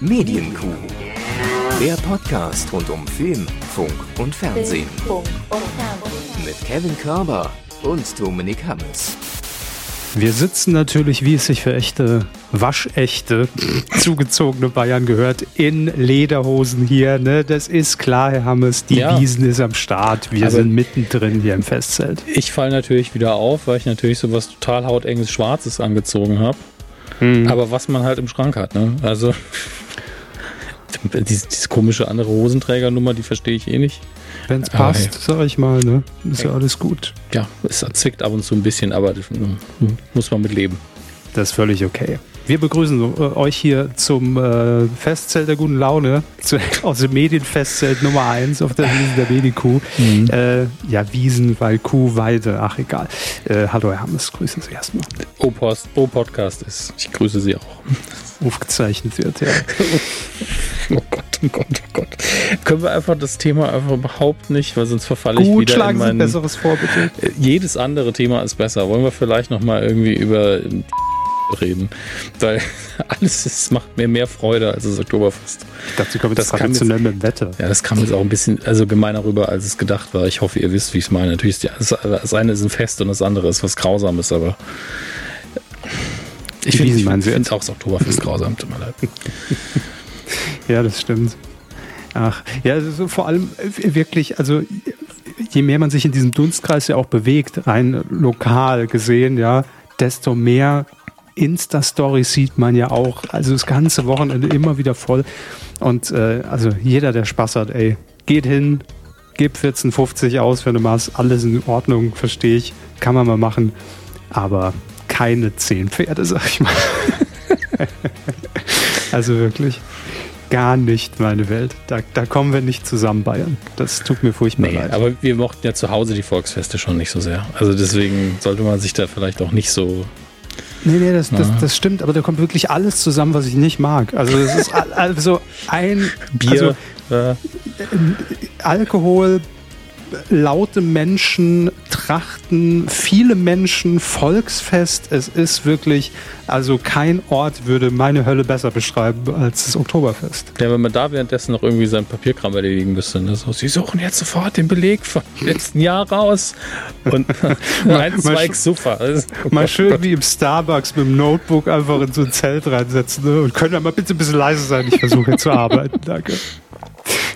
Medienkuh. Der Podcast rund um Film, Funk und Fernsehen. Mit Kevin Körber und Dominik Hammes. Wir sitzen natürlich, wie es sich für echte, waschechte, zugezogene Bayern gehört, in Lederhosen hier. Ne? Das ist klar, Herr Hammes, die Ja. Wiesen ist am Start. Wir Aber- sind mittendrin hier im Festzelt. Ich falle natürlich wieder auf, weil ich natürlich so was total hautenges Schwarzes angezogen habe. Hm. Aber was man halt im Schrank hat, ne? Also diese, diese komische andere Hosenträgernummer, die verstehe ich eh nicht. Wenn es Ah, passt, sag ich mal, ne? ist ja alles gut. Ja, es zwickt ab und zu ein bisschen, aber das, hm, muss man mit leben. Das ist völlig okay. Wir begrüßen äh, euch hier zum äh, Festzelt der guten Laune, zu, aus dem Medienfestzelt Nummer 1 auf der Wiesen der Medienkuh. Äh, ja, Wiesen, weil Kuh, Weide, ach egal. Äh, hallo Herr Hammes, grüßen Sie erstmal. O-Post, O-Podcast ist. Ich grüße Sie auch. Aufgezeichnet wird, ja. Oh Gott, oh Gott, oh Gott. Können wir einfach das Thema einfach überhaupt nicht, weil sonst verfalle ich Gut, wieder schlagen in Sie ein meinen... besseres vor, bitte. Äh, Jedes andere Thema ist besser. Wollen wir vielleicht noch mal irgendwie über reden? Weil alles ist, macht mir mehr Freude als das Oktoberfest. Ich dachte, kommen Das jetzt traditionell mit dem Wetter. Ja, das kam jetzt auch ein bisschen also gemeiner rüber, als es gedacht war. Ich hoffe, ihr wisst, wie ich es meine. Natürlich ist die, das, eine ist ein Fest und das andere ist was Grausames, aber ich finde Sie find auch das Oktoberfest grausam. Tut mir leid. Ja, das stimmt. Ach, ja, also vor allem äh, wirklich, also je mehr man sich in diesem Dunstkreis ja auch bewegt, rein lokal gesehen, ja, desto mehr Insta-Stories sieht man ja auch. Also das ganze Wochenende immer wieder voll. Und äh, also jeder, der Spaß hat, ey, geht hin, gebt 14,50 aus für eine Maß, alles in Ordnung, verstehe ich, kann man mal machen. Aber keine 10 Pferde, sag ich mal. also wirklich gar nicht meine Welt. Da, da kommen wir nicht zusammen, Bayern. Das tut mir furchtbar Nee, leid. aber wir mochten ja zu Hause die Volksfeste schon nicht so sehr. Also deswegen sollte man sich da vielleicht auch nicht so Nee, nee, das, das, das stimmt, aber da kommt wirklich alles zusammen, was ich nicht mag. Also es ist al- also ein Bier. also äh, Alkohol, laute Menschen, Trachten, viele Menschen, Volksfest. Es ist wirklich, also kein Ort würde meine Hölle besser beschreiben als das Oktoberfest. Ja, wenn man da währenddessen noch irgendwie seinen Papierkram erledigen müsste. Ne? So, Sie suchen jetzt sofort den Beleg vom letzten Jahr raus. Und ein, zwei sch- Suffer. Also, Mal schön wie im Starbucks mit dem Notebook einfach in so ein Zelt reinsetzen ne? und können wir mal bitte ein bisschen leise sein. Ich versuche zu arbeiten. Danke.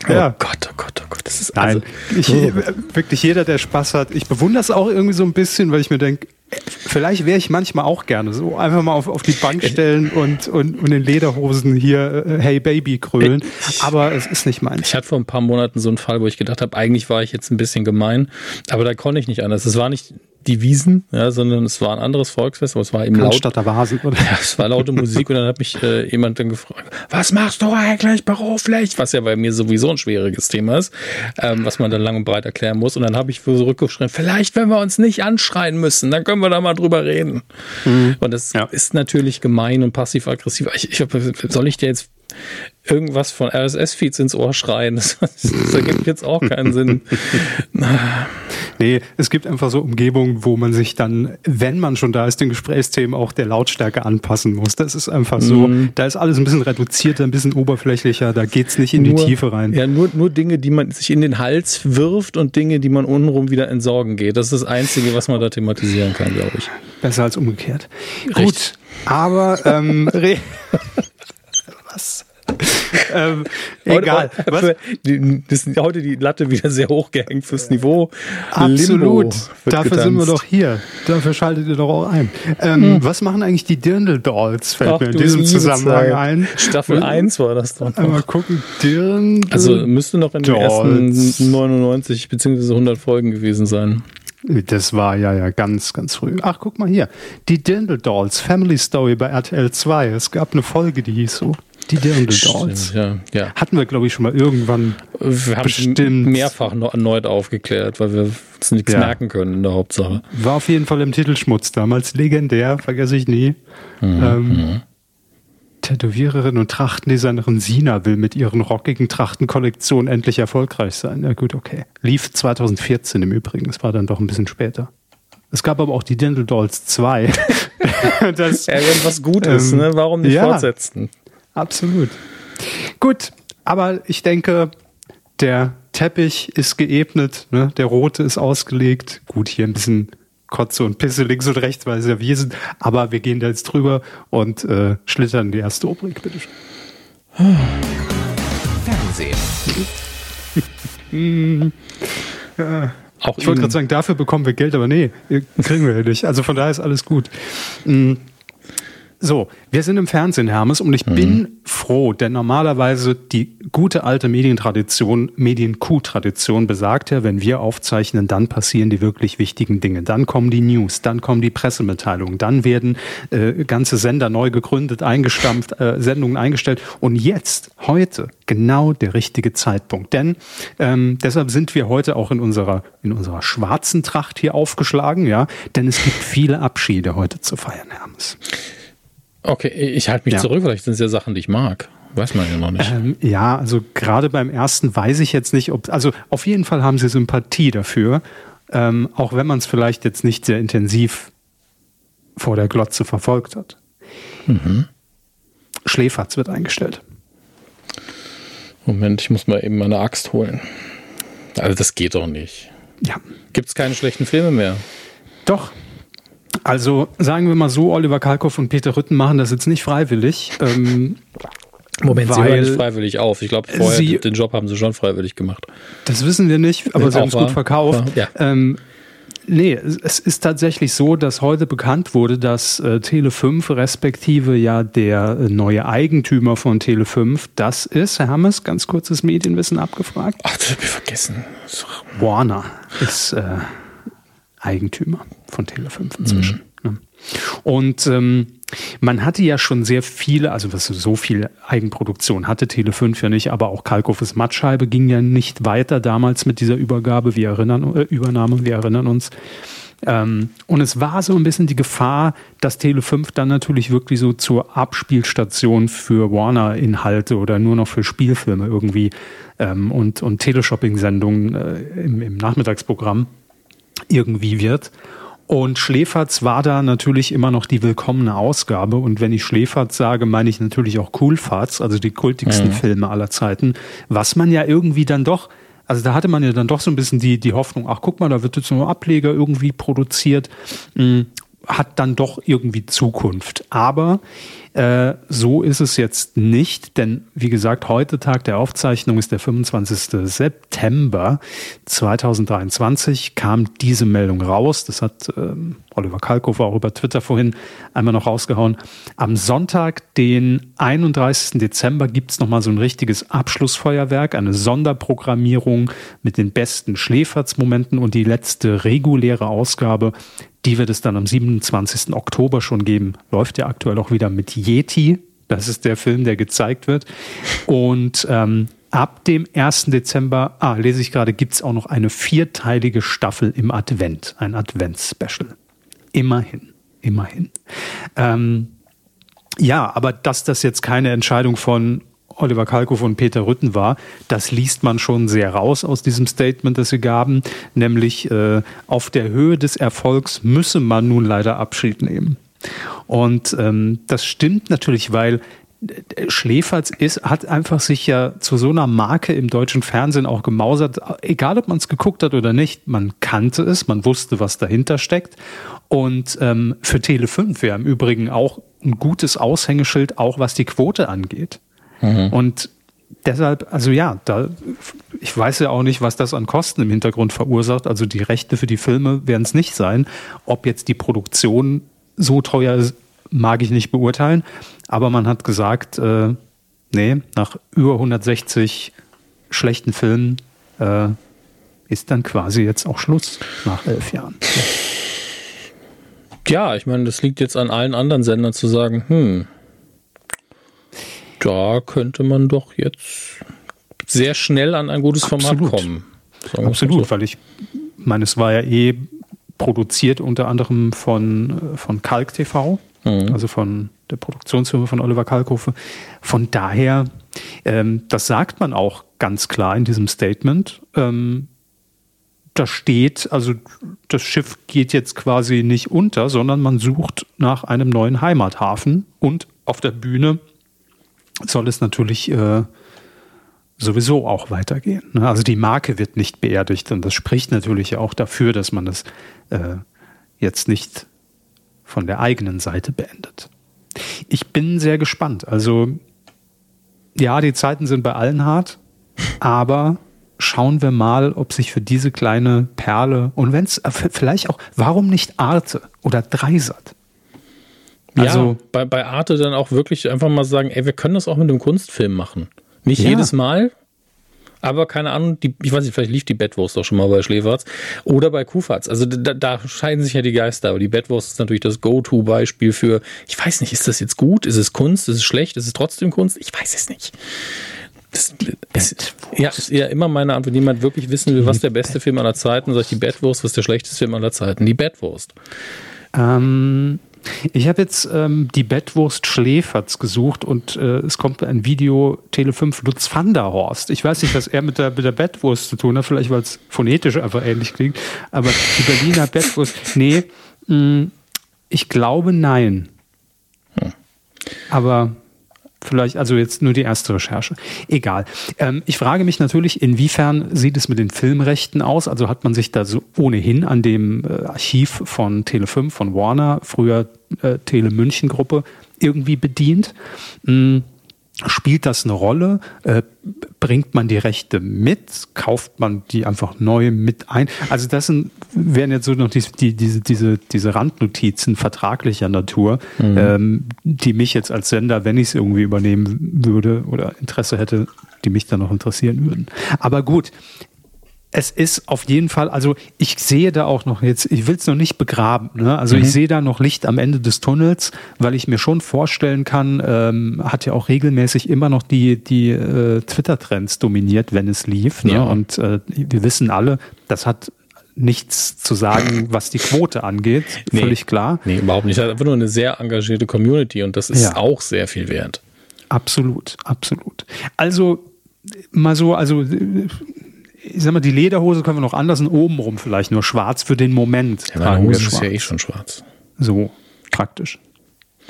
Ja. Oh Gott, oh Gott, oh Gott. Das ist Nein, also, ich, äh, wirklich jeder, der Spaß hat. Ich bewundere es auch irgendwie so ein bisschen, weil ich mir denke, vielleicht wäre ich manchmal auch gerne so einfach mal auf, auf die Bank stellen und, und, und in Lederhosen hier äh, Hey Baby krölen. Aber es ist nicht meins. Ich hatte vor ein paar Monaten so einen Fall, wo ich gedacht habe, eigentlich war ich jetzt ein bisschen gemein, aber da konnte ich nicht anders. Es war nicht die Wiesen, ja, sondern es war ein anderes Volksfest, aber es war eben laut. Vasen, oder? Ja, es war laute Musik und dann hat mich äh, jemand dann gefragt, was machst du eigentlich beruflich? Was ja bei mir sowieso ein schwieriges Thema ist, ähm, was man dann lang und breit erklären muss. Und dann habe ich zurückgeschrieben, vielleicht, wenn wir uns nicht anschreien müssen, dann können wir da mal drüber reden. Und das Ja. ist natürlich gemein und passiv-aggressiv. Ich, ich, soll ich dir jetzt irgendwas von RSS-Feeds ins Ohr schreien? Das, das ergibt jetzt auch keinen Sinn. Nee, es gibt einfach so Umgebungen, wo man sich dann, wenn man schon da ist, den Gesprächsthemen auch der Lautstärke anpassen muss. Das ist einfach so, Mhm. da ist alles ein bisschen reduzierter, ein bisschen oberflächlicher, da geht's nicht in die Nur- Tiefe rein. Ja, nur, nur Dinge, die man sich in den Hals wirft und Dinge, die man untenrum wieder entsorgen geht. Das ist das Einzige, was man da thematisieren kann, glaube ich. Besser als umgekehrt. Richtig. Gut, aber ähm, was? ähm, egal. Heute, Was? für, die, das ist heute die Latte wieder sehr hoch gehängt fürs Niveau. Absolut. Dafür sind wir getanzt. doch hier. Dafür schaltet ihr doch auch ein. Ähm, Was machen eigentlich die Dirndl Dolls? Fällt Ach, mir in diesem Zusammenhang Zeit. ein. Staffel 1 war das doch Einmal noch. gucken. Dirndl. Also müsste noch in den Dolls. ersten 99 beziehungsweise 100 Folgen gewesen sein. Das war ja ja ganz, ganz früh. Ach, guck mal hier. Die Dirndl Dolls, Family Story bei RTL 2. Es gab eine Folge, die hieß so. Die Dirndl Dolls. Ja, ja. Hatten wir, glaube ich, schon mal irgendwann. Wir es Bestimmt. mehrfach noch erneut aufgeklärt, weil wir uns nichts Ja. merken können in der Hauptsache. War auf jeden Fall im Titelschmutz damals legendär, vergesse ich nie. ähm, Tätowiererin und Trachtendesignerin Sina will mit ihren rockigen Trachtenkollektionen endlich erfolgreich sein. Ja gut, okay. Lief 2014 im Übrigen, das war dann doch ein bisschen später. Es gab aber auch die Dental Dolls 2. das, Ja, wenn was gut ist, Ähm, ne? warum nicht ja. fortsetzen? Absolut. Gut, aber ich denke, der Teppich ist geebnet, ne? der rote ist ausgelegt. Gut, hier ein bisschen Kotze und Pisse links und rechts, weil es ja wir sind. Aber wir gehen da jetzt drüber und äh, schlittern die erste Rubrik, bitte. Fernsehen. ja. Auch ich wollte gerade sagen, dafür bekommen wir Geld, aber nee, kriegen wir ja nicht. Also von daher ist alles gut. Mhm. So, wir sind im Fernsehen, Hermes, und ich mhm. bin froh, denn normalerweise die gute alte Medientradition, Medien-Q-Tradition besagt ja, wenn wir aufzeichnen, dann passieren die wirklich wichtigen Dinge. Dann kommen die News, dann kommen die Pressemitteilungen, dann werden äh, ganze Sender neu gegründet, eingestampft, äh, Sendungen eingestellt. Und jetzt, heute, genau der richtige Zeitpunkt. Denn ähm, deshalb sind wir heute auch in unserer, in unserer schwarzen Tracht hier aufgeschlagen, ja, denn es gibt viele Abschiede heute zu feiern, Hermes. Okay, ich halte mich ja. zurück, vielleicht sind es ja Sachen, die ich mag. Weiß man ja noch nicht. Ähm, ja, also gerade beim ersten weiß ich jetzt nicht, ob, also auf jeden Fall haben sie Sympathie dafür, ähm, auch wenn man es vielleicht jetzt nicht sehr intensiv vor der Glotze verfolgt hat. Mhm. Schläferz wird eingestellt. Moment, ich muss mal eben meine Axt holen. Also das geht doch nicht. Ja. Gibt es keine schlechten Filme mehr? Doch, also sagen wir mal so, Oliver Kalkoff und Peter Rütten machen das jetzt nicht freiwillig. Ähm, Moment, sie hören nicht freiwillig auf. Ich glaube, vorher sie, den Job haben sie schon freiwillig gemacht. Das wissen wir nicht, aber sie haben es gut verkauft. Ja. ähm, nee, es ist tatsächlich so, dass heute bekannt wurde, dass äh, Tele5 respektive ja der äh, neue Eigentümer von Tele5, das ist, Herr Hammes, ganz kurzes Medienwissen abgefragt. Ach, das hab ich vergessen. Warner ist äh, Eigentümer von Tele5 inzwischen. Mhm. Und ähm, man hatte ja schon sehr viele, also was so viel Eigenproduktion hatte Tele5 ja nicht, aber auch Kalkofes Mattscheibe ging ja nicht weiter damals mit dieser Übergabe, wir erinnern, äh, Übernahme, wir erinnern uns. Ähm, und es war so ein bisschen die Gefahr, dass Tele5 dann natürlich wirklich so zur Abspielstation für Warner-Inhalte oder nur noch für Spielfilme irgendwie ähm, und, und Teleshopping-Sendungen äh, im, im Nachmittagsprogramm irgendwie wird. Und Schläferz war da natürlich immer noch die willkommene Ausgabe. Und wenn ich Schläferz sage, meine ich natürlich auch Coolfarz, also die kultigsten mhm. Filme aller Zeiten, was man ja irgendwie dann doch, also da hatte man ja dann doch so ein bisschen die, die Hoffnung, ach guck mal, da wird jetzt ein Ableger irgendwie produziert, mh, hm, hat dann doch irgendwie Zukunft. Aber äh, so ist es jetzt nicht, denn wie gesagt, heute Tag der Aufzeichnung ist der 25. September 2023, kam diese Meldung raus. Das hat ähm, Oliver Kalkofer auch über Twitter vorhin einmal noch rausgehauen. Am Sonntag, den 31. Dezember, gibt es nochmal so ein richtiges Abschlussfeuerwerk, eine Sonderprogrammierung mit den besten Schläferzmomenten und die letzte reguläre Ausgabe die wird es dann am 27. Oktober schon geben. Läuft ja aktuell auch wieder mit Yeti. Das ist der Film, der gezeigt wird. Und ähm, ab dem 1. Dezember, ah, lese ich gerade, gibt es auch noch eine vierteilige Staffel im Advent, ein Advents-Special. Immerhin, immerhin. Ähm, ja, aber dass das jetzt keine Entscheidung von Oliver Kalkow und Peter Rütten war, das liest man schon sehr raus aus diesem Statement, das sie gaben, nämlich äh, auf der Höhe des Erfolgs müsse man nun leider Abschied nehmen. Und ähm, das stimmt natürlich, weil äh, Schläferz ist, hat einfach sich ja zu so einer Marke im deutschen Fernsehen auch gemausert, egal ob man es geguckt hat oder nicht, man kannte es, man wusste, was dahinter steckt. Und ähm, für Tele 5 wäre im Übrigen auch ein gutes Aushängeschild, auch was die Quote angeht. Mhm. Und deshalb, also ja, da, ich weiß ja auch nicht, was das an Kosten im Hintergrund verursacht. Also die Rechte für die Filme werden es nicht sein. Ob jetzt die Produktion so teuer ist, mag ich nicht beurteilen. Aber man hat gesagt, äh, nee, nach über 160 schlechten Filmen äh, ist dann quasi jetzt auch Schluss nach elf Jahren. Ja, ich meine, das liegt jetzt an allen anderen Sendern zu sagen, hm, da könnte man doch jetzt sehr schnell an ein gutes Format kommen. Absolut, so. weil ich meine, es war ja eh produziert unter anderem von, von Kalk TV, mhm. also von der Produktionsfirma von Oliver Kalkofe. Von daher, ähm, das sagt man auch ganz klar in diesem Statement. Ähm, da steht, also das Schiff geht jetzt quasi nicht unter, sondern man sucht nach einem neuen Heimathafen und auf der Bühne soll es natürlich äh, sowieso auch weitergehen. Ne? Also die Marke wird nicht beerdigt und das spricht natürlich auch dafür, dass man das äh, jetzt nicht von der eigenen Seite beendet. Ich bin sehr gespannt. Also ja, die Zeiten sind bei allen hart, aber schauen wir mal, ob sich für diese kleine Perle und wenn es äh, vielleicht auch, warum nicht Arte oder Dreisat? Also ja, bei, bei Arte dann auch wirklich einfach mal sagen, ey, wir können das auch mit einem Kunstfilm machen. Nicht ja. jedes Mal, aber keine Ahnung, die, ich weiß nicht, vielleicht lief die Bettwurst auch schon mal bei Schläferz oder bei Kufatz. Also da, da scheiden sich ja die Geister, aber die Bettwurst ist natürlich das Go-To-Beispiel für, ich weiß nicht, ist das jetzt gut, ist es Kunst, ist es schlecht, ist es trotzdem Kunst? Ich weiß es nicht. Das ist, ja, ist ja immer meine Antwort. Niemand wirklich wissen will, was der beste Film aller Zeiten, sag ich die Bettwurst, was der schlechteste Film aller Zeiten? Die Bettwurst. Ähm, ich habe jetzt ähm, die Bettwurst Schläferz gesucht und äh, es kommt ein Video Tele5 Lutz van der Horst. Ich weiß nicht, was er mit der, mit der Bettwurst zu tun hat, vielleicht weil es phonetisch einfach ähnlich klingt, aber die Berliner Bettwurst, nee, mh, mm, ich glaube nein. Hm. Aber Vielleicht, also jetzt nur die erste Recherche. Egal. Ähm, ich frage mich natürlich, inwiefern sieht es mit den Filmrechten aus? Also hat man sich da so ohnehin an dem äh, Archiv von Tele5, von Warner, früher äh, Tele München Gruppe, irgendwie bedient? Hm Spielt das eine Rolle? Äh, bringt man die Rechte mit? Kauft man die einfach neu mit ein? Also das sind, wären jetzt so noch die, die, diese, diese, diese Randnotizen vertraglicher Natur, mhm. ähm, die mich jetzt als Sender, wenn ich es irgendwie übernehmen würde oder Interesse hätte, die mich dann noch interessieren würden. Aber gut, es ist auf jeden Fall, also ich sehe da auch noch jetzt, ich will es noch nicht begraben, ne? also mhm. ich sehe da noch Licht am Ende des Tunnels, weil ich mir schon vorstellen kann, ähm, hat ja auch regelmäßig immer noch die, die äh, Twitter-Trends dominiert, wenn es lief. Ne? Ja. Und äh, wir wissen alle, das hat nichts zu sagen, was die Quote angeht, nee, völlig klar. Nee, überhaupt nicht. Das ist einfach nur eine sehr engagierte Community und das ist ja. auch sehr viel wert. Absolut, absolut. Also mal so, also ich sag mal, die Lederhose können wir noch anders und obenrum vielleicht nur schwarz für den Moment. Ja, meine Hose ist ja eh schon schwarz. So, praktisch.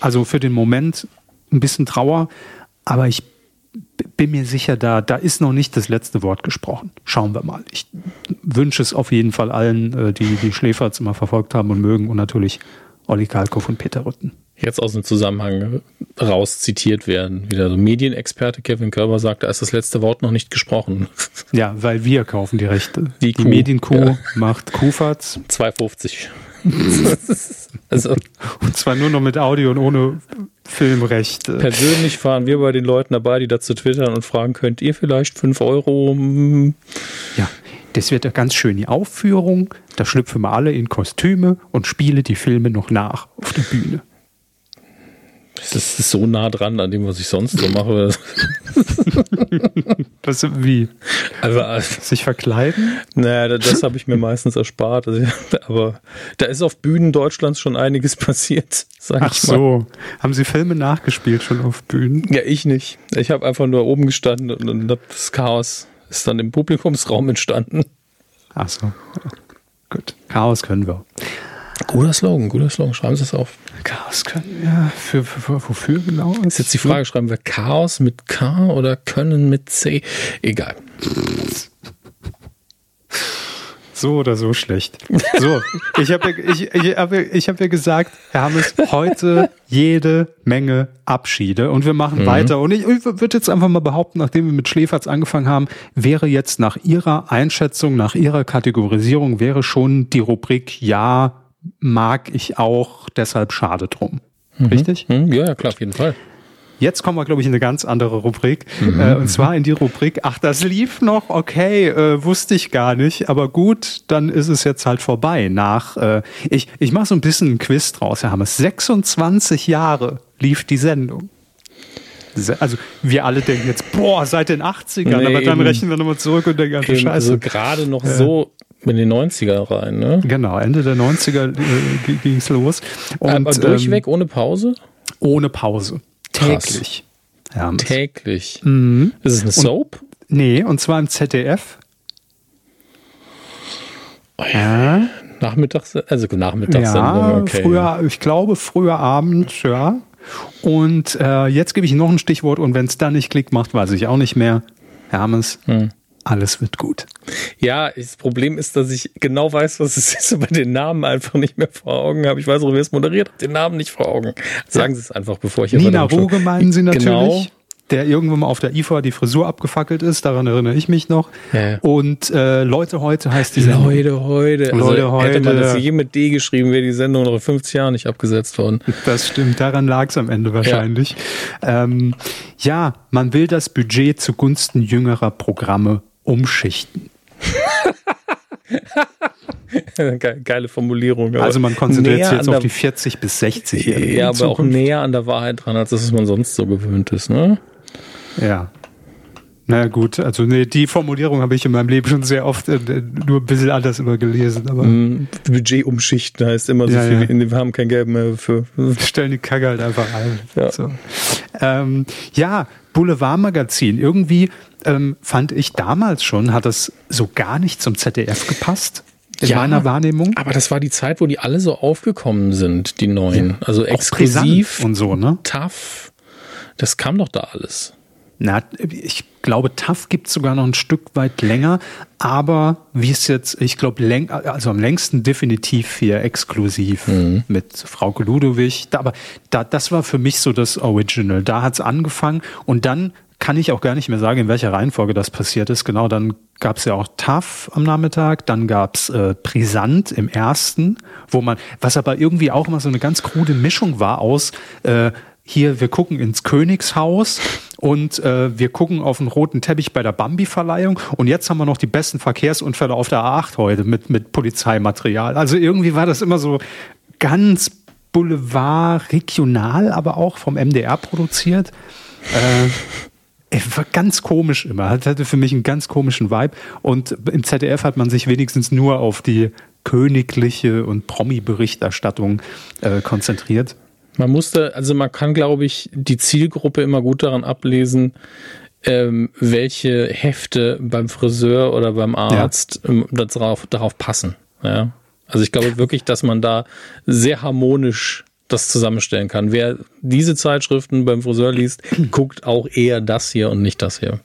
Also für den Moment ein bisschen Trauer, aber ich bin mir sicher, da, da ist noch nicht das letzte Wort gesprochen. Schauen wir mal. Ich wünsche es auf jeden Fall allen, äh, die die Schläferz immer verfolgt haben und mögen und natürlich Olli Kalkow und Peter Rütten jetzt aus dem Zusammenhang raus zitiert werden. Wieder so Medienexperte Kevin Körber sagt, da ist das letzte Wort noch nicht gesprochen. Ja, weil wir kaufen die Rechte. Die, die Medienkuh ja. macht Kuhfatz. 2,50. also. Und zwar nur noch mit Audio und ohne Filmrechte. Persönlich fahren wir bei den Leuten dabei, die dazu twittern und fragen, könnt ihr vielleicht 5 Euro? Ja, das wird ja ganz schön die Aufführung. Da schlüpfen wir alle in Kostüme und spielen die Filme noch nach auf der Bühne. Das ist so nah dran an dem, was ich sonst so mache. das wie? Also, Sich verkleiden? Naja, das, das habe ich mir meistens erspart. Also, aber da ist auf Bühnen Deutschlands schon einiges passiert, sag Ach ich mal. so. Haben Sie Filme nachgespielt schon auf Bühnen? Ja, ich nicht. Ich habe einfach nur oben gestanden und das Chaos ist dann im Publikumsraum entstanden. Ach so. Gut. Chaos können wir. Guter Slogan, guter Slogan. Schreiben Sie es auf. Chaos können, ja. Für, für, für, wofür genau? Ist jetzt die Frage, schreiben wir Chaos mit K oder können mit C? Egal. So oder so schlecht. So, ich habe ja, ich, ich hab, ich hab ja gesagt, Herr Hammes, heute jede Menge Abschiede und wir machen mhm. weiter. Und ich, ich würde jetzt einfach mal behaupten, nachdem wir mit Schläferz angefangen haben, wäre jetzt nach Ihrer Einschätzung, nach Ihrer Kategorisierung, wäre schon die Rubrik Ja, mag ich auch, deshalb schade drum. Mhm. Richtig? Mhm. Ja, klar, auf jeden Fall. Jetzt kommen wir, glaube ich, in eine ganz andere Rubrik. Mhm. Äh, und zwar in die Rubrik, ach, das lief noch, okay, äh, wusste ich gar nicht, aber gut, dann ist es jetzt halt vorbei. Nach, äh, ich, ich mache so ein bisschen einen Quiz draus, Herr Hammes. 26 Jahre lief die Sendung. Also wir alle denken jetzt, boah, seit den 80ern, nee, aber dann eben, rechnen wir nochmal zurück und denken, Scheiße. Also gerade noch so in die 90er rein, ne? Genau, Ende der 90er äh, ging es los. Und, Aber durchweg ähm, ohne Pause? Ohne Pause. Täglich. Ja, Täglich. Mhm. Ist es eine Soap? Und, nee, und zwar im ZDF. Oh ja. Nachmittags, also Nachmittagssendung, ja, okay. Früher, ich glaube, früher Abend, ja. Und äh, jetzt gebe ich noch ein Stichwort und wenn es da nicht klickt macht, weiß ich auch nicht mehr. Hermes, hm. Alles wird gut. Ja, das Problem ist, dass ich genau weiß, was es ist, aber den Namen einfach nicht mehr vor Augen habe. Ich weiß auch, wer es moderiert, den Namen nicht vor Augen. Sagen Sie es einfach, bevor ich Nina Ruge meinen Sie natürlich. Genau der irgendwann mal auf der IFA die Frisur abgefackelt ist, daran erinnere ich mich noch. Ja. Und äh, Leute heute heißt die Sendung. Leute heute. Also Leute heute. Hätte man das je mit D geschrieben, wäre die Sendung noch in 50 Jahren nicht abgesetzt worden. Das stimmt, daran lag es am Ende wahrscheinlich. Ja. Ähm, ja, man will das Budget zugunsten jüngerer Programme umschichten. Geile Formulierung. Also man konzentriert sich jetzt auf die 40 bis 60. Ja, aber Zukunft. auch näher an der Wahrheit dran, als das, was man sonst so gewöhnt ist. Ne? Ja. Na gut, also nee, die Formulierung habe ich in meinem Leben schon sehr oft äh, nur ein bisschen anders immer gelesen. Aber mm, Budget umschichten heißt immer so ja, viel, ja. wir haben kein Geld mehr für. Stellen die Kacke halt einfach ein. Ja, so. ähm, ja Boulevardmagazin. Irgendwie ähm, fand ich damals schon, hat das so gar nicht zum ZDF gepasst. In ja, meiner Wahrnehmung. Aber das war die Zeit, wo die alle so aufgekommen sind, die neuen. Ja, also exklusiv und so, ne? Tough. Das kam doch da alles. Na, ich glaube, TAF gibt es sogar noch ein Stück weit länger, aber wie es jetzt, ich glaube, also am längsten definitiv hier exklusiv mhm. mit Frau Ludowig. Da, aber da, das war für mich so das Original. Da hat es angefangen und dann kann ich auch gar nicht mehr sagen, in welcher Reihenfolge das passiert ist. Genau, dann gab es ja auch TAF am Nachmittag, dann gab es äh, Brisant im ersten, wo man, was aber irgendwie auch immer so eine ganz krude Mischung war aus äh, hier, wir gucken ins Königshaus und äh, wir gucken auf den roten Teppich bei der Bambi-Verleihung und jetzt haben wir noch die besten Verkehrsunfälle auf der A8 heute mit, mit Polizeimaterial. Also irgendwie war das immer so ganz Boulevard regional, aber auch vom MDR produziert. Äh, war ganz komisch immer. Hatte für mich einen ganz komischen Vibe. Und im ZDF hat man sich wenigstens nur auf die königliche und Promi-Berichterstattung äh, konzentriert. Man musste, also man kann, glaube ich, die Zielgruppe immer gut daran ablesen, ähm, welche Hefte beim Friseur oder beim Arzt ja. ähm, darauf, darauf passen. Ja? Also ich glaube wirklich, dass man da sehr harmonisch das zusammenstellen kann. Wer diese Zeitschriften beim Friseur liest, guckt auch eher das hier und nicht das hier.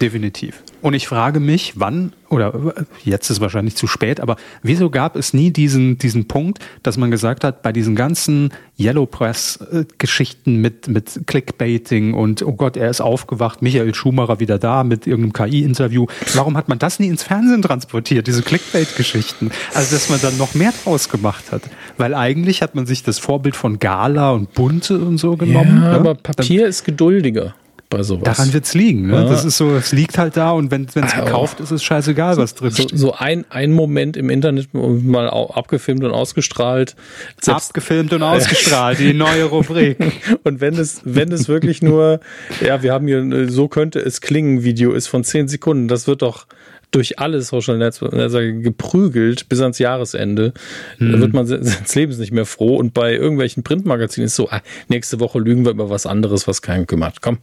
Definitiv. Und ich frage mich, wann, oder jetzt ist wahrscheinlich zu spät, aber wieso gab es nie diesen, diesen Punkt, dass man gesagt hat, bei diesen ganzen Yellow Press-Geschichten mit, mit Clickbaiting und, oh Gott, er ist aufgewacht, Michael Schumacher wieder da mit irgendeinem KI-Interview. Warum hat man das nie ins Fernsehen transportiert, diese Clickbait-Geschichten? Also, dass man dann noch mehr draus gemacht hat. Weil eigentlich hat man sich das Vorbild von Gala und Bunte und so genommen. Ja, ne? aber Papier dann, ist geduldiger bei sowas. Daran wird's liegen. Ne? Ja. Das ist so, es liegt halt da und wenn es also, gekauft ist, ist scheißegal, was drin so, steht. So ein, ein Moment im Internet mal abgefilmt und ausgestrahlt. Selbst, abgefilmt und ausgestrahlt, die neue Rubrik. und wenn es, wenn es wirklich nur, ja, wir haben hier, so könnte es klingen, Video ist von zehn Sekunden, das wird doch durch alle Social Netzwerke geprügelt bis ans Jahresende. Hm. Da wird man seines Lebens nicht mehr froh. Und bei irgendwelchen Printmagazinen ist so, ah, nächste Woche lügen wir über was anderes, was keinen kümmert. Komm.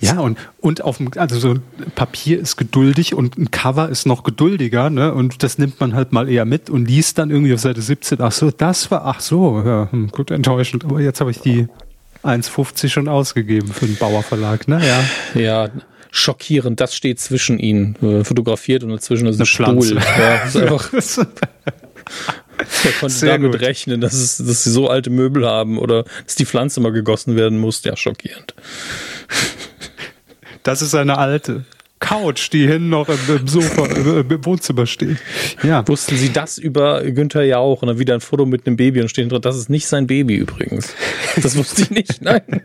Ja, und, und auf dem, also so Papier ist geduldig und ein Cover ist noch geduldiger, ne? Und das nimmt man halt mal eher mit und liest dann irgendwie auf Seite 17, ach so, das war, ach so, ja, hm, gut enttäuschend. Aber jetzt habe ich die 1,50 schon ausgegeben für den Bauerverlag, ne? Ja. Ja, schockierend, das steht zwischen ihnen, äh, fotografiert und dazwischen ist ein Stuhl. Ja, ist einfach. Wer konnte Sehr damit gut. rechnen, dass, es, dass sie so alte Möbel haben oder dass die Pflanze mal gegossen werden muss? Ja, schockierend. Das ist eine alte Couch, die hinten noch im, Sofa, im Wohnzimmer steht. Ja. Wussten Sie das über Günther Jauch und dann wieder ein Foto mit einem Baby und stehen drin, das ist nicht sein Baby übrigens. Das wusste ich nicht, nein.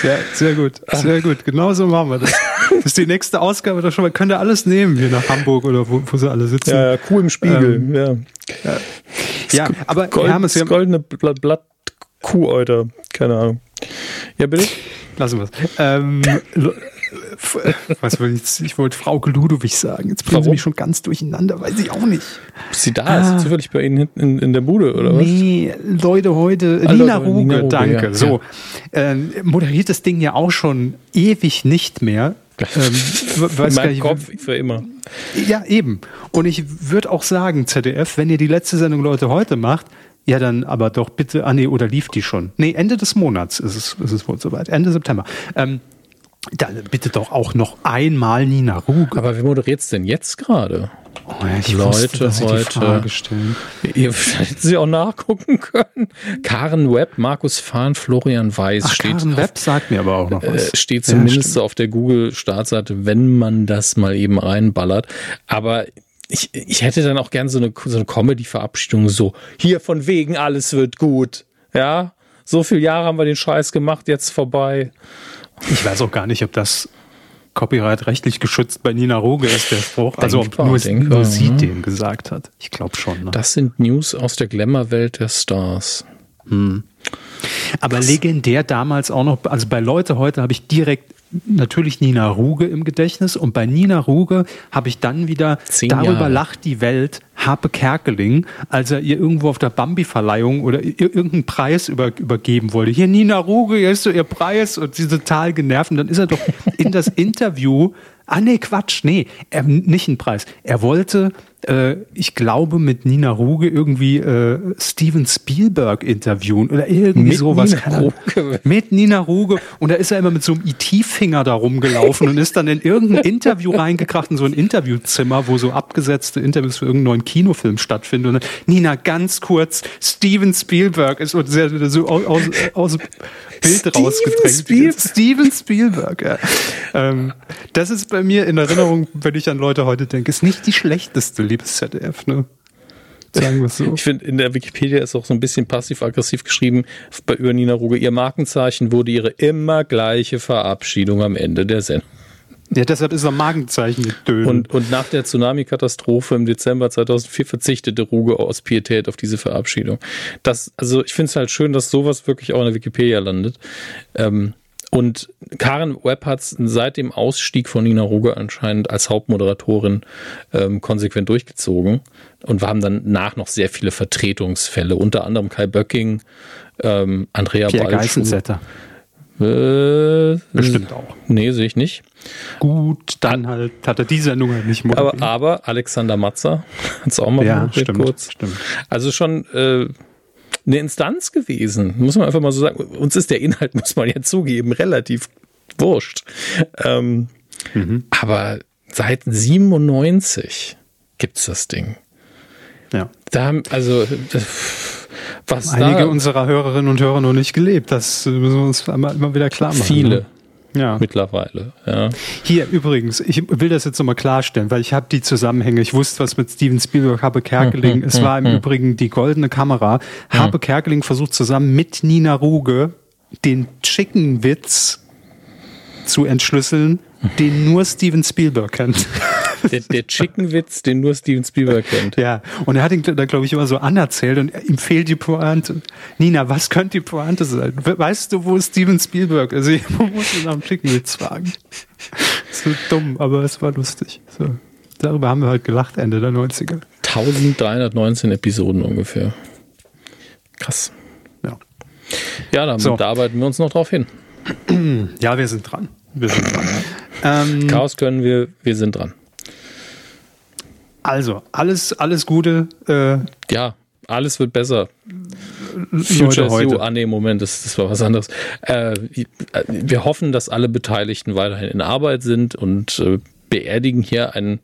Sehr, sehr gut, sehr gut. Genauso machen wir das. Das ist die nächste Ausgabe doch schon. Man könnte alles nehmen hier nach Hamburg oder wo, wo sie alle sitzen. Ja, ja Kuh im Spiegel. Ähm, ja. ja. ja, aber Gold, Hermes, das goldene Blatt, Blatt Kuhäuter. Keine Ahnung. Ja, bitte? Lassen wir es. Ähm, was will ich, ich wollte Frau Ludowig sagen. Jetzt bringen Warum? Sie mich schon ganz durcheinander, weiß ich auch nicht. Ist sie da? Ah. Ist sie zufällig bei Ihnen hinten in, in, der Bude, oder was? Nee, Leute, heute, ah, Nina, Ruge, danke. Ja. So, äh, moderiert das Ding ja auch schon ewig nicht mehr. Ähm, weiß in meinem Kopf für immer. Ja, eben. Und ich würde auch sagen, ZDF, wenn ihr die letzte Sendung Leute heute macht, ja, dann aber doch bitte, ah nee, oder lief die schon? Nee, Ende des Monats ist es, ist es wohl soweit, Ende September. Ähm, Dann bitte doch auch noch einmal Nina Ruge. Aber wer moderiert es denn jetzt gerade? Oh, ja, ich Leute wusste, dass Sie die heute- Frage stellen. Ihr hätten Sie auch nachgucken können. Karen Webb, Markus Fahn, Florian Weiß Ach, steht, Karen Webb sagt mir aber auch noch was. äh, steht Ja, zumindest so auf der Google-Startseite, wenn man das mal eben reinballert. Aber ich, ich hätte dann auch gern so eine, so eine Comedy-Verabschiedung, so hier von wegen alles wird gut. Ja, so viele Jahre haben wir den Scheiß gemacht, jetzt vorbei. Ich weiß auch gar nicht, ob das Copyright rechtlich geschützt bei Nina Ruge ist, der Spruch. Also ob nur, nur sie ja. den gesagt hat. Ich glaube schon. Ne? Das sind News aus der Glamour-Welt der Stars. Aber legendär damals auch noch, also bei Leute heute habe ich direkt natürlich Nina Ruge im Gedächtnis und bei Nina Ruge habe ich dann wieder Zehn darüber Jahre. lacht die Welt Harpe Kerkeling, als er ihr irgendwo auf der Bambi-Verleihung oder ir- irgendeinen Preis über, übergeben wollte. Hier Nina Ruge, hier ist so ihr Preis und sie total genervt und dann ist er doch in das Interview Ah nee, Quatsch, nee, er, nicht einen Preis. Er wollte, äh, ich glaube, mit Nina Ruge irgendwie äh, Steven Spielberg interviewen oder irgendwie Mit sowas. Nina. Ruge? Mit Nina Ruge. Und da ist er immer mit so einem IT-Finger da rumgelaufen und ist dann in irgendein Interview reingekracht, in so ein Interviewzimmer, wo so abgesetzte Interviews für irgendeinen neuen Kinofilm stattfinden. Und dann, Nina, ganz kurz, Steven Spielberg ist und sehr, so aus, aus, dem Bild Steven rausgedrängt. Spielberg? Steven Spielberg, ja. Ähm, das ist bei mir in Erinnerung, wenn ich an Leute heute denke, ist nicht die schlechteste, liebes ZDF, ne? Sagen wir so. Ich finde, in der Wikipedia ist auch so ein bisschen passiv-aggressiv geschrieben bei über Nina Ruge. Ihr Markenzeichen wurde ihre immer gleiche Verabschiedung am Ende der Sendung. Ja, deshalb ist er Magenzeichen gedönt. Und, und nach der Tsunami-Katastrophe im Dezember 2004 verzichtete Ruge aus Pietät auf diese Verabschiedung. Das, also ich finde es halt schön, dass sowas wirklich auch in der Wikipedia landet. Ähm, und Karen Webb hat es seit dem Ausstieg von Nina Ruge anscheinend als Hauptmoderatorin ähm, konsequent durchgezogen. Und wir haben dann nach noch sehr viele Vertretungsfälle, unter anderem Kai Böcking, ähm, Andrea Pierre Balschuh. Äh, Bestimmt auch. Nee, sehe ich nicht. Gut, dann halt hat er die Sendung halt nicht Aber, moderiert. aber Alexander Matzer hat es auch mal ja, moderiert stimmt, kurz. stimmt. Also schon äh, eine Instanz gewesen, muss man einfach mal so sagen. Uns ist der Inhalt, muss man ja zugeben, relativ wurscht. Ähm, Mhm. Aber seit 97 gibt's das Ding. Ja. Da haben, also, was Einige da, unserer Hörerinnen und Hörer noch nicht gelebt. Das müssen wir uns immer, immer wieder klar machen. viele ne? Ja. mittlerweile, ja. Hier übrigens, ich will das jetzt nochmal klarstellen, weil ich habe die Zusammenhänge. Ich wusste, was mit Steven Spielberg, Habe Kerkeling. es war im Übrigen die goldene Kamera. Habe Kerkeling versucht zusammen mit Nina Ruge den Chicken-Witz zu entschlüsseln, den nur Steven Spielberg kennt. Der, der Chicken-Witz, den nur Steven Spielberg kennt. Ja, und er hat ihn da, glaube ich, immer so anerzählt und ihm fehlt die Pointe. Nina, was könnte die Pointe sein? We- Weißt du, wo Steven Spielberg ist? Ich muss ihn nach dem Chickenwitz fragen. So dumm, aber es war lustig. So. Darüber haben wir halt gelacht, Ende der 90er. 1319 Episoden ungefähr. Krass. Ja, Ja, da, So. arbeiten wir uns noch drauf hin. ja wir sind dran. Wir sind dran. ähm, Chaos können wir, wir sind dran. Also, alles, alles Gute. Äh, Ja, alles wird besser. Future is you. heute. Ah, nee, Moment, das, das war was anderes. Äh, wir hoffen, dass alle Beteiligten weiterhin in Arbeit sind und äh, beerdigen hier ein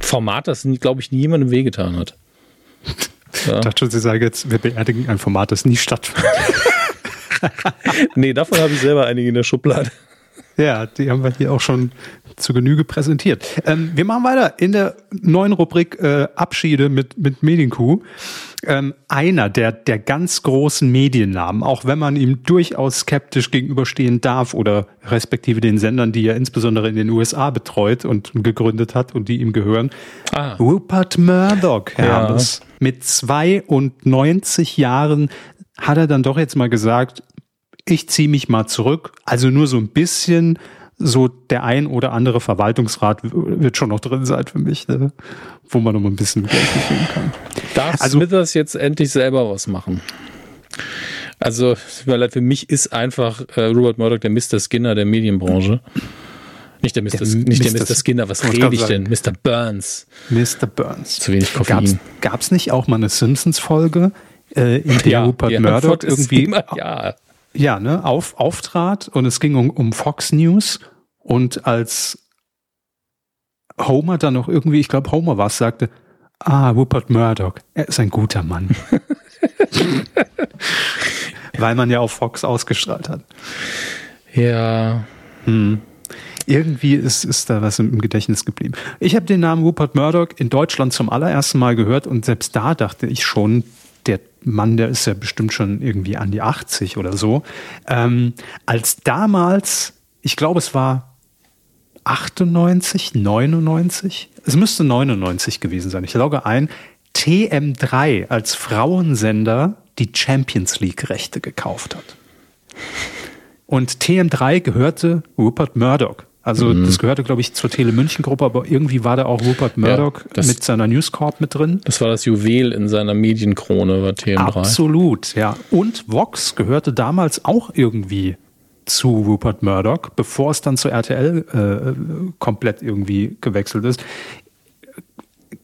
Format, das, glaube ich, niemandem wehgetan hat. Ja. Ich dachte schon, Sie sagen jetzt, wir beerdigen ein Format, das nie stattfindet. Nee, davon habe ich selber einige in der Schublade. Ja, die haben wir hier auch schon zu Genüge präsentiert. Ähm, wir machen weiter in der neuen Rubrik äh, Abschiede mit, mit Medienkuh. Ähm, einer der, der ganz großen Mediennamen, auch wenn man ihm durchaus skeptisch gegenüberstehen darf oder respektive den Sendern, die er insbesondere in den USA betreut und gegründet hat und die ihm gehören. Ah. Rupert Murdoch, Ja. Hermes. Mit 92 Jahren hat er dann doch jetzt mal gesagt, ich ziehe mich mal zurück. Also nur so ein bisschen, so der ein oder andere Verwaltungsrat wird schon noch drin sein für mich, ne? wo man noch mal ein bisschen Geld mitnehmen kann. Darf Also- Smithers jetzt endlich selber was machen? Also, es leid, für mich ist einfach äh, Robert Murdoch der Mr. Skinner der Medienbranche. Nicht der Mr. Der nicht der Mr. Mr. Skinner, was rede ich denn? Mr. Burns. Mr. Burns. Zu wenig Koffein. gab's nicht auch mal eine Simpsons-Folge, äh, in der Rupert die Murdoch irgendwie immer ja. Ja, ne, auf, auftrat und es ging um, um Fox News Und als Homer dann noch irgendwie, ich glaube Homer war es, sagte, ah, Rupert Murdoch, er ist ein guter Mann. Weil man ja auf Fox ausgestrahlt hat. Ja. Hm. Irgendwie ist, ist da was im Gedächtnis geblieben. Ich habe den Namen Rupert Murdoch in Deutschland zum allerersten Mal gehört und selbst da dachte ich schon, der Mann, der ist ja bestimmt schon irgendwie an die 80 oder so. Ähm, als damals, ich glaube, es war 98, 99, es müsste 99 gewesen sein. Ich logge ein, TM3 als Frauensender die Champions League Rechte gekauft hat. Und TM3 gehörte Rupert Murdoch. Also mhm. das gehörte, glaube ich, zur Tele München Gruppe, aber irgendwie war da auch Rupert Murdoch ja, mit seiner News Corp mit drin. Das war das Juwel in seiner Medienkrone, war TM3. Absolut, ja. Und Vox gehörte damals auch irgendwie zu Rupert Murdoch, bevor es dann zur RTL äh, komplett irgendwie gewechselt ist.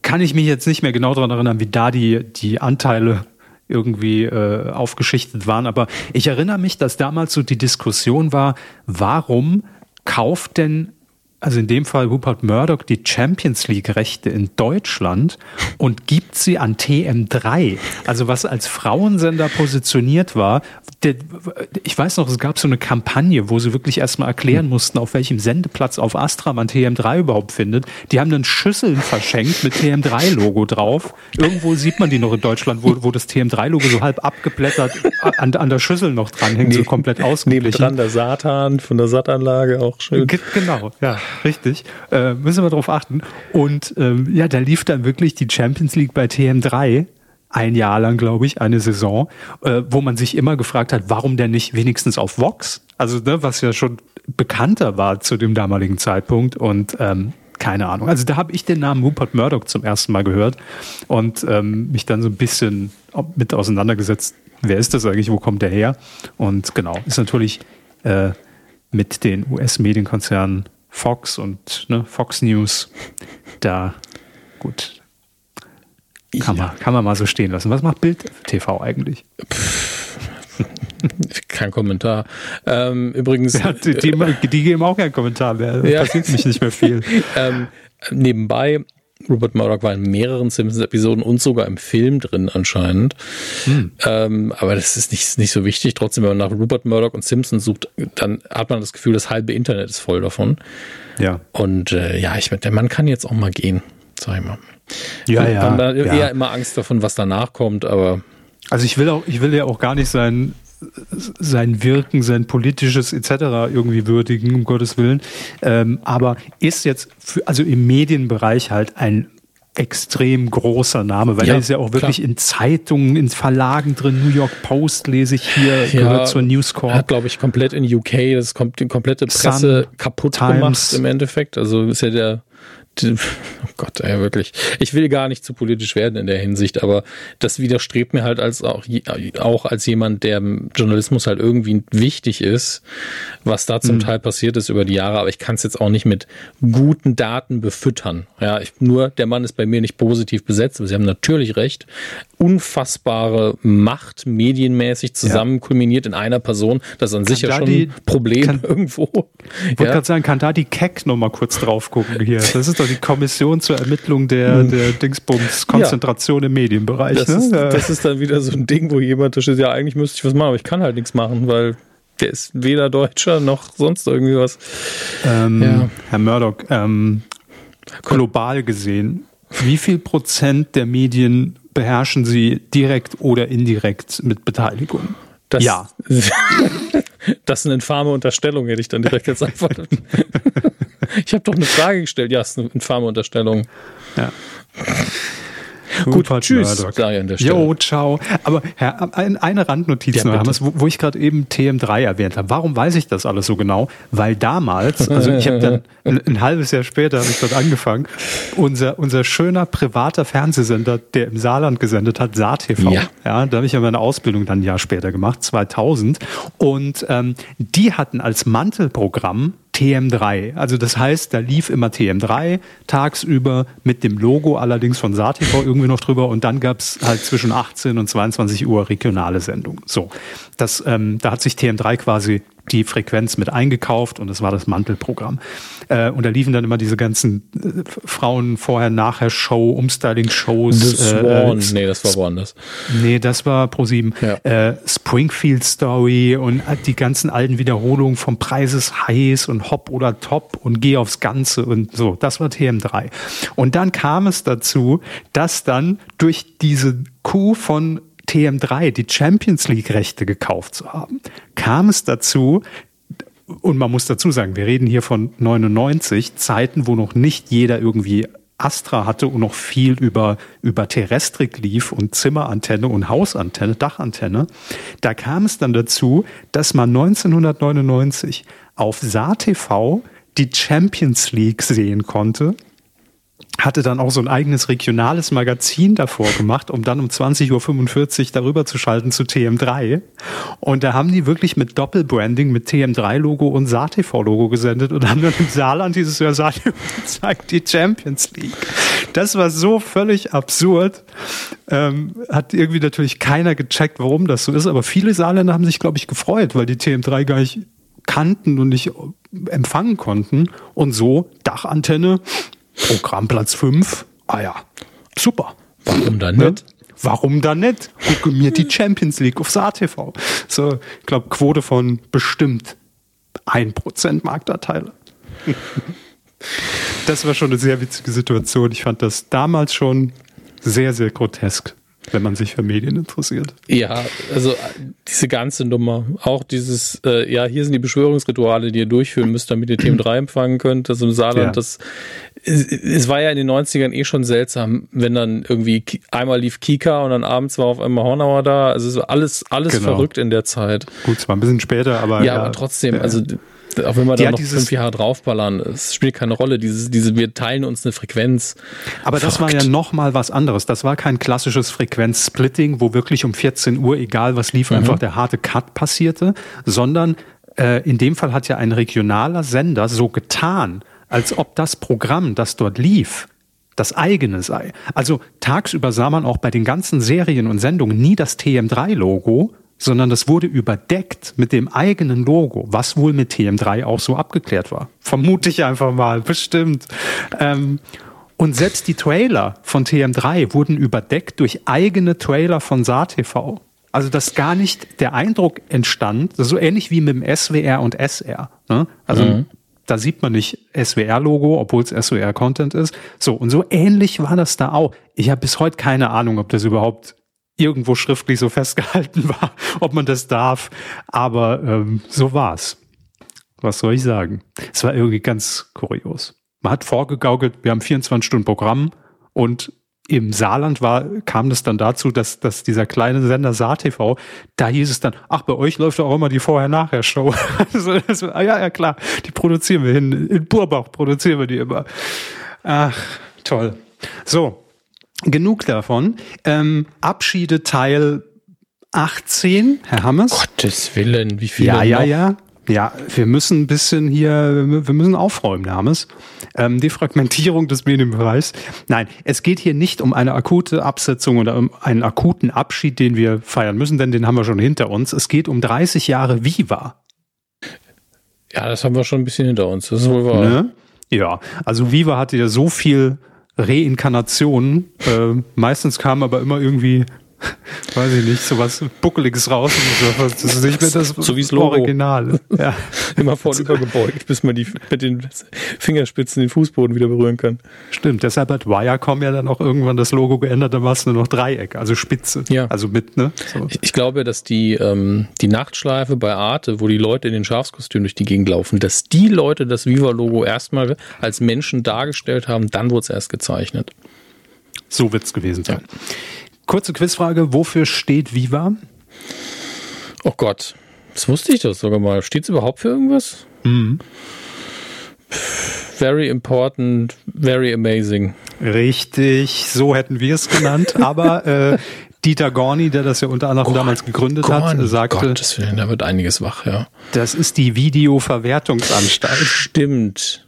Kann ich mich jetzt nicht mehr genau daran erinnern, wie da die, die Anteile irgendwie äh, aufgeschichtet waren. Aber ich erinnere mich, dass damals so die Diskussion war, warum kauft denn also in dem Fall Rupert Murdoch, die Champions League-Rechte in Deutschland und gibt sie an TM3. Also was als Frauensender positioniert war. Der, ich weiß noch, es gab so eine Kampagne, wo sie wirklich erstmal erklären mussten, auf welchem Sendeplatz auf Astra man TM3 überhaupt findet. Die haben dann Schüsseln verschenkt mit TM3-Logo drauf. Irgendwo sieht man die noch in Deutschland, wo, wo das TM3-Logo so halb abgeblättert an, an der Schüssel noch dranhängt, nee, so komplett ausgeglichen. Nebendran der Satan von der Sattanlage auch schön. Genau, ja. Richtig. Äh, müssen wir darauf achten. Und ähm, ja, da lief dann wirklich die Champions League bei TM3 ein Jahr lang, glaube ich, eine Saison, äh, wo man sich immer gefragt hat, warum denn nicht wenigstens auf Vox? Also, ne, was ja schon bekannter war zu dem damaligen Zeitpunkt und ähm, keine Ahnung. Also da habe ich den Namen Rupert Murdoch zum ersten Mal gehört und ähm, mich dann so ein bisschen mit auseinandergesetzt, wer ist das eigentlich, wo kommt der her? Und genau, ist natürlich äh, mit den US-Medienkonzernen Fox und ne, Fox News, da gut. Kann, ja. man, kann man mal so stehen lassen. Was macht Bild TV eigentlich? Kein Kommentar. Ähm, übrigens. Ja, die, die, die, geben auch keinen Kommentar mehr. Ja. Passiert mich nicht mehr viel. ähm, nebenbei Rupert Murdoch war in mehreren Simpsons-Episoden und sogar im Film drin anscheinend. Hm. Ähm, aber das ist nicht, nicht so wichtig. Trotzdem, wenn man nach Rupert Murdoch und Simpsons sucht, dann hat man das Gefühl, das halbe Internet ist voll davon. Ja. Und äh, ja, ich der Mann kann jetzt auch mal gehen, sag ich mal. Ja, ja. Man hat eher immer Angst davon, was danach kommt, aber. Also ich will auch, ich will ja auch gar nicht sein, sein Wirken, sein politisches etc. irgendwie würdigen, um Gottes Willen. Ähm, aber ist jetzt, für, also im Medienbereich halt ein extrem großer Name, weil ja, er ist ja auch wirklich klar. in Zeitungen, in Verlagen drin. New York Post lese ich hier, ja, gehört zur News Corp. Hat, glaube ich, komplett in UK das kommt die komplette Presse Sun, kaputt Times. gemacht im Endeffekt. Also ist ja der Oh Gott, ey, wirklich. Ich will gar nicht zu politisch werden in der Hinsicht, aber das widerstrebt mir halt als auch, auch als jemand, der Journalismus halt irgendwie wichtig ist, was da zum mhm. Teil passiert ist über die Jahre, aber ich kann es jetzt auch nicht mit guten Daten befüttern. Ja, ich, nur der Mann ist bei mir nicht positiv besetzt, aber Sie haben natürlich recht. Unfassbare Macht medienmäßig zusammen ja. kulminiert in einer Person, das ist an sich ja schon ein Problem kann, irgendwo. Ich wollte ja. gerade sagen, kann da die Keck noch mal kurz drauf gucken hier. Das ist doch die Kommission zur Ermittlung der, hm. der Dingsbums Konzentration ja. im Medienbereich. Das, ne? ist, das ist dann wieder so ein Ding, wo jemand da steht, ja, eigentlich müsste ich was machen, aber ich kann halt nichts machen, weil der ist weder Deutscher noch sonst irgendwie was. Ähm, ja. Herr Murdoch, ähm, global gesehen, wie viel Prozent der Medien beherrschen Sie direkt oder indirekt mit Beteiligung? Das, ja. das ist eine infame Unterstellung, hätte ich dann direkt jetzt einfach. ich habe doch eine Frage gestellt. Ja, es ist eine infame Unterstellung. Ja. Gut, Gut tschüss, sage an der Stelle. Jo, ciao. Aber Herr, eine Randnotiz ja, noch, wo, wo ich gerade eben TM3 erwähnt habe. Warum weiß ich das alles so genau? Weil damals, also ich habe dann ein, ein, halbes Jahr später habe ich dort angefangen, unser, unser schöner privater Fernsehsender, der im Saarland gesendet hat, SaarTV, ja. ja, da habe ich ja meine Ausbildung dann ein Jahr später gemacht, 2000. Und ähm, die hatten als Mantelprogramm TM3. Also das heißt, da lief immer TM3 tagsüber mit dem Logo allerdings von SaTV irgendwie noch drüber und dann gab es halt zwischen 18 und 22 Uhr regionale Sendungen. So, das, ähm, da hat sich TM3 quasi die Frequenz mit eingekauft und das war das Mantelprogramm. Äh, und da liefen dann immer diese ganzen äh, Frauen vorher, nachher Show, Umstyling-Shows. The Swan, äh, nee, das war woanders. Nee, das war Pro7. Ja. Äh, Springfield Story und die ganzen alten Wiederholungen vom Preises heiß und Hop oder Top und Geh aufs Ganze und so. Das war TM3. Und dann kam es dazu, dass dann durch diese Kuh von TM3 die Champions League Rechte gekauft zu haben, kam es dazu, und man muss dazu sagen, wir reden hier von 99 Zeiten, wo noch nicht jeder irgendwie Astra hatte und noch viel über, über Terrestrik lief und Zimmerantenne und Hausantenne, Dachantenne. Da kam es dann dazu, dass man 1999 auf SaarTV die Champions League sehen konnte hatte dann auch so ein eigenes regionales Magazin davor gemacht, um dann um 20.45 Uhr darüber zu schalten zu TM3. Und da haben die wirklich mit Doppelbranding, mit TM3-Logo und SaTV-Logo gesendet und haben dann im Saarland dieses Jahr SaTV gezeigt, die Champions League. Das war so völlig absurd. Ähm, hat irgendwie natürlich keiner gecheckt, warum das so ist, aber viele Saarländer haben sich, glaube ich, gefreut, weil die TM3 gar nicht kannten und nicht empfangen konnten. Und so Dachantenne, Programmplatz 5. Ah ja, super. Warum dann ne? nicht? Warum dann nicht? Gucke mir die Champions League auf SaarTV. So, ich glaube, Quote von bestimmt 1% Marktanteile. Das war schon eine sehr witzige Situation. Ich fand das damals schon sehr, sehr grotesk wenn man sich für Medien interessiert. Ja, also diese ganze Nummer, auch dieses, äh, ja, hier sind die Beschwörungsrituale, die ihr durchführen müsst, damit ihr Themen 3 empfangen könnt. Das im Saarland, ja. das es, es, war ja in den 90ern eh schon seltsam, wenn dann irgendwie einmal lief Kika und dann abends war auf einmal Hornauer da. Also es war alles, alles genau. verrückt in der Zeit. Gut, zwar ein bisschen später, aber. Ja, ja aber trotzdem, also auch wenn wir da noch fünf Jahre draufballern, es spielt keine Rolle. Dieses, diese, wir teilen uns eine Frequenz. Aber Verrückt. das war ja noch mal was anderes. Das war kein klassisches Frequenzsplitting, wo wirklich um 14 Uhr, egal was lief, mhm. einfach der harte Cut passierte, sondern äh, in dem Fall hat ja ein regionaler Sender so getan, als ob das Programm, das dort lief, das eigene sei. Also tagsüber sah man auch bei den ganzen Serien und Sendungen nie das TM3-Logo, sondern das wurde überdeckt mit dem eigenen Logo, was wohl mit TM3 auch so abgeklärt war. Vermute ich einfach mal, bestimmt. Ähm, und selbst die Trailer von TM3 wurden überdeckt durch eigene Trailer von SaarTV. Also dass gar nicht der Eindruck entstand, so ähnlich wie mit dem SWR und SR. Ne? Also mhm. da sieht man nicht SWR-Logo, obwohl es SWR-Content ist. So, und so ähnlich war das da auch. Ich habe bis heute keine Ahnung, ob das überhaupt irgendwo schriftlich so festgehalten war, ob man das darf. Aber ähm, so war's. Was soll ich sagen? Es war irgendwie ganz kurios. Man hat vorgegaukelt, wir haben 24 Stunden Programm und im Saarland war, kam das dann dazu, dass, dass dieser kleine Sender SaarTV, da hieß es dann, ach, bei euch läuft auch immer die Vorher-Nachher-Show. also, also, ah, ja, ja, klar, die produzieren wir hin. In Burbach produzieren wir die immer. Ach, toll. So, genug davon. Ähm, Abschiede Teil 18, Herr Hammers. Gottes Willen, wie viele Ja, ja, noch? ja. Ja, wir müssen ein bisschen hier, wir müssen aufräumen, Herr Hammers. Ähm, die Fragmentierung des Medienbereichs. Nein, es geht hier nicht um eine akute Absetzung oder um einen akuten Abschied, den wir feiern müssen, denn den haben wir schon hinter uns. Es geht um 30 Jahre Viva. Ja, das haben wir schon ein bisschen hinter uns. Das ist wohl wahr. Ne? Ja, also Viva hatte ja so viel Reinkarnationen. Äh, meistens kam aber immer irgendwie, weiß ich nicht, sowas Buckeliges raus. Das ist nicht mehr das so wie das Logo. Original. Ja. immer vornüber gebeugt, bis man die mit den Fingerspitzen den Fußboden wieder berühren kann. Stimmt, deshalb hat Wirecom ja dann auch irgendwann das Logo geändert, dann war es nur noch Dreieck, also Spitze. Ja. Also mit, ne? So. Ich, ich, glaube, dass die, ähm, die Nachtschleife bei Arte, wo die Leute in den Schafskostümen durch die Gegend laufen, dass die Leute das Viva-Logo erstmal als Menschen dargestellt haben, dann wurde es erst gezeichnet. So wird es gewesen sein. Ja. Kurze Quizfrage, wofür steht Viva? Oh Gott, das wusste ich doch sogar mal. Steht es überhaupt für irgendwas? Mhm. Very important, very amazing. Richtig, so hätten wir es genannt. Aber äh, Dieter Gorni, der das ja unter anderem Gott, damals gegründet Gorni, hat, sagte, Gottes Willen, da wird einiges wach, ja. Das ist die Videoverwertungsanstalt. Stimmt.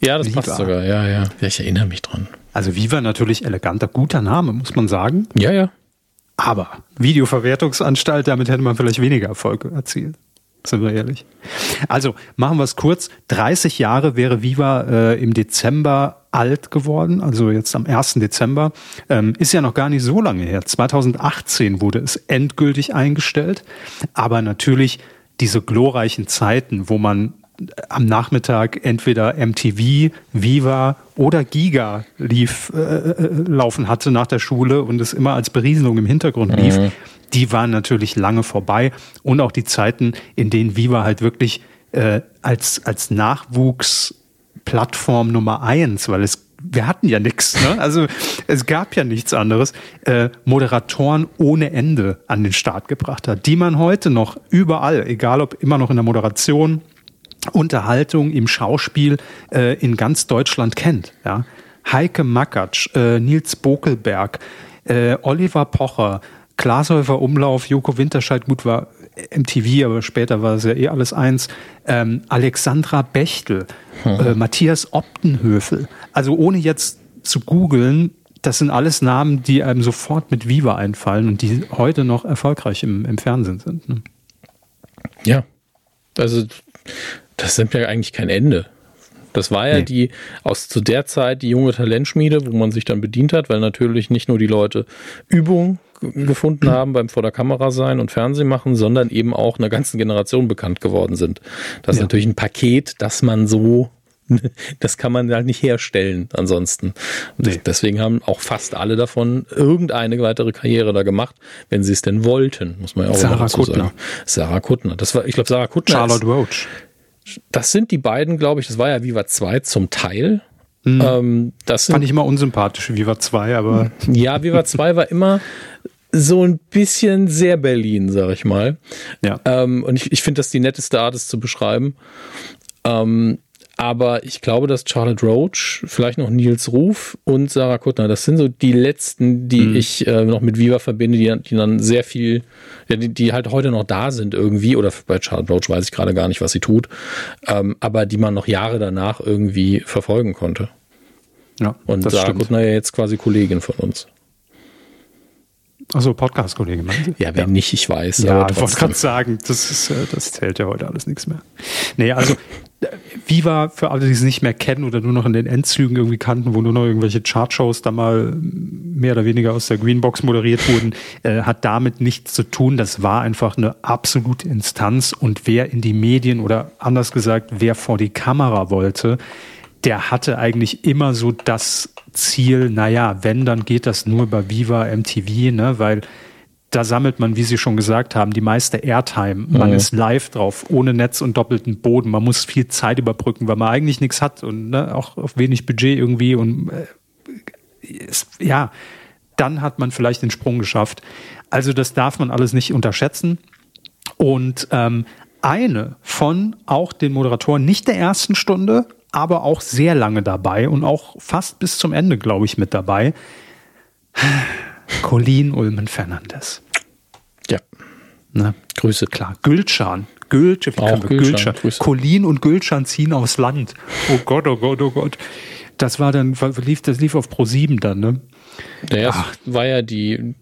Ja, das Viva. passt sogar, ja, ja. Ja, ich erinnere mich dran. Also Viva natürlich eleganter, guter Name, muss man sagen. Ja, ja. Aber Videoverwertungsanstalt, damit hätte man vielleicht weniger Erfolg erzielt. sind wir ehrlich. Also machen wir es kurz. 30 Jahre wäre Viva äh, im Dezember alt geworden, also jetzt am 1. Dezember. Ähm, ist ja noch gar nicht so lange her. 2018 wurde es endgültig eingestellt. Aber natürlich diese glorreichen Zeiten, wo man am Nachmittag entweder MTV, Viva oder Giga lief, äh, äh, laufen hatte nach der Schule und es immer als Berieselung im Hintergrund lief, mhm. die waren natürlich lange vorbei. Und auch die Zeiten, in denen Viva halt wirklich äh, als, als Nachwuchsplattform Nummer eins, weil es wir hatten ja nichts, ne? Also es gab ja nichts anderes, äh, Moderatoren ohne Ende an den Start gebracht hat, die man heute noch überall, egal ob immer noch in der Moderation, Unterhaltung im Schauspiel äh, in ganz Deutschland kennt. Ja? Heike Makatsch, äh, Nils Bokelberg, äh, Oliver Pocher, Glashäufer Umlauf, Joko Winterscheid, gut war MTV, aber später war es ja eh alles eins, ähm, Alexandra Bechtel, hm. äh, Matthias Optenhöfel. Also ohne jetzt zu googeln, das sind alles Namen, die einem sofort mit Viva einfallen und die heute noch erfolgreich im, im Fernsehen sind. Ne? Ja, also das nimmt ja eigentlich kein Ende. Das war ja nee. die aus zu der Zeit die junge Talentschmiede, wo man sich dann bedient hat, weil natürlich nicht nur die Leute Übung gefunden haben beim vor der Kamera sein und Fernsehen machen, sondern eben auch einer ganzen Generation bekannt geworden sind. Das ist natürlich ein Paket, das man so das kann man halt nicht herstellen ansonsten. Nee. Deswegen haben auch fast alle davon irgendeine weitere Karriere da gemacht, wenn sie es denn wollten, muss man ja auch Sarah dazu Kuttner. sagen. Sarah Kuttner. Das war, ich glaube, Sarah Kuttner. Charlotte Roach. Das sind die beiden, glaube ich, das war ja Viva 2 zum Teil. Mhm. Ähm, das Fand ich immer unsympathisch, Viva 2, aber. Ja, Viva 2 war immer so ein bisschen sehr Berlin, sag ich mal. Ja. Ähm, und ich, ich finde das die netteste Art, es zu beschreiben. Ähm, aber ich glaube, dass Charlotte Roach, vielleicht noch Nils Ruf und Sarah Kuttner, das sind so die letzten, die mhm. ich äh, noch mit Viva verbinde, die, die dann sehr viel, die, die, halt heute noch da sind irgendwie. Oder bei Charlotte Roach weiß ich gerade gar nicht, was sie tut. Ähm, aber die man noch Jahre danach irgendwie verfolgen konnte. Ja, und Sarah stimmt. Kuttner ja jetzt quasi Kollegin von uns. Also Podcast-Kollege, meinst Ja, wenn ja. nicht, ich weiß. Ja, ich wollte gerade sagen, das, ist, äh, das zählt ja heute alles nichts mehr. Nee, also Viva, für alle, die es nicht mehr kennen oder nur noch in den Endzügen irgendwie kannten, wo nur noch irgendwelche Chartshows da mal mehr oder weniger aus der Greenbox moderiert wurden, äh, hat damit nichts zu tun. Das war einfach eine absolute Instanz und wer in die Medien oder anders gesagt, wer vor die Kamera wollte, der hatte eigentlich immer so das Ziel, naja, wenn, dann geht das nur über Viva MTV, ne, weil da sammelt man, wie Sie schon gesagt haben, die meiste Airtime. Man mhm. ist live drauf, ohne Netz und doppelten Boden. Man muss viel Zeit überbrücken, weil man eigentlich nichts hat und ne, auch auf wenig Budget irgendwie und äh, ist, ja, dann hat man vielleicht den Sprung geschafft. Also das darf man alles nicht unterschätzen. Und ähm, eine von auch den Moderatoren, nicht der ersten Stunde, aber auch sehr lange dabei und auch fast bis zum Ende, glaube ich, mit dabei. Colin Ulmen Fernandes. Ja. Ne? Grüße. Klar. Gülcan. Gülcan. Wie auch Gülcan. Gülcan. Colin und Gülcan ziehen aufs Land. Oh Gott, oh Gott, oh Gott. Das war dann, lief, das lief auf Pro 7 dann, ne? Ja, Ach. war ja die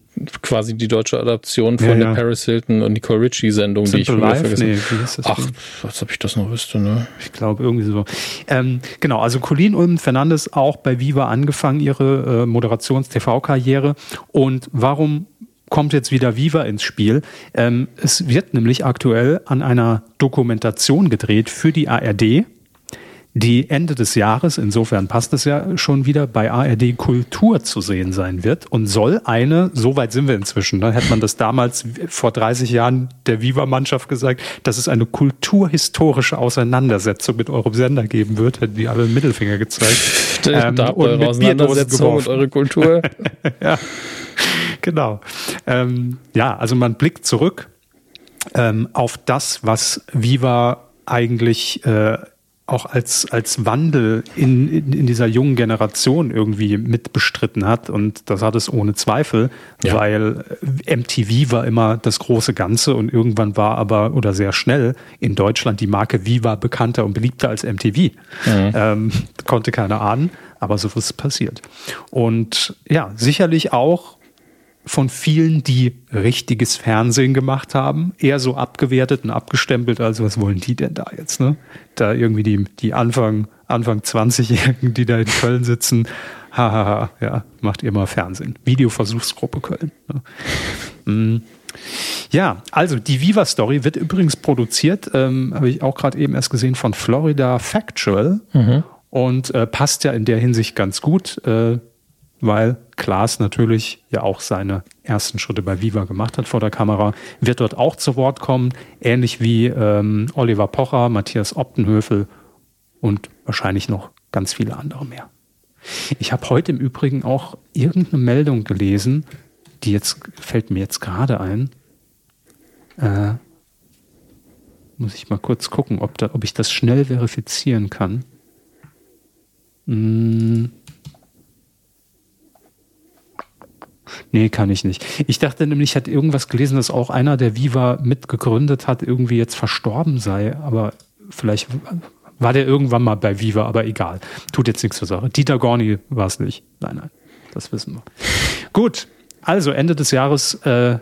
quasi die deutsche Adaption von ja, der Paris Hilton und Nicole Ritchie Sendung, Simple die ich Life? vergessen nee, wie ist das Ach, was ob ich das noch wüsste, ne? Ich glaube irgendwie so. Ähm, genau, also Colleen Ulm Fernandes auch bei Viva angefangen ihre äh, Moderations-TV-Karriere und warum kommt jetzt wieder Viva ins Spiel. Ähm, es wird nämlich aktuell an einer Dokumentation gedreht für die ARD die Ende des Jahres, insofern passt es ja schon wieder, bei ARD Kultur zu sehen sein wird und soll eine, so weit sind wir inzwischen, ne, hätte man das damals vor 30 Jahren der Viva-Mannschaft gesagt, dass es eine kulturhistorische Auseinandersetzung mit eurem Sender geben wird, hätten die alle einen Mittelfinger gezeigt. ähm, da und mit Auseinandersetzung mit eure Kultur. ja, genau. Ähm, ja, also man blickt zurück ähm, auf das, was Viva eigentlich äh, auch als, als Wandel in, in, in, dieser jungen Generation irgendwie mitbestritten hat. Und das hat es ohne Zweifel, ja. weil MTV war immer das große Ganze und irgendwann war aber oder sehr schnell in Deutschland die Marke Viva bekannter und beliebter als MTV. Mhm. Ähm, konnte keiner ahnen, aber so ist passiert. Und ja, sicherlich auch von vielen, die richtiges Fernsehen gemacht haben, eher so abgewertet und abgestempelt, also was wollen die denn da jetzt, ne? Da irgendwie die, die Anfang, Anfang 20-Jährigen, die da in Köln sitzen, hahaha, ja, macht ihr mal Fernsehen. Videoversuchsgruppe Köln. Ne? Mm. Ja, also die Viva Story wird übrigens produziert, ähm, habe ich auch gerade eben erst gesehen, von Florida Factual mhm. und äh, passt ja in der Hinsicht ganz gut, äh, weil Klaas natürlich ja auch seine ersten Schritte bei Viva gemacht hat vor der Kamera, wird dort auch zu Wort kommen, ähnlich wie ähm, Oliver Pocher, Matthias Optenhöfel und wahrscheinlich noch ganz viele andere mehr. Ich habe heute im Übrigen auch irgendeine Meldung gelesen, die jetzt fällt mir jetzt gerade ein. Äh, muss ich mal kurz gucken, ob, da, ob ich das schnell verifizieren kann. Hm. Nee, kann ich nicht. Ich dachte nämlich, ich hatte irgendwas gelesen, dass auch einer, der Viva mitgegründet hat, irgendwie jetzt verstorben sei. Aber vielleicht war der irgendwann mal bei Viva, aber egal. Tut jetzt nichts zur Sache. Dieter Gorni war es nicht. Nein, nein. Das wissen wir. Gut. Also Ende des Jahres äh,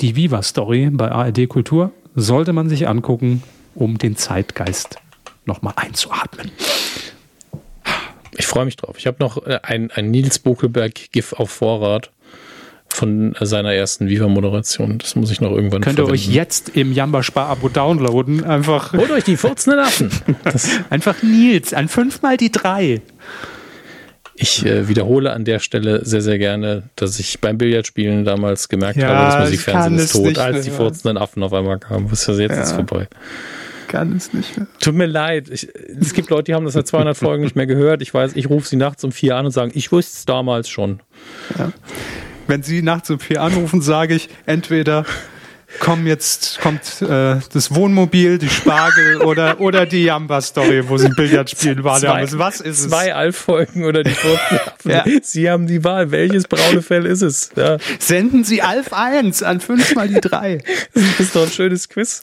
die Viva-Story bei ARD Kultur sollte man sich angucken, um den Zeitgeist nochmal einzuatmen. Ich freue mich drauf. Ich habe noch äh, ein, ein Nils Bokelberg-GIF auf Vorrat von seiner ersten Viva-Moderation. Das muss ich noch irgendwann Könnt verwenden. ihr euch jetzt im Jamba Spar-Abo downloaden. Einfach. Holt euch die furzenden Affen. Einfach Nils, an fünfmal die drei. Ich äh, wiederhole an der Stelle sehr, sehr gerne, dass ich beim Billardspielen damals gemerkt ja, habe, das Musikfernsehen ist tot, als die furzenden Affen auf einmal kamen. Was ist jetzt ja. ist vorbei. Kann es nicht mehr. Tut mir leid. Ich, es gibt Leute, die haben das seit 200 Folgen nicht mehr gehört. Ich weiß, ich rufe sie nachts um vier an und sage, ich wusste es damals schon. Ja. Wenn sie nachts um vier anrufen, sage ich entweder komm jetzt kommt äh, das Wohnmobil, die Spargel oder oder die Jamba Story, wo sie Billard spielen waren. Zwei, was ist es? Zwei Alf-Folgen oder die ja. Sie haben die Wahl. Welches braune Fell ist es? Ja. Senden Sie Alf 1 an fünfmal die drei. Das ist doch ein schönes Quiz.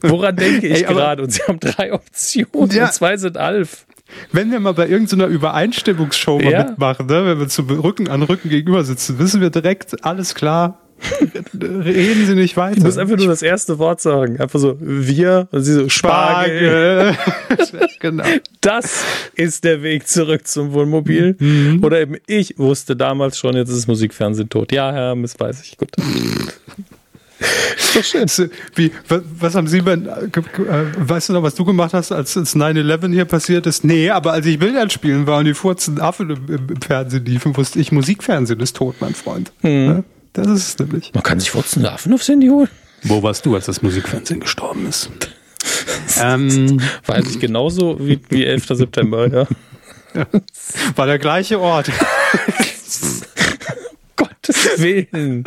Woran denke ich gerade? Und Sie haben drei Optionen ja. und zwei sind Alf. Wenn wir mal bei irgendeiner Übereinstimmungsshow mal ja. mitmachen, ne? wenn wir zu Rücken an Rücken gegenüber sitzen, wissen wir direkt, alles klar, Reden Sie nicht weiter. Du musst einfach nur das erste Wort sagen. Einfach so, wir, und sie so, Spargel. Spargel. genau. Das ist der Weg zurück zum Wohnmobil. Mhm. Oder eben, ich wusste damals schon, jetzt ist Musikfernsehen tot. Ja, Herr, das weiß ich. Gut. Ist doch schön. Wie, was, was haben Sie bei, äh, weißt du noch, was du gemacht hast, als, als 9-11 hier passiert ist? Nee, aber als ich Billard spielen war und die furzen Affen im, im, Fernsehen liefen, wusste ich, Musikfernsehen ist tot, mein Freund. Mhm. Das ist es nämlich. Man kann sich furzende Affen aufs Handy holen. Wo warst du, als das Musikfernsehen gestorben ist? ähm, Weiß ich genauso wie, wie 11. September, ja. ja. War der gleiche Ort. Willen.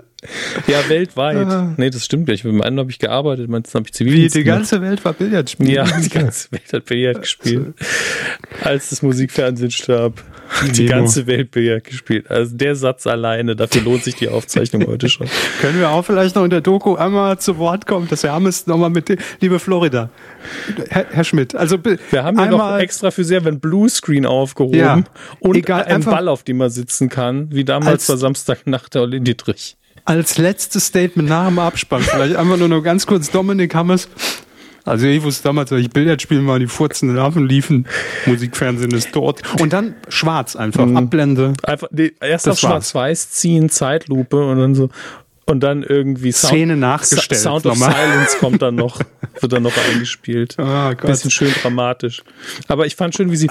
Ja, weltweit. Ah. Nee, das stimmt ja. Ich, mit dem einen habe ich gearbeitet, meinen habe ich Zivildienst Wie, die ganze Welt war Billard spielen. Ja, die ganze Welt hat Billard gespielt. Als das Musikfernsehen starb. Die Nemo. ganze Welt gespielt. Also der Satz alleine, dafür lohnt sich die Aufzeichnung heute schon. Können wir auch vielleicht noch in der Doku einmal zu Wort kommen, dass wir haben es nochmal mit, dem, liebe Florida, Herr, Herr, Schmidt, also Wir haben hier noch extra für sehr wenn Bluescreen aufgehoben ja, und egal, einen Ball, auf dem man sitzen kann, wie damals bei Samstagnacht der Olin Dietrich als letztes Statement nach dem Abspann, vielleicht einfach nur noch ganz kurz Dominik Hammers. Also ich wusste damals, als ich Billard spielen war, die Furzen Larven liefen, Musikfernsehen ist dort. Und dann schwarz einfach, mhm. Abblende. Einfach nee, erst auf schwarz-weiß ziehen, Zeitlupe und dann so und dann irgendwie Sound, Szene nachgestellt. Sound of nochmal. Silence kommt dann noch, wird dann noch eingespielt. Oh Gott. Bisschen schön dramatisch. Aber ich fand schön, wie sie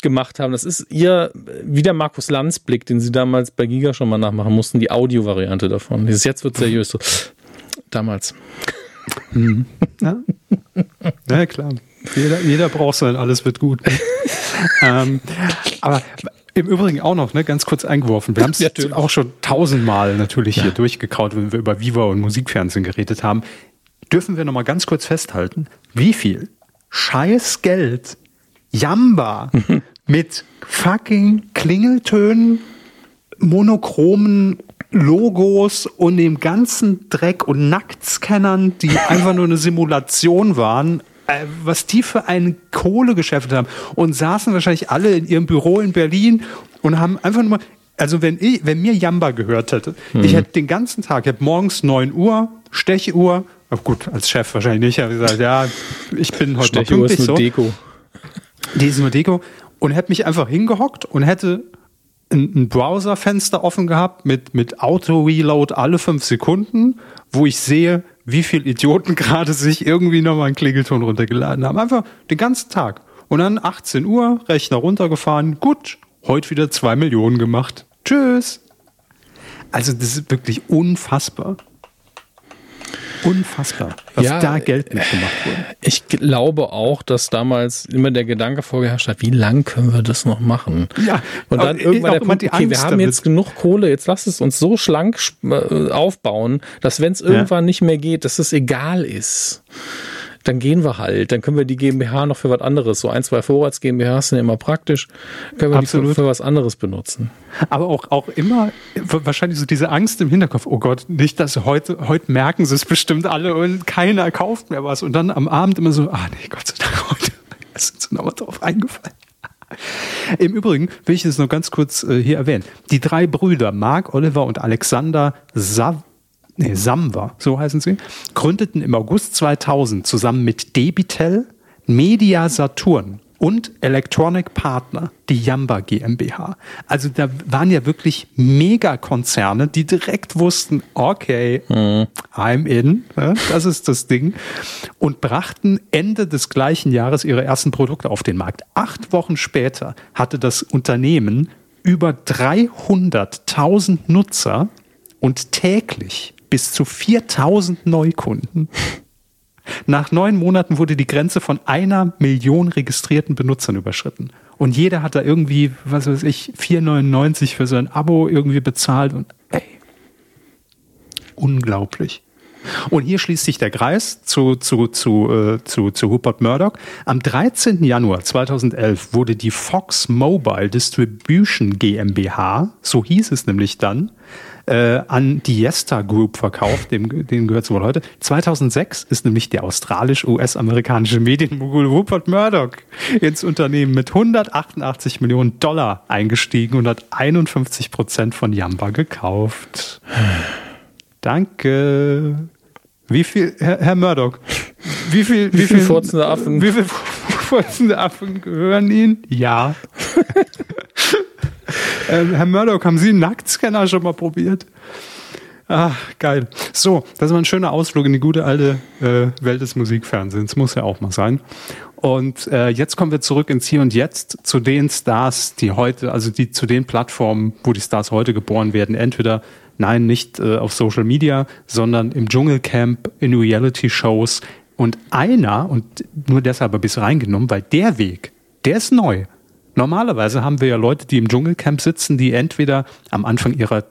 gemacht haben. Das ist ihr, wie der Markus Lanz Blick, den sie damals bei Giga schon mal nachmachen mussten, die Audio-Variante davon. Dieses jetzt wird seriös so. Damals. Mhm. Ja. ja, klar. Jeder, jeder braucht sein, alles wird gut. ähm, aber im Übrigen auch noch, ne, ganz kurz eingeworfen. Wir haben es ja, auch schon tausendmal natürlich ja. hier durchgekaut, wenn wir über Viva und Musikfernsehen geredet haben. Dürfen wir noch mal ganz kurz festhalten, wie viel scheiß Geld Jamba mit fucking Klingeltönen, monochromen Logos und dem ganzen Dreck und Nacktscannern, die einfach nur eine Simulation waren, äh, was die für ein Kohlegeschäft haben und saßen wahrscheinlich alle in ihrem Büro in Berlin und haben einfach nur mal Also wenn ich, wenn mir Jamba gehört hätte, mhm. ich hätte den ganzen Tag, ich hätte morgens 9 Uhr, Stechuhr, oh gut, als Chef wahrscheinlich nicht, habe gesagt, ja, ich bin heute Stechuhr pünktlich ist nur so. Deko. Die ist nur Deko und hätte mich einfach hingehockt und hätte ein, ein Browserfenster offen gehabt mit, mit Auto-Reload alle fünf Sekunden, wo ich sehe, wie viele Idioten gerade sich irgendwie nochmal einen Klingelton runtergeladen haben. Einfach den ganzen Tag. Und dann 18 Uhr, Rechner runtergefahren, gut, heute wieder zwei Millionen gemacht. Tschüss. Also das ist wirklich unfassbar. Unfassbar, was ja, da Geld mitgemacht wurde. Ich glaube auch, dass damals immer der Gedanke vorgeherrscht hat, wie lang können wir das noch machen? Ja, und dann irgendwann der Punkt, okay, wir haben damit. jetzt genug Kohle, jetzt lass es uns so schlank äh, aufbauen, dass wenn es irgendwann ja. nicht mehr geht, dass es egal ist dann gehen wir halt. Dann können wir die GmbH noch für was anderes. So ein, zwei Vorrats GmbHs sind immer praktisch. Können wir Absolut. die für, für, was anderes benutzen. Aber auch, auch immer wahrscheinlich so diese Angst im Hinterkopf. Oh Gott, nicht, dass heute, heute merken sie es bestimmt alle und keiner kauft mehr was. Und dann am Abend immer so, ah nee, Gott sei Dank heute. ist uns nochmal drauf eingefallen. Im Übrigen will ich es noch ganz kurz äh, hier erwähnen. Die drei Brüder, Mark, Oliver und Alexander Sav nee, Samwa, so heißen sie, gründeten im August 2000 zusammen mit Debitel Media Saturn und Electronic Partner, die Yamba GmbH. Also da waren ja wirklich Megakonzerne, die direkt wussten, okay, mhm. I'm in, ne, das ist das Ding, und brachten Ende des gleichen Jahres ihre ersten Produkte auf den Markt. Acht Wochen später hatte das Unternehmen über 300.000 Nutzer und täglich bis zu 4000 Neukunden. Nach neun Monaten wurde die Grenze von einer Million registrierten Benutzern überschritten. Und jeder hat da irgendwie, was weiß ich, 4,99 für sein Abo irgendwie bezahlt und ey, unglaublich. Und hier schließt sich der Kreis zu, zu, zu, äh, zu, zu Rupert Murdoch. Am 13. Januar 2011 wurde die Fox Mobile Distribution GmbH, so hieß es nämlich dann, äh, an die Yesta Group verkauft, dem, dem gehört es wohl heute. 2006 ist nämlich der australisch-US-amerikanische Medienmogul Rupert Murdoch ins Unternehmen mit 188 Millionen Dollar eingestiegen und hat 51 Prozent von Yamba gekauft. Danke. Wie viel, Herr, Herr Murdoch, wie viel, wie, wie viel, viel furzende Affen? Wie viel furzende Affen gehören Ihnen? Ja. Ähm, Herr Murdoch, haben Sie einen Nacktscanner schon mal probiert? Ach, geil. So, das war ein schöner Ausflug in die gute alte äh, Welt des Musikfernsehens. Muss ja auch mal sein. Und äh, jetzt kommen wir zurück ins Hier und Jetzt zu den Stars, die heute, also die zu den Plattformen, wo die Stars heute geboren werden. Entweder, nein, nicht äh, auf Social Media, sondern im Dschungelcamp, in Reality-Shows. Und einer, und nur deshalb ein bisschen reingenommen, weil der Weg, der ist neu. Normalerweise haben wir ja Leute, die im Dschungelcamp sitzen, die entweder am Anfang ihrer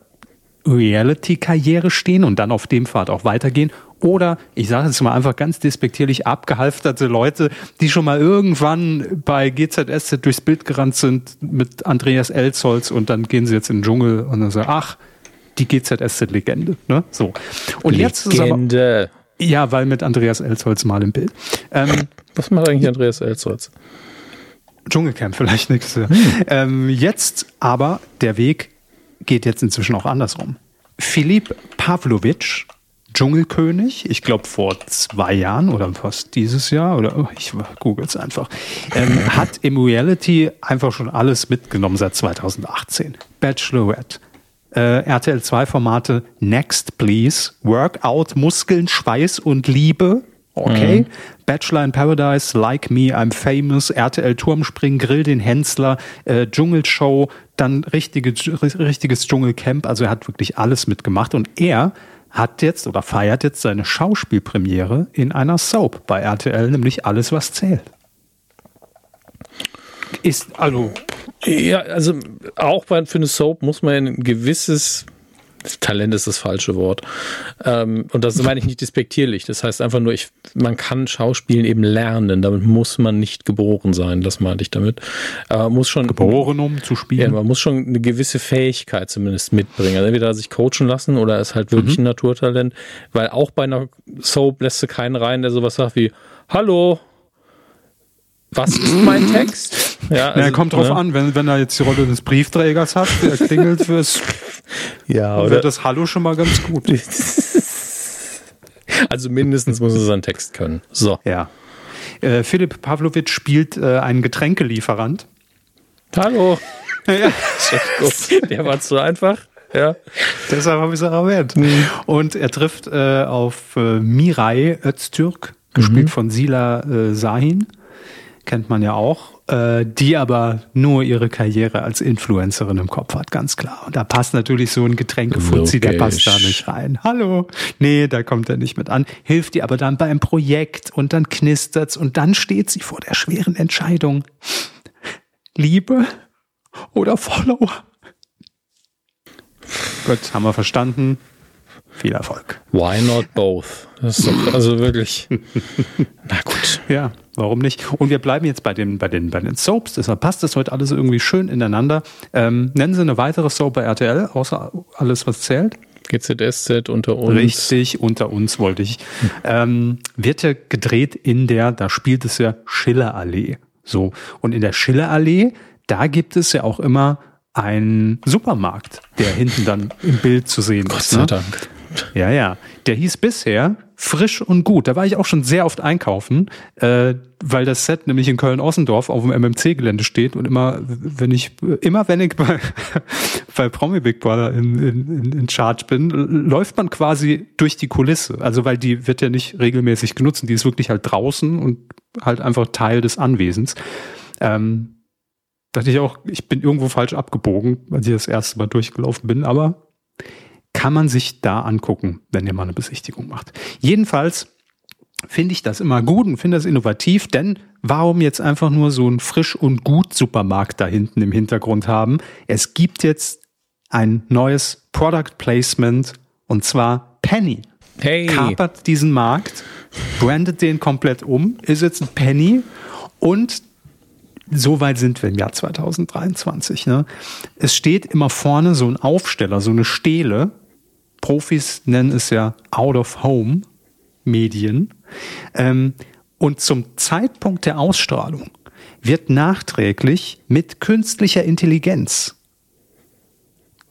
Reality-Karriere stehen und dann auf dem Pfad auch weitergehen. Oder, ich sage es mal einfach ganz despektierlich, abgehalfterte Leute, die schon mal irgendwann bei GZSZ durchs Bild gerannt sind mit Andreas Elzholz und dann gehen sie jetzt in den Dschungel und dann sagen, ach, die GZSZ-Legende. Ne? So. Und Legende. jetzt ist aber, Ja, weil mit Andreas Elzholz mal im Bild. Ähm, Was macht eigentlich Andreas Elzholz? Dschungelcamp vielleicht nächstes Hm. Ähm, jetzt aber der Weg geht jetzt inzwischen auch andersrum. Philipp Pavlovic, Dschungelkönig, ich glaube vor zwei Jahren oder fast dieses Jahr, oder oh, ich google es einfach, ähm, hat im Reality einfach schon alles mitgenommen seit 2018. Bachelorette, äh, RTL 2 Formate Next Please, Workout, Muskeln, Schweiß und Liebe, Okay. Mhm. Bachelor in Paradise, Like Me, I'm Famous, RTL Turmspringen, Grill den Hensler, äh, Dschungelshow, dann richtige, richtiges Dschungelcamp. Also er hat wirklich alles mitgemacht und er hat jetzt oder feiert jetzt seine Schauspielpremiere in einer Soap bei RTL, nämlich Alles, was zählt. Ist, also. Ja, also auch für eine Soap muss man ein gewisses Talent ist das falsche Wort. Ähm, und das meine ich nicht despektierlich. Das heißt einfach nur, ich, man kann Schauspielen eben lernen. Damit muss man nicht geboren sein. Das meinte ich damit. Aber muss schon geboren, um zu spielen. Ja, man muss schon eine gewisse Fähigkeit zumindest mitbringen. Also entweder sich coachen lassen oder ist halt wirklich mhm. ein Naturtalent. Weil auch bei einer Soap lässt du keinen rein, der sowas sagt wie Hallo, was ist mein Text? Ja, also, ja, kommt drauf ne? an, wenn, wenn er jetzt die Rolle des Briefträgers hat, der klingelt fürs ja, oder das Hallo schon mal ganz gut. Also mindestens muss er seinen Text können. So. Ja. Äh, Philipp Pavlovic spielt äh, einen Getränkelieferant. Hallo. Ja. Der war zu einfach. Ja. Deshalb habe ich es erwähnt. Mhm. Und er trifft äh, auf äh, Mirai Öztürk, gespielt mhm. von Sila äh, Sahin. Kennt man ja auch. Äh, die aber nur ihre Karriere als Influencerin im Kopf hat, ganz klar. Und da passt natürlich so ein Getränkefuzzi, der passt da nicht rein. Hallo. Nee, da kommt er nicht mit an. Hilft ihr aber dann beim Projekt und dann knistert's und dann steht sie vor der schweren Entscheidung. Liebe oder Follower? Gut, haben wir verstanden. Viel Erfolg. Why not both? Also wirklich. Na gut. Ja, warum nicht? Und wir bleiben jetzt bei den, bei den, bei den Soaps. Deshalb passt das heute alles irgendwie schön ineinander. Ähm, nennen Sie eine weitere Soap bei RTL, außer alles, was zählt? GZSZ unter uns. Richtig, unter uns wollte ich. Ähm, wird ja gedreht in der, da spielt es ja Schillerallee. So. Und in der Schillerallee, da gibt es ja auch immer einen Supermarkt, der hinten dann im Bild zu sehen Gott ist. Gott sei ne? Dank. Ja, ja. Der hieß bisher frisch und gut. Da war ich auch schon sehr oft einkaufen, äh, weil das Set nämlich in Köln-Ossendorf auf dem MMC-Gelände steht und immer, wenn ich, immer wenn ich bei, bei Promi Big Brother in, in, in Charge bin, läuft man quasi durch die Kulisse. Also weil die wird ja nicht regelmäßig genutzt, die ist wirklich halt draußen und halt einfach Teil des Anwesens. Ähm, dachte ich auch, ich bin irgendwo falsch abgebogen, als ich das erste Mal durchgelaufen bin, aber kann man sich da angucken, wenn ihr mal eine Besichtigung macht. Jedenfalls finde ich das immer gut und finde das innovativ, denn warum jetzt einfach nur so ein frisch und gut Supermarkt da hinten im Hintergrund haben? Es gibt jetzt ein neues Product Placement und zwar Penny. Hey. Kapert diesen Markt, brandet den komplett um, ist jetzt ein Penny und so weit sind wir im Jahr 2023. Ne? Es steht immer vorne so ein Aufsteller, so eine Stele, Profis nennen es ja Out-of-Home-Medien. Ähm, und zum Zeitpunkt der Ausstrahlung wird nachträglich mit künstlicher Intelligenz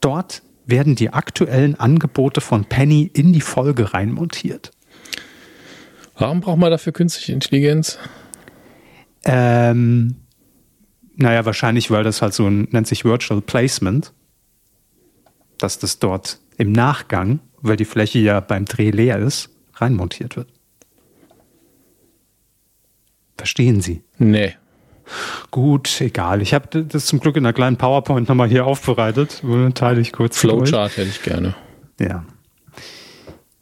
dort werden die aktuellen Angebote von Penny in die Folge reinmontiert. Warum braucht man dafür künstliche Intelligenz? Ähm, naja, wahrscheinlich, weil das halt so ein, nennt sich Virtual Placement, dass das dort im Nachgang, weil die Fläche ja beim Dreh leer ist, reinmontiert wird. Verstehen Sie? Nee. Gut, egal. Ich habe das zum Glück in einer kleinen PowerPoint nochmal hier aufbereitet. Teile ich kurz. Flowchart hätte ich gerne. Ja.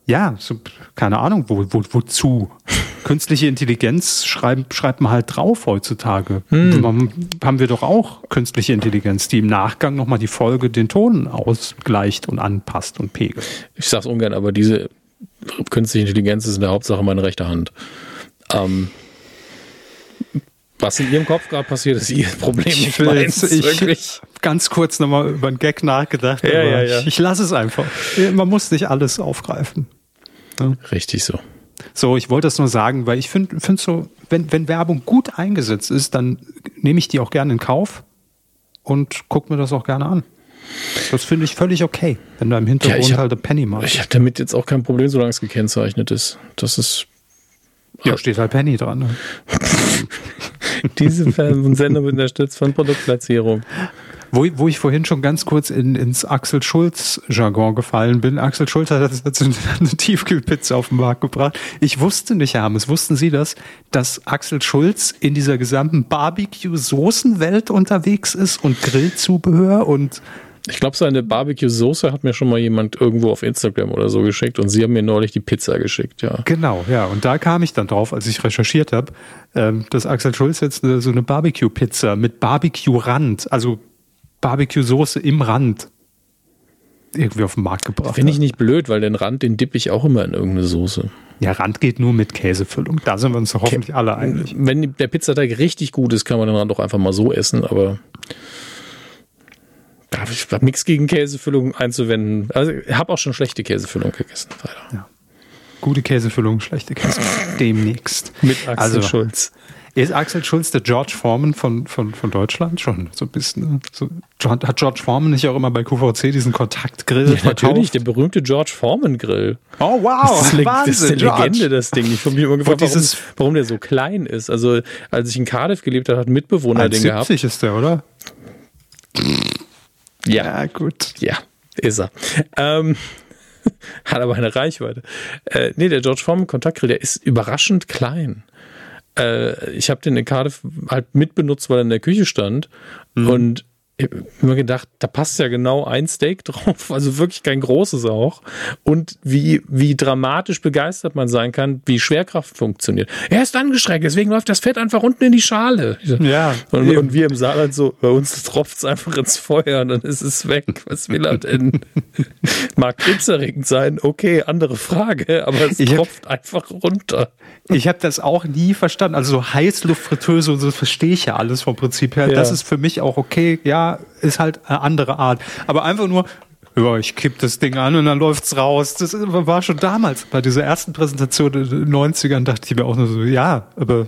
Ja, so, keine Ahnung, wo, wo, wozu? Künstliche Intelligenz schreibt, schreibt man halt drauf heutzutage. Hm. Haben wir doch auch künstliche Intelligenz, die im Nachgang nochmal die Folge den Ton ausgleicht und anpasst und pegelt. Ich sag's ungern, aber diese künstliche Intelligenz ist in der Hauptsache meine rechte Hand. Ähm, was in Ihrem Kopf gerade passiert, ist Ihr Problem. Ich, will jetzt, ich wirklich ganz kurz nochmal über einen Gag nachgedacht. Ja, ja, ja. Ich, ich lasse es einfach. Man muss nicht alles aufgreifen. Ja. Richtig so. So, ich wollte das nur sagen, weil ich finde find so, wenn, wenn Werbung gut eingesetzt ist, dann nehme ich die auch gerne in Kauf und gucke mir das auch gerne an. Das finde ich völlig okay, wenn da im Hintergrund ja, hab, halt der Penny machst. Ich habe damit jetzt auch kein Problem, solange es gekennzeichnet ist. Das ist. Ja, steht halt Penny dran. Ne? Diese Sender wird unterstützt von Produktplatzierung. Wo, wo ich vorhin schon ganz kurz in, ins Axel Schulz-Jargon gefallen bin. Axel Schulz hat jetzt eine, eine Tiefkühlpizza auf den Markt gebracht. Ich wusste nicht, Herr Hammes, wussten Sie das, dass Axel Schulz in dieser gesamten Barbecue-Soßenwelt unterwegs ist und Grillzubehör und ich glaube, seine Barbecue-Soße hat mir schon mal jemand irgendwo auf Instagram oder so geschickt und Sie haben mir neulich die Pizza geschickt, ja. Genau, ja. Und da kam ich dann drauf, als ich recherchiert habe, ähm, dass Axel Schulz jetzt so eine Barbecue-Pizza mit Barbecue-Rand, also Barbecue-Soße im Rand irgendwie auf den Markt gebracht Finde ich nicht blöd, weil den Rand, den dippe ich auch immer in irgendeine Soße. Ja, Rand geht nur mit Käsefüllung. Da sind wir uns hoffentlich Kä alle einig. Wenn der Pizzateig richtig gut ist, kann man den Rand auch einfach mal so essen, aber ich habe nichts gegen Käsefüllung einzuwenden. Also ich habe auch schon schlechte Käsefüllung gegessen, leider. Ja. Gute Käsefüllung, schlechte Käsefüllung. Demnächst. Mit Axel also, Schulz. Ist Axel Schulz der George Foreman von, von, von Deutschland schon so ein bisschen? Ne? So, hat George Foreman nicht auch immer bei QVC diesen Kontaktgrill ja, verkauft? Natürlich, der berühmte George Foreman Grill. Oh wow, das ist, Wahnsinn, das ist eine George. Legende, das Ding. Ich habe mich immer gefragt, warum, warum, der so klein ist. Also als ich in Cardiff gelebt habe, hat ein Mitbewohner den gehabt. ist der, oder? Ja. ja, gut. Ja, ist er. Ähm, hat aber eine Reichweite. Äh, nee, der George Foreman Kontaktgrill, der ist überraschend klein äh, ich habe den in Cardiff halt mitbenutzt, weil er in der Küche stand. Mhm. Und ich habe mir gedacht, da passt ja genau ein Steak drauf, also wirklich kein großes auch. Und wie, wie dramatisch begeistert man sein kann, wie Schwerkraft funktioniert. Er ist angestrengt, deswegen läuft das Fett einfach unten in die Schale. Ja. Und, und wir im Saarland so, bei uns tropft es einfach ins Feuer und dann ist es weg. Was will er denn? Mag krebserregend sein, okay, andere Frage, aber es ich tropft hab, einfach runter. Ich habe das auch nie verstanden. Also so Heißluftfritteuse und so verstehe ich ja alles vom Prinzip her. Ja. Das ist für mich auch okay. Ja, ist halt eine andere Art. Aber einfach nur, ja, ich kipp das Ding an und dann läuft's raus. Das war schon damals bei dieser ersten Präsentation in den 90ern, dachte ich mir auch nur so, ja, aber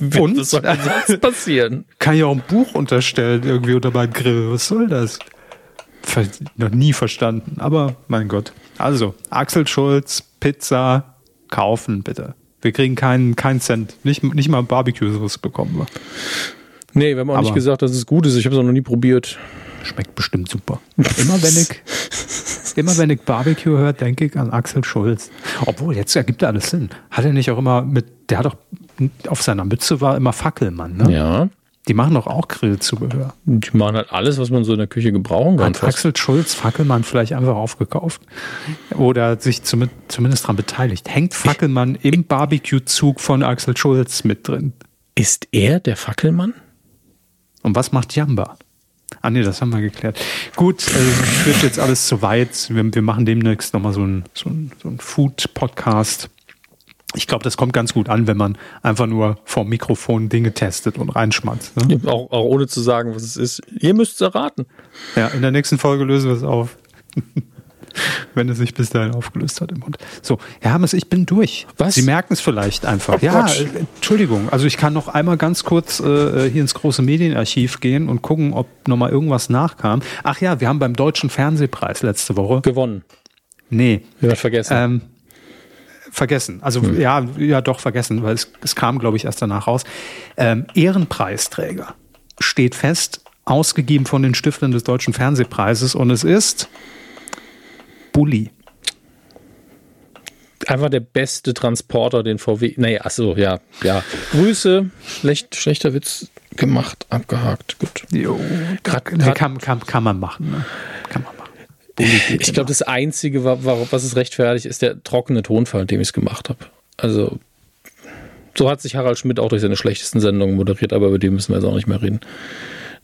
und? Was soll sonst passieren? Kann ja auch ein Buch unterstellen, irgendwie unter meinem Grill. Was soll das? Noch nie verstanden, aber mein Gott. Also, Axel Schulz, Pizza, kaufen, bitte. Wir kriegen keinen, keinen Cent. Nicht, nicht mal Barbecue-Sauce bekommen wir. Nee, wir haben auch Aber nicht gesagt, dass es gut ist. Ich habe es auch noch nie probiert. Schmeckt bestimmt super. Immer wenn ich, immer wenn ich Barbecue höre, denke ich an Axel Schulz. Obwohl, jetzt ergibt er alles Sinn. Hat er nicht auch immer mit, der hat doch auf seiner Mütze war immer Fackelmann, ne? Ja. Die machen doch auch Grillzubehör. Die machen halt alles, was man so in der Küche gebrauchen kann. Hat Axel Schulz Fackelmann vielleicht einfach aufgekauft? Oder sich zum, zumindest daran beteiligt? Hängt Fackelmann im Barbecue-Zug von Axel Schulz mit drin? Ist er der Fackelmann? Und was macht Jamba? Ah nee, das haben wir geklärt. Gut, also führt jetzt alles zu weit. Wir, wir machen demnächst nochmal so einen so ein, so ein Food-Podcast ich glaube, das kommt ganz gut an, wenn man einfach nur vom Mikrofon Dinge testet und reinschmatzt. Ne? Ja, auch, auch, ohne zu sagen, was es ist. Ihr müsst es erraten. Ja, in der nächsten Folge lösen wir es auf. wenn es sich bis dahin aufgelöst hat im Mund. So, Herr Hammes, ich bin durch. Was? Sie merken es vielleicht einfach. Oh, ja, äh, Entschuldigung. Also ich kann noch einmal ganz kurz äh, hier ins große Medienarchiv gehen und gucken, ob nochmal irgendwas nachkam. Ach ja, wir haben beim Deutschen Fernsehpreis letzte Woche gewonnen. Nee. Wir vergessen. Ähm, vergessen. Also hm. ja, ja doch vergessen, weil es, es kam, glaube ich, erst danach raus. Ähm, Ehrenpreisträger steht fest, ausgegeben von den Stiftern des Deutschen Fernsehpreises und es ist Bulli. Einfach der beste Transporter, den VW. Naja, achso, ja, ja. Grüße. Schlecht, schlechter Witz gemacht, abgehakt. Gut. Jo, grad, grad, kann, kann, kann man machen. Ne? Kann man machen. Ich glaube, das Einzige, was es rechtfertigt, ist der trockene Tonfall, in dem ich es gemacht habe. Also, so hat sich Harald Schmidt auch durch seine schlechtesten Sendungen moderiert, aber über die müssen wir jetzt auch nicht mehr reden.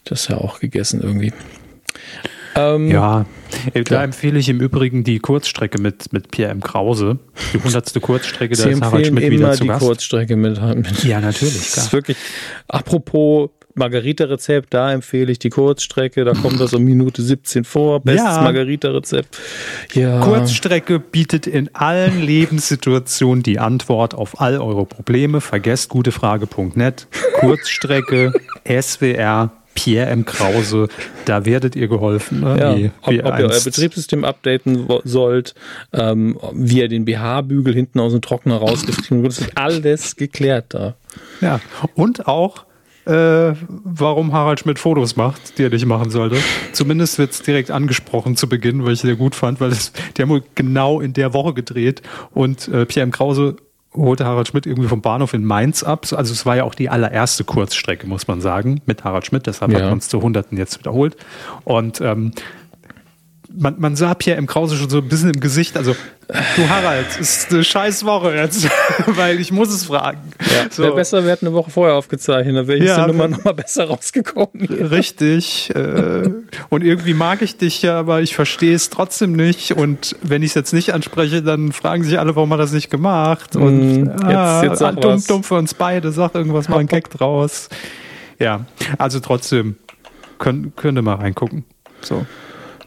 Das ist ja auch gegessen irgendwie. Ähm, ja, da klar. empfehle ich im Übrigen die Kurzstrecke mit, mit Pierre M. Krause. Die hundertste Kurzstrecke, da ist Harald Schmidt wieder zu die Gast. Kurzstrecke mit, mit. Ja, natürlich. Klar. Das ist wirklich, apropos Margarita-Rezept, da empfehle ich die Kurzstrecke, da kommt das um Minute 17 vor. Bestes ja. Margarita-Rezept. Ja. Kurzstrecke bietet in allen Lebenssituationen die Antwort auf all eure Probleme. Vergesst gutefrage.net. Kurzstrecke, SWR, Pierre M. Krause, da werdet ihr geholfen. Ne? Ja, wie, ob, wie ob ihr euer Betriebssystem updaten sollt, ähm, wie ihr den BH-Bügel hinten aus dem Trockner wird. Das ist alles geklärt da. Ja, und auch äh, warum Harald Schmidt Fotos macht, die er nicht machen sollte. Zumindest wird es direkt angesprochen zu Beginn, weil ich sehr gut fand, weil das, die haben wohl genau in der Woche gedreht und äh, Pierre M. Krause holte Harald Schmidt irgendwie vom Bahnhof in Mainz ab. Also es war ja auch die allererste Kurzstrecke, muss man sagen, mit Harald Schmidt. Deshalb ja. hat man es zu Hunderten jetzt wiederholt. Und ähm, man, man sah Pierre M. Krause schon so ein bisschen im Gesicht, also du Harald, ist eine scheiß Woche jetzt, weil ich muss es fragen. Ja, so. Wäre besser, wir hätten eine Woche vorher aufgezeichnet, dann wäre ich ja, die Nummer nochmal besser rausgekommen. Richtig. Äh, und irgendwie mag ich dich ja, aber ich verstehe es trotzdem nicht. Und wenn ich es jetzt nicht anspreche, dann fragen sich alle, warum hat das nicht gemacht? Und mm, ah, jetzt, jetzt dumm, dumm für uns beide, sag irgendwas mal ein Gag draus. Ja, also trotzdem, könnt, könnt ihr mal reingucken. So.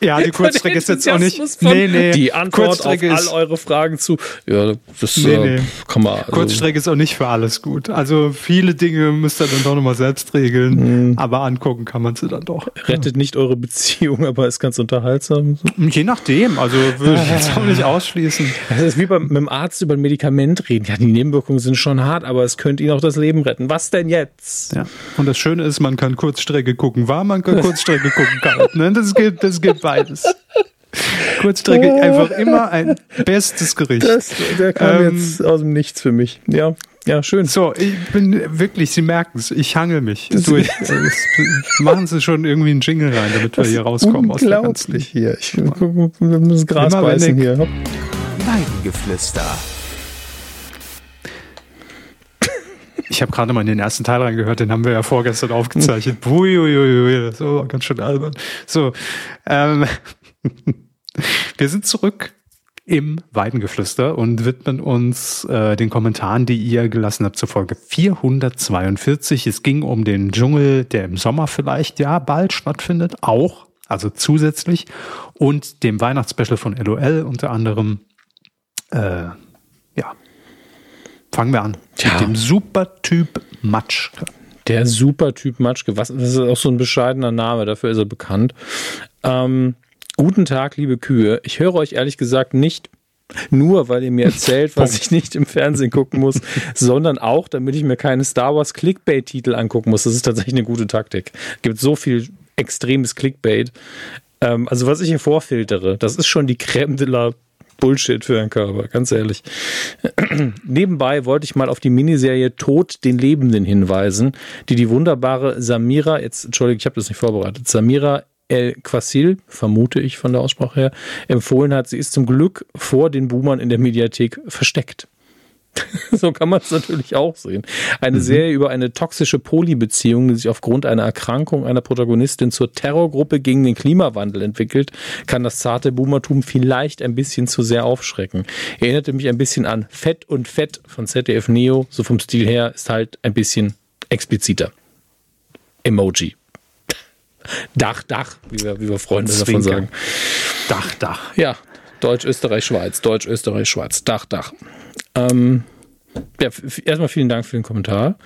Ja, die Kurzstrecke ist jetzt auch nicht. Nee, nee. Die Antwort auf all eure Fragen zu. Ja, das nee, äh, nee. kann man. Also Kurzstrecke ist auch nicht für alles gut. Also viele Dinge müsst ihr dann doch nochmal selbst regeln, mhm. aber angucken kann man sie dann doch. Rettet nicht eure Beziehung, aber ist ganz unterhaltsam. Je nachdem, also würde ich jetzt auch nicht ausschließen. Das ist wie beim, mit dem Arzt über ein Medikament reden. Ja, die Nebenwirkungen sind schon hart, aber es könnte ihnen auch das Leben retten. Was denn jetzt? Ja. Und das Schöne ist, man kann Kurzstrecke gucken, war man kann Kurzstrecke gucken kalt. Ne? Das geht, das geht beides. Kurzstrecke einfach immer ein bestes Gericht. Das, der kam ähm, jetzt aus dem Nichts für mich. Ja, ja, schön. So, ich bin wirklich, Sie merken es, ich hangel mich durch. Machen Sie schon irgendwie einen Jingle rein, damit wir hier rauskommen aus der ganzen. hier. Ich, wir müssen Gras beißen hier. Weidengeflüster. Ich habe gerade mal in den ersten Teil reingehört, den haben wir ja vorgestern aufgezeichnet. Uiuiui, das war ganz schön albern. So, ähm, wir sind zurück im Weidengeflüster und widmen uns äh, den Kommentaren, die ihr gelassen habt zur Folge 442. Es ging um den Dschungel, der im Sommer vielleicht ja bald stattfindet, auch, also zusätzlich, und dem Weihnachtsspecial von LOL unter anderem. Äh, ja, fangen wir an. Ja. Mit dem Supertyp Matschke. Der Supertyp Matschke, was, das ist auch so ein bescheidener Name, dafür ist er bekannt. Ähm, Guten Tag, liebe Kühe. Ich höre euch ehrlich gesagt nicht nur, weil ihr mir erzählt, was ich nicht im Fernsehen gucken muss, sondern auch, damit ich mir keine Star Wars Clickbait-Titel angucken muss. Das ist tatsächlich eine gute Taktik. Es gibt so viel extremes Clickbait. Ähm, also was ich hier vorfiltere, das ist schon die Creme de la Bullshit für einen Körper, ganz ehrlich. Nebenbei wollte ich mal auf die Miniserie Tod den Lebenden hinweisen, die die wunderbare Samira, jetzt entschuldige, ich habe das nicht vorbereitet, Samira El Quasil, vermute ich von der Aussprache her, empfohlen hat. Sie ist zum Glück vor den Boomern in der Mediathek versteckt. so kann man es natürlich auch sehen. Eine mhm. Serie über eine toxische Polybeziehung, die sich aufgrund einer Erkrankung einer Protagonistin zur Terrorgruppe gegen den Klimawandel entwickelt, kann das zarte Boomertum vielleicht ein bisschen zu sehr aufschrecken. Erinnerte mich ein bisschen an Fett und Fett von ZDF Neo, so vom Stil her ist halt ein bisschen expliziter. Emoji. Dach, Dach, wie wir, wie wir Freunde davon sagen. Dach, Dach. Ja, Deutsch, Österreich, Schweiz. Deutsch, Österreich, Schweiz. Dach, Dach. Ähm, ja, erstmal vielen Dank für den Kommentar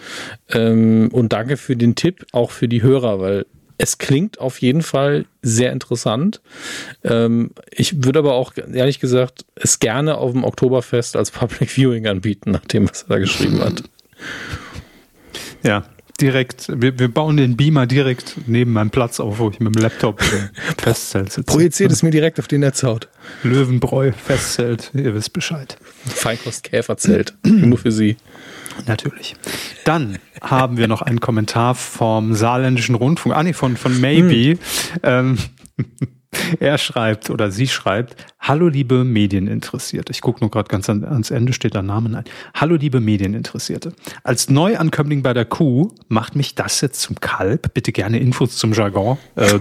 ähm, und danke für den Tipp, auch für die Hörer, weil es klingt auf jeden Fall sehr interessant. Ähm, ich würde aber auch ehrlich gesagt es gerne auf dem Oktoberfest als Public Viewing anbieten, nach dem, was er da geschrieben hat. Ja, direkt, wir, wir bauen den Beamer direkt neben meinem Platz auf, wo ich mit dem Laptop festzelt sitze. Projiziert es mir direkt auf die Netzhaut. Löwenbräu, Festzelt, ihr wisst Bescheid. Feinkostkäferzelt, nur für Sie. Natürlich. Dann haben wir noch einen Kommentar vom Saarländischen Rundfunk, ah nee, von, von Maybe. Hm. Ähm, er schreibt oder sie schreibt, Hallo liebe Medieninteressierte. Ich gucke nur gerade ganz an, ans Ende, steht da Name ein. Hallo liebe Medieninteressierte. Als Neuankömmling bei der Kuh macht mich das jetzt zum Kalb. Bitte gerne Infos zum Jargon. Äh,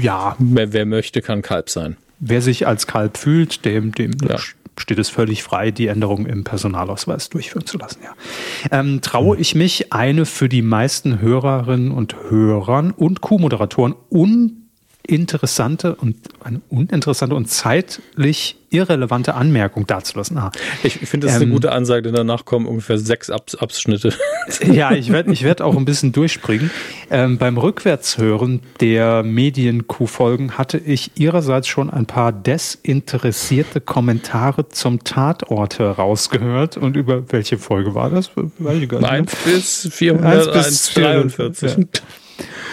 ja. Wer, wer, möchte, kann Kalb sein. Wer sich als Kalb fühlt, dem, dem ja. steht es völlig frei, die Änderung im Personalausweis durchführen zu lassen. Ja. Ähm, traue ich mich, eine für die meisten Hörerinnen und Hörern und Kuhmoderatoren und interessante und eine uninteressante und zeitlich irrelevante Anmerkung dazulassen. Ah, ich finde, das ist ähm, eine gute Ansage, denn danach kommen ungefähr sechs Abs Abschnitte. Ja, ich werde ich werd auch ein bisschen durchspringen. Ähm, beim Rückwärtshören der Medien-Q-Folgen hatte ich ihrerseits schon ein paar desinteressierte Kommentare zum Tatort herausgehört. Und über welche Folge war das? Weiß ich gar nicht. 1 bis 443. Ja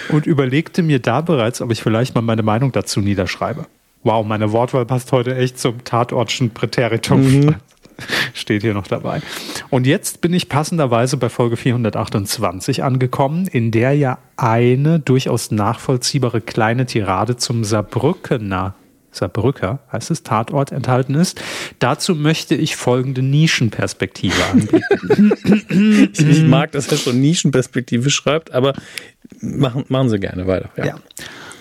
und überlegte mir da bereits, ob ich vielleicht mal meine Meinung dazu niederschreibe. Wow, meine Wortwahl passt heute echt zum Tatortschen Präteritum. Mhm. Steht hier noch dabei. Und jetzt bin ich passenderweise bei Folge 428 angekommen, in der ja eine durchaus nachvollziehbare kleine Tirade zum Saarbrückener Saarbrücker heißt es, Tatort enthalten ist. Dazu möchte ich folgende Nischenperspektive anbieten. ich, mag, dass er schon Nischenperspektive schreibt, aber machen, machen Sie gerne weiter. Ja. ja.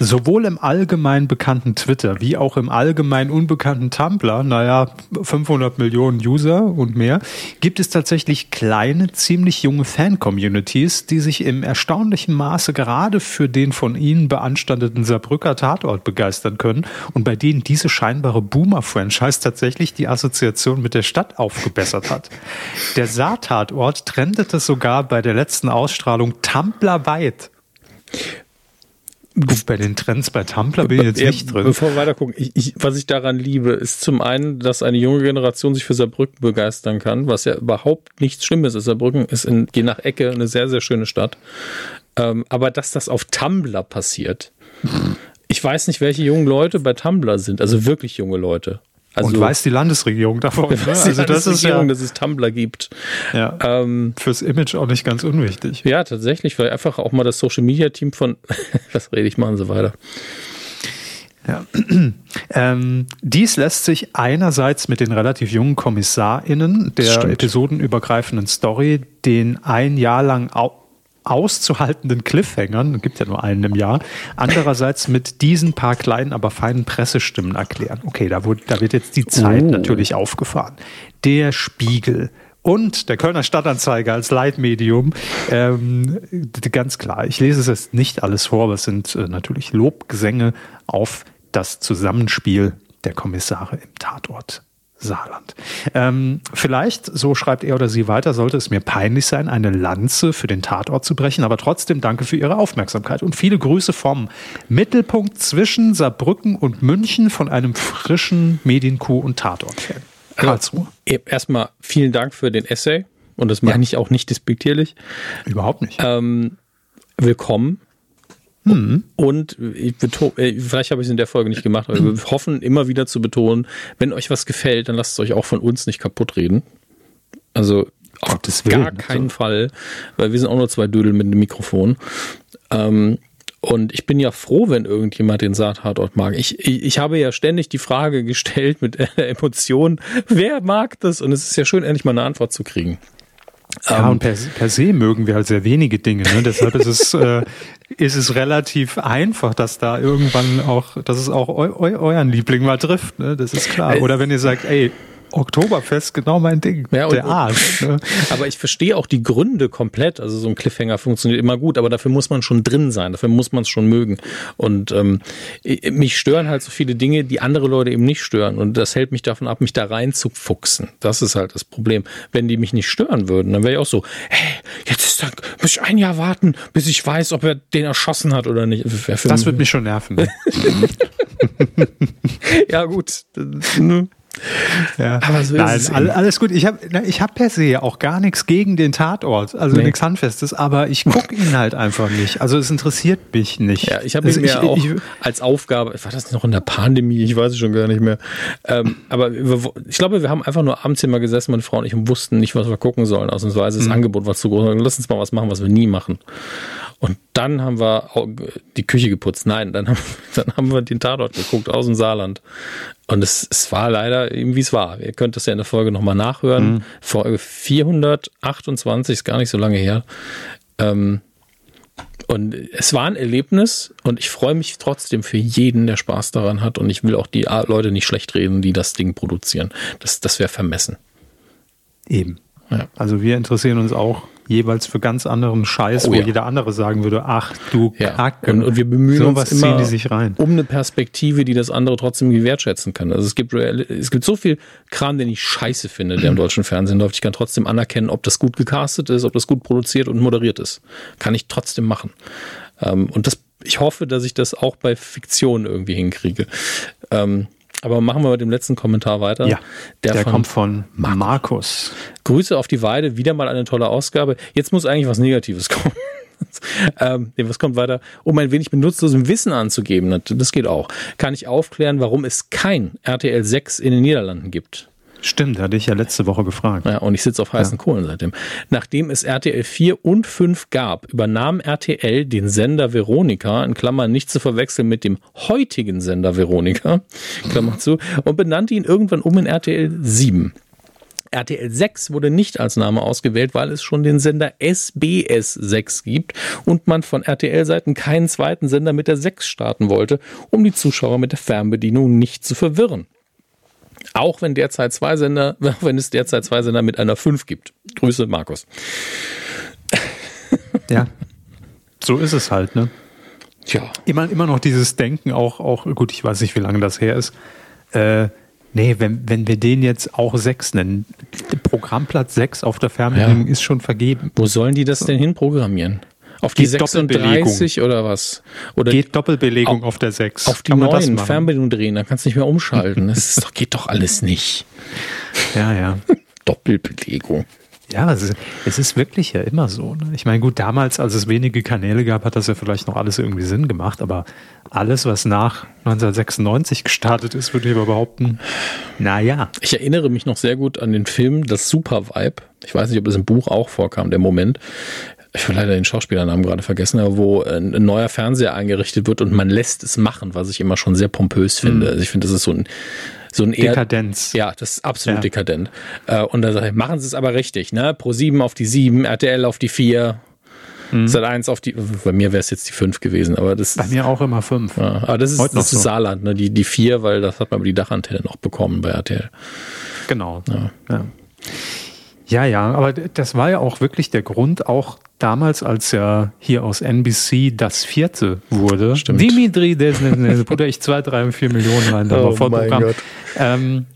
Sowohl im allgemein bekannten Twitter wie auch im allgemein unbekannten Tumblr, naja, 500 Millionen User und mehr, gibt es tatsächlich kleine, ziemlich junge Fan-Communities, die sich im erstaunlichen Maße gerade für den von ihnen beanstandeten Saarbrücker Tatort begeistern können und bei denen diese scheinbare Boomer-Franchise tatsächlich die Assoziation mit der Stadt aufgebessert hat. Der Saar-Tatort trendete sogar bei der letzten Ausstrahlung Tumblr weit. Gut, bei den Trends bei Tumblr bin ich jetzt nicht drin. Bevor wir weiter gucken, ich, ich, was ich daran liebe, ist zum einen, dass eine junge Generation sich für Saarbrücken begeistern kann, was ja überhaupt nichts Schlimmes ist. Saarbrücken ist in, je nach Ecke eine sehr, sehr schöne Stadt. Ähm, aber dass das auf Tumblr passiert, ich weiß nicht, welche jungen Leute bei Tumblr sind, also wirklich junge Leute. Also, und weiß die Landesregierung davon. Ne? Also das ist ja, dass es Tumblr gibt. Ja, ähm, fürs Image auch nicht ganz unwichtig. Ja, tatsächlich, weil einfach auch mal das Social Media Team von, was rede ich, machen sie weiter. Ja. Ähm, dies lässt sich einerseits mit den relativ jungen KommissarInnen der episodenübergreifenden Story, den ein Jahr lang auszuhaltenden Cliffhangern, gibt ja nur einen im Jahr, andererseits mit diesen paar kleinen, aber feinen Pressestimmen erklären. Okay, da, wurde, da wird jetzt die Zeit oh. natürlich aufgefahren. Der Spiegel und der Kölner Stadtanzeiger als Leitmedium. Ähm, ganz klar, ich lese es jetzt nicht alles vor, aber es sind äh, natürlich Lobgesänge auf das Zusammenspiel der Kommissare im Tatort. Saarland. Ähm, vielleicht, so schreibt er oder sie weiter, sollte es mir peinlich sein, eine Lanze für den Tatort zu brechen, aber trotzdem danke für Ihre Aufmerksamkeit und viele Grüße vom Mittelpunkt zwischen Saarbrücken und München von einem frischen Medienkuh und Tatort-Fan. Also, Karlsruhe. Also, erstmal vielen Dank für den Essay und das meine ja. ich auch nicht despektierlich. Überhaupt nicht. Ähm, willkommen Mhm. Und ich betone, äh, vielleicht habe ich es in der Folge nicht gemacht, aber wir hoffen immer wieder zu betonen, wenn euch was gefällt, dann lasst es euch auch von uns nicht kaputt reden. Also auf Gottes gar Willen, keinen also. Fall, weil wir sind auch nur zwei Dödel mit einem Mikrofon. Ähm, und ich bin ja froh, wenn irgendjemand den Saattatort mag. Ich, ich, ich habe ja ständig die Frage gestellt mit Emotionen, wer mag das? Und es ist ja schön, endlich mal eine Antwort zu kriegen. Ja, ähm, und per, per, se mögen wir halt sehr wenige Dinge. Ne? Deshalb ist es, äh, ist es relativ einfach, dass da irgendwann auch, dass es auch eu, eu, euren Liebling mal trifft. Ne? Das ist klar. Äh, Oder wenn ihr sagt, ey, Oktoberfest genau mein Ding. Ja, der Arsch. Ne? Aber ich verstehe auch die Gründe komplett. Also so ein Cliffhanger funktioniert immer gut, aber dafür muss man schon drin sein, dafür muss man es schon mögen. Und ähm, mich stören halt so viele Dinge, die andere Leute eben nicht stören. Und das hält mich davon ab, mich da reinzufuchsen. Das ist halt das Problem. Wenn die mich nicht stören würden, dann wäre ich auch so, hey, jetzt ist da, muss ich ein Jahr warten, bis ich weiß, ob er den erschossen hat oder nicht. Das würde mich schon nerven. ja, gut. Ja. Aber so Nein, all, alles gut. Ich habe ich hab per se auch gar nichts gegen den Tatort, also nee. nichts Handfestes, aber ich gucke ihn halt einfach nicht. Also es interessiert mich nicht. Ja, ich habe also mir auch ich, als Aufgabe, war das noch in der Pandemie, ich weiß es schon gar nicht mehr. Ähm, aber ich glaube, wir haben einfach nur abends immer gesessen, meine Frau und ich, und wussten nicht, was wir gucken sollen. Ausnahmsweise das mhm. Angebot war zu groß. Lass uns mal was machen, was wir nie machen. Und dann haben wir die Küche geputzt. Nein, dann haben, dann haben wir den Tatort geguckt aus dem Saarland. Und es, es war leider eben, wie es war. Ihr könnt das ja in der Folge nochmal nachhören. Mhm. Folge 428 ist gar nicht so lange her. Ähm, und es war ein Erlebnis und ich freue mich trotzdem für jeden, der Spaß daran hat. Und ich will auch die Leute nicht schlecht reden, die das Ding produzieren. Das, das wäre vermessen. Eben. Ja. Also wir interessieren uns auch jeweils für ganz anderen Scheiß, oh, wo ja. jeder andere sagen würde, ach du ja. Kacke. Und, und, wir bemühen so uns immer die sich rein. um eine Perspektive, die das andere trotzdem wertschätzen kann. Also es gibt, es gibt so viel Kram, den ich scheiße finde, der im deutschen Fernsehen läuft. Ich kann trotzdem anerkennen, ob das gut gecastet ist, ob das gut produziert und moderiert ist. Kann ich trotzdem machen. Ähm, und das, ich hoffe, dass ich das auch bei Fiktion irgendwie hinkriege. Aber machen wir mit dem letzten Kommentar weiter. Ja, der, der von kommt von Markus. Grüße auf die Weide, wieder mal eine tolle Ausgabe. Jetzt muss eigentlich was Negatives kommen. ähm, was kommt weiter? Um ein wenig benutzlosem Wissen anzugeben, das geht auch. Kann ich aufklären, warum es kein RTL 6 in den Niederlanden gibt? Stimmt, hatte ich ja letzte Woche gefragt. Ja, und ich sitze auf heißen ja. Kohlen seitdem. Nachdem es RTL 4 und 5 gab, übernahm RTL den Sender Veronika, in Klammern nicht zu verwechseln mit dem heutigen Sender Veronika, Klammer zu, und benannte ihn irgendwann um in RTL 7. RTL 6 wurde nicht als Name ausgewählt, weil es schon den Sender SBS 6 gibt und man von RTL-Seiten keinen zweiten Sender mit der 6 starten wollte, um die Zuschauer mit der Fernbedienung nicht zu verwirren. Auch wenn derzeit zwei Sender, wenn es derzeit zwei Sender mit einer 5 gibt. Grüße, Markus. Ja. So ist es halt, ne? Tja. Immer, immer noch dieses Denken, auch, auch, gut, ich weiß nicht, wie lange das her ist. Äh, nee, wenn, wenn wir den jetzt auch 6 nennen, Programmplatz 6 auf der Fernbedienung Ja. ist schon vergeben. Wo sollen die das denn hinprogrammieren? Auf die Doppelbelegung. 36 oder was? Oder Geht Doppelbelegung Auf- auf, der 6. auf die Kann man das neuen machen? Fernbedienung drehen, dann kannst du nicht mehr umschalten. Das doch, geht doch alles nicht. Ja, ja. Doppelbelegung. Ja, es ist, es ist wirklich ja immer so. Ne? Ich meine, gut, damals, als es wenige Kanäle gab, hat das ja vielleicht noch alles irgendwie Sinn gemacht, aber alles, was nach 1996 gestartet ist, würde ich aber behaupten, naja. Ich erinnere mich noch sehr gut an den Film Das Super Vibe. Ich weiß nicht, ob das im Buch auch vorkam, der Moment. Ich habe leider den Schauspielernamen gerade vergessen, aber wo ein, ein neuer Fernseher eingerichtet wird und man lässt es machen, was ich immer schon sehr pompös finde. Also ich finde, das ist so ein so ein eher, Dekadenz. Ja, das ist absolut Ja. dekadent. Äh, Und da sage ich, machen Sie es aber richtig, ne? Pro 7 auf die 7, RTL auf die 4, Sat 1 auf die, bei mir wäre es jetzt die 5 gewesen, aber das Bei mir auch immer fünf. ja, aber das ist, Heute noch das ist so. Saarland, ne? Die, die 4, weil das hat man über die Dachantenne noch bekommen bei RTL. Genau. Ja. ja, ja, aber d- das war ja auch wirklich der Grund, auch damals, als ja hier aus NBC das vierte wurde. Stimmt. Dimitri, der putter ich zwei, drei, vier Millionen rein, da Oh mein Gott. Ähm,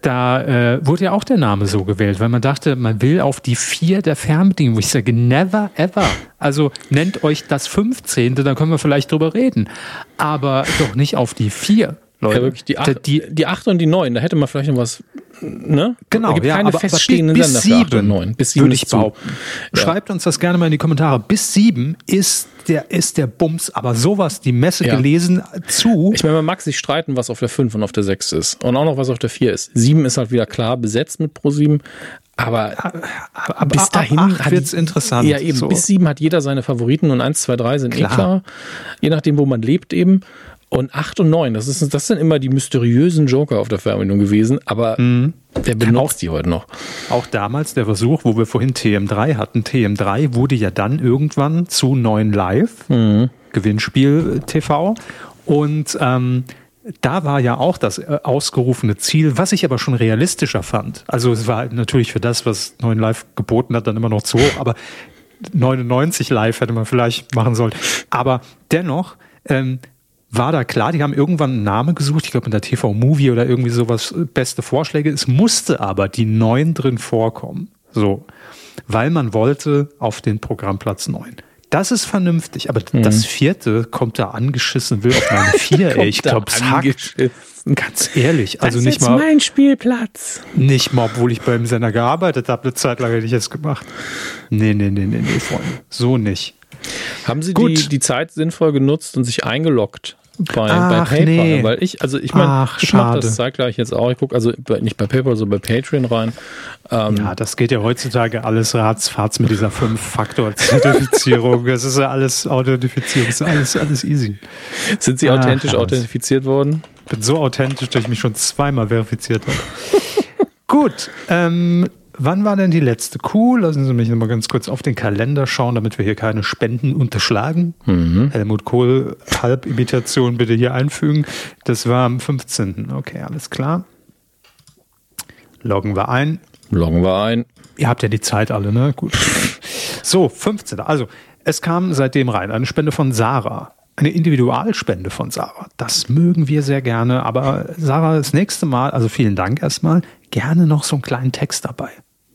da äh, wurde ja auch der Name so gewählt, weil man dachte, man will auf die vier der Fernbedienung. Wo ich sage, never ever. Also nennt euch das 15., dann können wir vielleicht drüber reden. Aber doch nicht auf die vier. Leute. Ja, wirklich, die Da- 8, die, die 8 und die 9, da hätte man vielleicht noch was, ne? Genau, Es gibt ja, keine aber, feststehenden aber bis, Sender bis für 8 und sieben, 9. Bis 7 würde ich behaupten. Ja. Schreibt uns das gerne mal in die Kommentare. Bis sieben ist der, ist der Bums, aber sowas, die Messe Ja. gelesen zu. Ich meine, man mag sich streiten, was auf der 5 und auf der 6 ist. Und auch noch, was auf der 4 ist. 7 ist halt wieder klar besetzt mit Pro 7. Aber ab, bis dahin acht hat- wird's interessant. Ja, eben. So. Bis 7 hat jeder seine Favoriten und 1, 2, 3 sind Klar. eh klar. Je nachdem, wo man lebt eben. Und 8 und 9, das, ist, das sind immer die mysteriösen Joker auf der Fernbedienung gewesen. Aber Mhm. wer benutzt die heute noch? Auch damals der Versuch, wo wir vorhin TM3 hatten. TM3 wurde ja dann irgendwann zu 9 Live, Gewinnspiel TV. Und ähm, da war ja auch das äh, ausgerufene Ziel, was ich aber schon realistischer fand. Also es war natürlich für das, was 9 Live geboten hat, dann immer noch zu hoch, aber 99 Live hätte man vielleicht machen sollen. Aber dennoch ähm, war da klar, die haben irgendwann einen Namen gesucht, ich glaube in der TV-Movie oder irgendwie sowas, äh, beste Vorschläge. Es musste aber die 9 drin vorkommen. So. Weil man wollte auf den Programmplatz 9. Das ist vernünftig, aber das vierte kommt da angeschissen, will auf meine 4, ey. Ich glaube, es hackt. angeschissen. Ganz ehrlich, also das nicht ist mal, mein Spielplatz. nicht mal, obwohl ich beim Sender gearbeitet habe, eine Zeit lang hätte ich es gemacht. Nee, nee, nee, nee, nee, Freunde. So nicht. Haben Sie Gut. die, die Zeit sinnvoll genutzt und sich eingeloggt bei, bei Ach, PayPal? nee. Weil ich, also ich meine, Ach, ich mache das zeitgleich jetzt auch. Ich gucke also bei, nicht bei PayPal, sondern bei Patreon rein. Ähm, Ja, das geht ja heutzutage alles ratzfatz mit dieser Fünf-Faktor-Zertifizierung. Das ist ja alles Authentifizierung, das ist alles, alles easy. Sind Sie Ach, authentisch alles. authentifiziert worden? bin so authentisch, dass ich mich schon zweimal verifiziert habe. Gut, ähm, wann war denn die letzte Kuh? Lassen Sie mich noch mal ganz kurz auf den Kalender schauen, damit wir hier keine Spenden unterschlagen. Helmut Kohl, Halbimitation bitte hier einfügen. Das war am 15. Okay, alles klar. Loggen wir ein. Loggen wir ein. Ihr habt ja die Zeit alle, ne? Gut. So, 15. Also, es kam seitdem rein eine Spende von Sarah. Eine Individualspende von Sarah. Das mögen wir sehr gerne. Aber Sarah, das nächste Mal, also vielen Dank erstmal, gerne noch so einen kleinen Text dabei.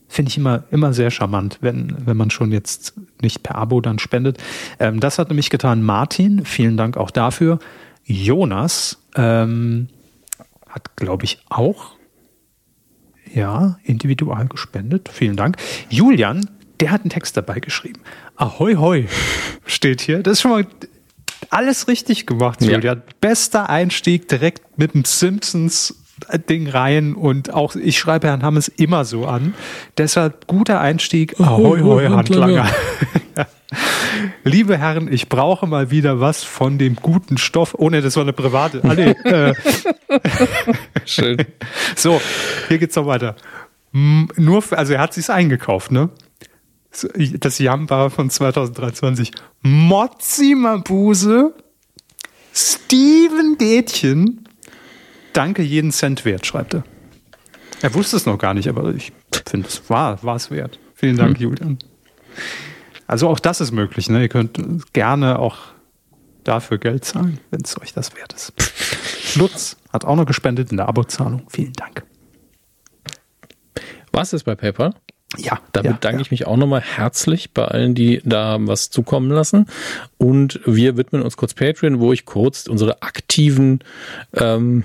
Finde ich immer, immer sehr charmant, wenn, wenn man schon jetzt nicht per Abo dann spendet. Ähm, das hat nämlich getan Martin. Vielen Dank auch dafür. Jonas ähm, hat, glaube ich, auch ja, individual gespendet. Vielen Dank. Julian, der hat einen Text dabei geschrieben. Ahoi, hoi, steht hier. Das ist schon mal alles richtig gemacht, Ja. Julian. Bester Einstieg direkt mit dem Simpsons. Ding rein und auch ich schreibe Herrn Hammes immer so an. Deshalb guter Einstieg. Ahoi, hoi, Handlanger. Liebe Herren, ich brauche mal wieder was von dem guten Stoff. Oh ne, das war eine private. Ah, nee, äh, Schön. so, hier geht's noch weiter. nur, für, also er hat sich's eingekauft, ne? Das Jamba von 2023. Mozzi Mabuse, Steven Dätchen, danke jeden Cent wert, schreibt er. Er wusste es noch gar nicht, aber ich finde, es war es wert. Vielen Dank, hm. Julian. Also auch das ist möglich. Ne? Ihr könnt gerne auch dafür Geld zahlen, wenn es euch das wert ist. Lutz hat auch noch gespendet in der Abozahlung. Vielen Dank. Was ist bei PayPal? Ja. Da ja, bedanke ja. ich mich auch nochmal herzlich bei allen, die da was zukommen lassen. Und wir widmen uns kurz Patreon, wo ich kurz unsere aktiven ähm,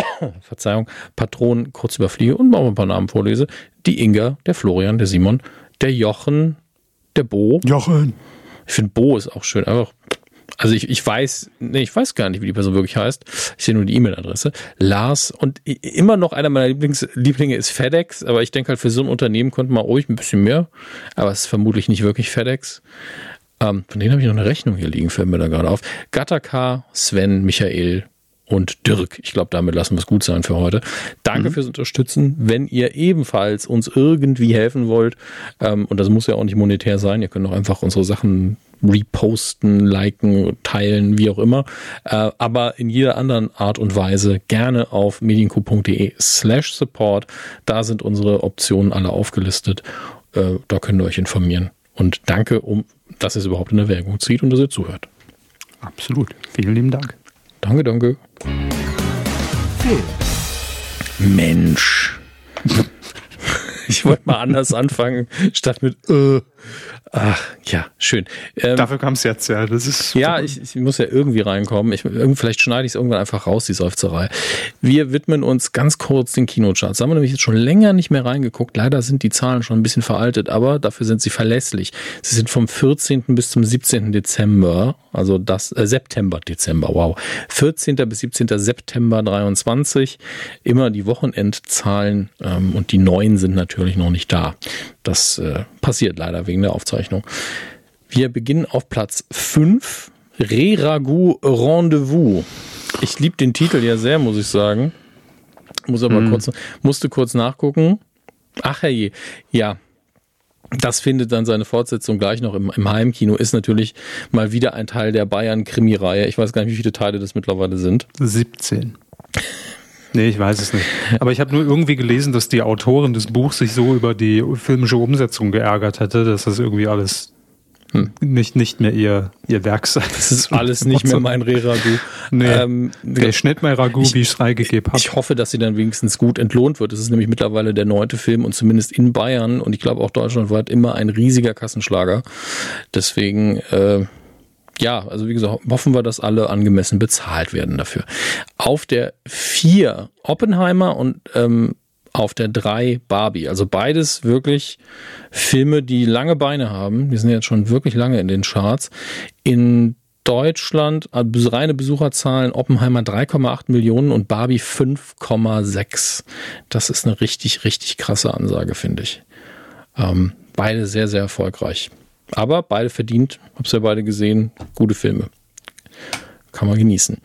Verzeihung, Patronen kurz überfliege und mal ein paar Namen vorlese. Die Inga, der Florian, der Simon, der Jochen, der Bo. Jochen. Ich finde Bo ist auch schön. Einfach also ich, ich weiß, nee, ich weiß gar nicht, wie die Person wirklich heißt. Ich sehe nur die E-Mail-Adresse. Lars und immer noch einer meiner Lieblings, Lieblinge ist FedEx, aber ich denke halt für so ein Unternehmen konnte man ruhig ein bisschen mehr, aber es ist vermutlich nicht wirklich FedEx. Ähm, von denen habe ich noch eine Rechnung hier liegen, fällt mir da gerade auf. Gattaca, Sven, Michael, und Dirk. Ich glaube, damit lassen wir es gut sein für heute. Danke mhm. fürs Unterstützen. Wenn ihr ebenfalls uns irgendwie helfen wollt, ähm, und das muss ja auch nicht monetär sein, ihr könnt auch einfach unsere Sachen reposten, liken, teilen, wie auch immer. Äh, aber in jeder anderen Art und Weise gerne auf medienco.de slash support. Da sind unsere Optionen alle aufgelistet. Äh, da könnt ihr euch informieren. Und danke, um, dass ihr es überhaupt in Erwägung zieht und dass ihr zuhört. Absolut. Vielen lieben Dank. Danke, danke. Film. Mensch. ich wollte mal anders anfangen, statt mit äh. Ach, ja, schön. Ähm, Dafür kam es jetzt, ja. Das ist ja, ich, ich, muss ja irgendwie reinkommen. Ich, vielleicht schneide ich es irgendwann einfach raus, die Seufzerei. Wir widmen uns ganz kurz den Kinocharts. Da haben wir nämlich jetzt schon länger nicht mehr reingeguckt. Leider sind die Zahlen schon ein bisschen veraltet, aber dafür sind sie verlässlich. Sie sind vom 14. bis zum 17. Dezember, also das äh, September, Dezember, wow. 14. bis 17. September 23. Immer die Wochenendzahlen ähm, und die neuen sind natürlich noch nicht da. Das äh, passiert leider wegen der Aufzeichnung. Wir beginnen auf Platz 5. Re-Ragout Rendezvous. Ich liebe den Titel ja sehr, muss ich sagen. Muss aber hm. kurz, musste kurz nachgucken. Ach herrje, ja. Das findet dann seine Fortsetzung gleich noch im, im Heimkino. Ist natürlich mal wieder ein Teil der Bayern-Krimi-Reihe. Ich weiß gar nicht, wie viele Teile das mittlerweile sind. 17. Nee, ich weiß es nicht. Aber ich habe nur irgendwie gelesen, dass die Autorin des Buchs sich so über die filmische Umsetzung geärgert hätte, dass das irgendwie alles hm. nicht, nicht mehr ihr, ihr Werk sei. Das ist alles nicht mehr mein Re-Ragout. Nee, ähm, der Schnitt mein Ragout, wie ich es freigegeben habe. Ich hoffe, dass sie dann wenigstens gut entlohnt wird. Es ist nämlich mittlerweile der neunte Film und zumindest in Bayern und ich glaube auch deutschlandweit immer ein riesiger Kassenschlager. Deswegen, äh, ja, also wie gesagt, hoffen wir, dass alle angemessen bezahlt werden dafür. Auf der vier Oppenheimer und ähm, auf der drei Barbie. Also beides wirklich Filme, die lange Beine haben. Die sind jetzt schon wirklich lange in den Charts. In Deutschland also reine Besucherzahlen Oppenheimer 3,8 Millionen und Barbie 5,6. Das ist eine richtig, richtig krasse Ansage, finde ich. Ähm, beide sehr, sehr erfolgreich. Aber beide verdient, hab's ja beide gesehen, gute Filme. Kann man genießen.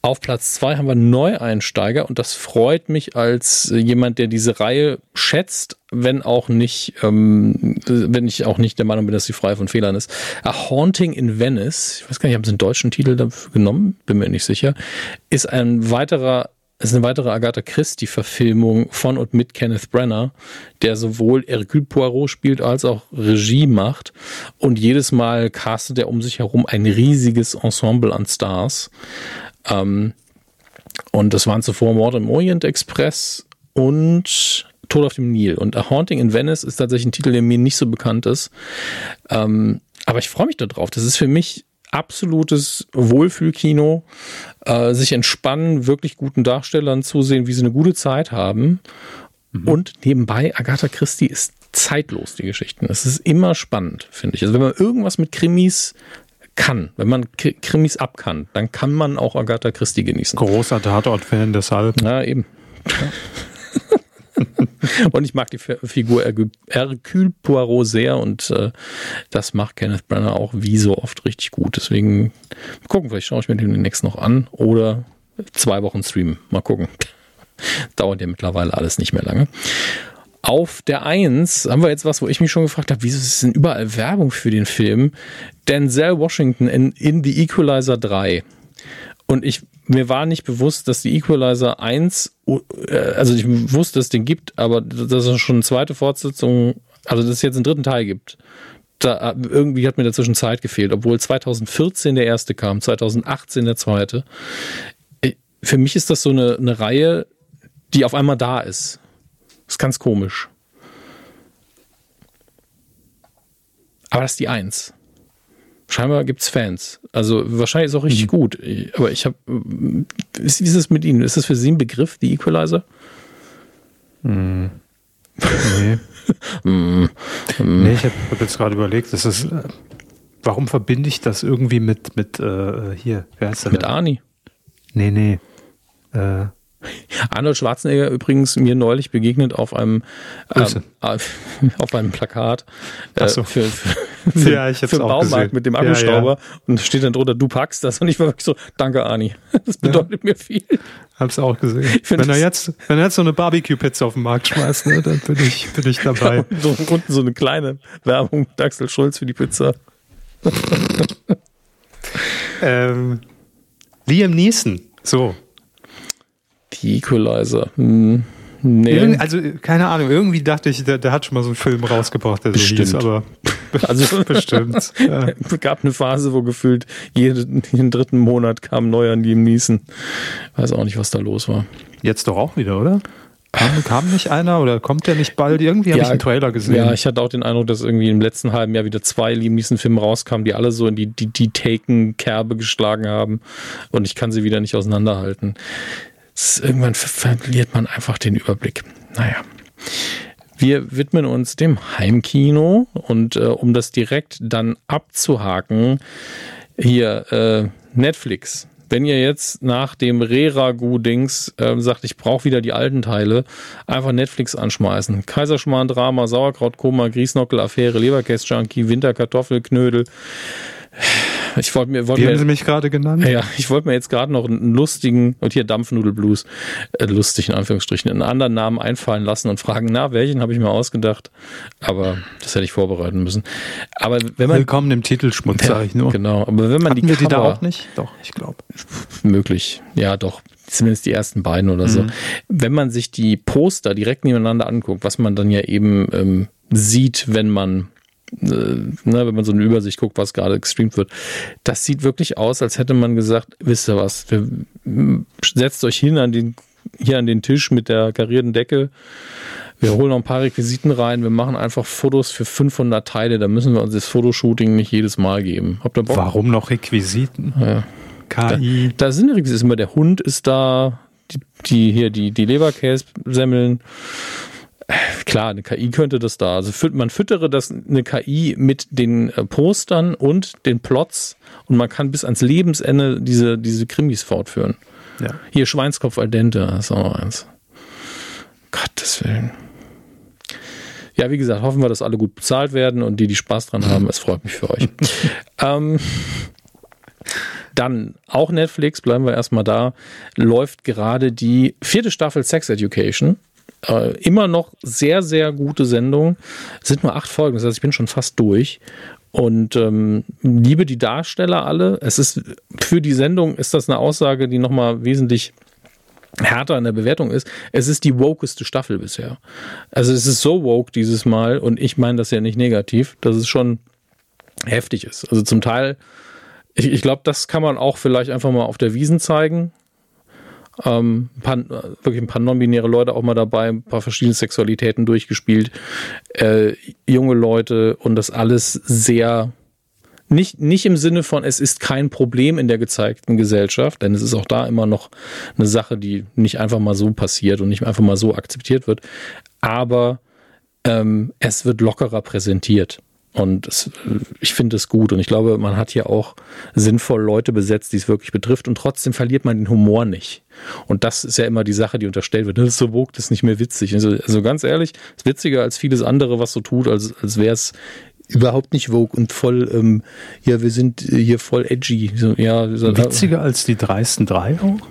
Auf Platz zwei haben wir Neueinsteiger und das freut mich als jemand, der diese Reihe schätzt, wenn auch nicht, ähm, wenn ich auch nicht der Meinung bin, dass sie frei von Fehlern ist. A Haunting in Venice, ich weiß gar nicht, haben sie einen deutschen Titel dafür genommen, bin mir nicht sicher, ist ein weiterer es ist eine weitere Agatha Christie-Verfilmung von und mit Kenneth Brenner, der sowohl Hercule Poirot spielt als auch Regie macht. Und jedes Mal castet er um sich herum ein riesiges Ensemble an Stars. Ähm, und das waren zuvor Mord im Orient Express und Tod auf dem Nil. Und A Haunting in Venice ist tatsächlich ein Titel, der mir nicht so bekannt ist. Ähm, aber ich freue mich darauf. Das ist für mich absolutes Wohlfühlkino, äh, sich entspannen, wirklich guten Darstellern zusehen, wie sie eine gute Zeit haben. Mhm. Und nebenbei, Agatha Christie ist zeitlos, die Geschichten. Es ist immer spannend, finde ich. Also wenn man irgendwas mit Krimis kann, wenn man Krimis abkann, dann kann man auch Agatha Christie genießen. Großer Tatort-Fan deshalb. Ja, eben. Ja. und ich mag die Figur Hercule Poirot sehr und äh, das macht Kenneth Branagh auch wie so oft richtig gut. Deswegen gucken, vielleicht schaue ich mir den demnächst noch an oder zwei Wochen streamen. Mal gucken. Dauert ja mittlerweile alles nicht mehr lange. Auf der Eins haben wir jetzt was, wo ich mich schon gefragt habe, wieso ist denn überall Werbung für den Film? Denzel Washington in, in The Equalizer 3. Und ich, mir war nicht bewusst, dass die Equalizer 1, äh, also ich wusste, dass es den gibt, aber dass es schon eine zweite Fortsetzung, also dass es jetzt einen dritten Teil gibt. Da, irgendwie hat mir dazwischen Zeit gefehlt, obwohl 2014 der erste kam, 2018 der zweite. Für mich ist das so eine, eine Reihe, die auf einmal da ist. Das ist ganz komisch. Aber das ist die Eins. Scheinbar gibt es Fans. Also wahrscheinlich ist es auch richtig mhm. gut. Aber ich habe. Wie ist es mit Ihnen? Ist das für Sie ein Begriff, die Equalizer? Mhm. Nee. mm. nee, ich habe hab jetzt gerade überlegt, das ist. Äh, warum verbinde ich das irgendwie mit, mit äh, hier, wer heißt der? Mit Arnie. Nee, nee. Äh, Arnold Schwarzenegger übrigens mir neulich begegnet auf einem äh, auf einem Plakat äh, so. für, für, ja, ich für den Baumarkt gesehen. mit dem Akkuschrauber ja, ja. und steht dann drunter, du packst das und ich war wirklich so, danke Arni, das bedeutet mir viel. Hab's auch gesehen. Wenn er jetzt, wenn er jetzt so eine Barbecue-Pizza auf den Markt schmeißt, ne, dann bin ich, bin ich dabei. so, unten so eine kleine Werbung mit Axel Schulz für die Pizza. ähm, Liam Neeson, so, die Equalizer. Hm. Nee. also, keine Ahnung, irgendwie dachte ich, der, der, hat schon mal so einen Film rausgebracht, der bestimmt. so hieß, aber also bestimmt. Ja. Es gab eine Phase, wo gefühlt jeden, jeden dritten Monat kam ein neuer Liam Neeson. Weiß auch nicht, was da los war. Jetzt doch auch wieder, oder? Kam, kam nicht einer oder kommt der nicht bald? Irgendwie habe ja, ich einen Trailer gesehen. Ja, ich hatte auch den Eindruck, dass irgendwie im letzten halben Jahr wieder zwei Liam Neeson-Filme rauskamen, die alle so in die, die, die Taken-Kerbe geschlagen haben. Und ich kann sie wieder nicht auseinanderhalten irgendwann verliert man einfach den Überblick. Naja. Wir widmen uns dem Heimkino und äh, um das direkt dann abzuhaken, hier äh, Netflix. Wenn ihr jetzt nach dem Re-Ragu-Dings äh, sagt, ich brauche wieder die alten Teile, einfach Netflix anschmeißen. Kaiserschmarrn-Drama, Sauerkraut-Koma, Griesnockel-Affäre, Leberkäse-Junkie, Winterkartoffelknödel. Ich wollte mir, wollte Wie mir, haben Sie mich gerade genannt? Ja, ich wollte mir jetzt gerade noch einen lustigen, und hier Dampfnudelblues, äh, lustig in Anführungsstrichen, einen anderen Namen einfallen lassen und fragen, na, welchen habe ich mir ausgedacht? Aber das hätte ich vorbereiten müssen. Aber wenn man. Willkommen im Titelschmutz, sage ich nur. Genau, aber wenn man Hatten die, wir Cover, die da auch nicht? Doch, ich glaube. Möglich, ja, doch. Zumindest die ersten beiden oder so. Mhm. Wenn man sich die Poster direkt nebeneinander anguckt, was man dann ja eben ähm, sieht, wenn man äh, ne, wenn man so eine Übersicht guckt, was gerade gestreamt wird, das sieht wirklich aus, als hätte man gesagt, wisst ihr was, wir, setzt euch hin an den, hier an den Tisch mit der karierten Decke, wir holen noch ein paar Requisiten rein, wir machen einfach Fotos für 500 Teile, da müssen wir uns das Fotoshooting nicht jedes Mal geben. Habt ihr Bock? Warum noch Requisiten? Ja. KI. Da, da sind Requisiten, immer der Hund ist da, die, die hier die, die Leberkäse-Semmeln klar, eine KI könnte das da. Also man füttere das eine KI mit den äh, Postern und den Plots und man kann bis ans Lebensende diese, diese Krimis fortführen. Ja. Hier Schweinskopf al dente, das ist auch noch eins. Gottes Willen. Ja, wie gesagt, hoffen wir, dass alle gut bezahlt werden und die, die Spaß dran haben, es freut mich für euch. ähm, dann auch Netflix, bleiben wir erstmal da, läuft gerade die vierte Staffel Sex Education. Äh, immer noch sehr, sehr gute Sendung. Es sind nur acht Folgen, das heißt, ich bin schon fast durch. Und ähm, liebe die Darsteller alle. Es ist für die Sendung ist das eine Aussage, die nochmal wesentlich härter in der Bewertung ist. Es ist die wokeste Staffel bisher. Also es ist so woke dieses Mal und ich meine das ja nicht negativ, dass es schon heftig ist. Also zum Teil, ich, ich glaube, das kann man auch vielleicht einfach mal auf der Wiesen zeigen. Ähm, ein paar, wirklich ein paar non-binäre Leute auch mal dabei, ein paar verschiedene Sexualitäten durchgespielt, äh, junge Leute und das alles sehr nicht, nicht im Sinne von, es ist kein Problem in der gezeigten Gesellschaft, denn es ist auch da immer noch eine Sache, die nicht einfach mal so passiert und nicht einfach mal so akzeptiert wird, aber ähm, es wird lockerer präsentiert. Und das, ich finde es gut. Und ich glaube, man hat hier auch sinnvoll Leute besetzt, die es wirklich betrifft. Und trotzdem verliert man den Humor nicht. Und das ist ja immer die Sache, die unterstellt wird. Das ist so woke, das ist nicht mehr witzig. Also, also ganz ehrlich, ist witziger als vieles andere, was so tut, als, als wäre es überhaupt nicht woke und voll, ähm, ja, wir sind hier voll edgy. So, ja, Witziger als die dreisten drei auch?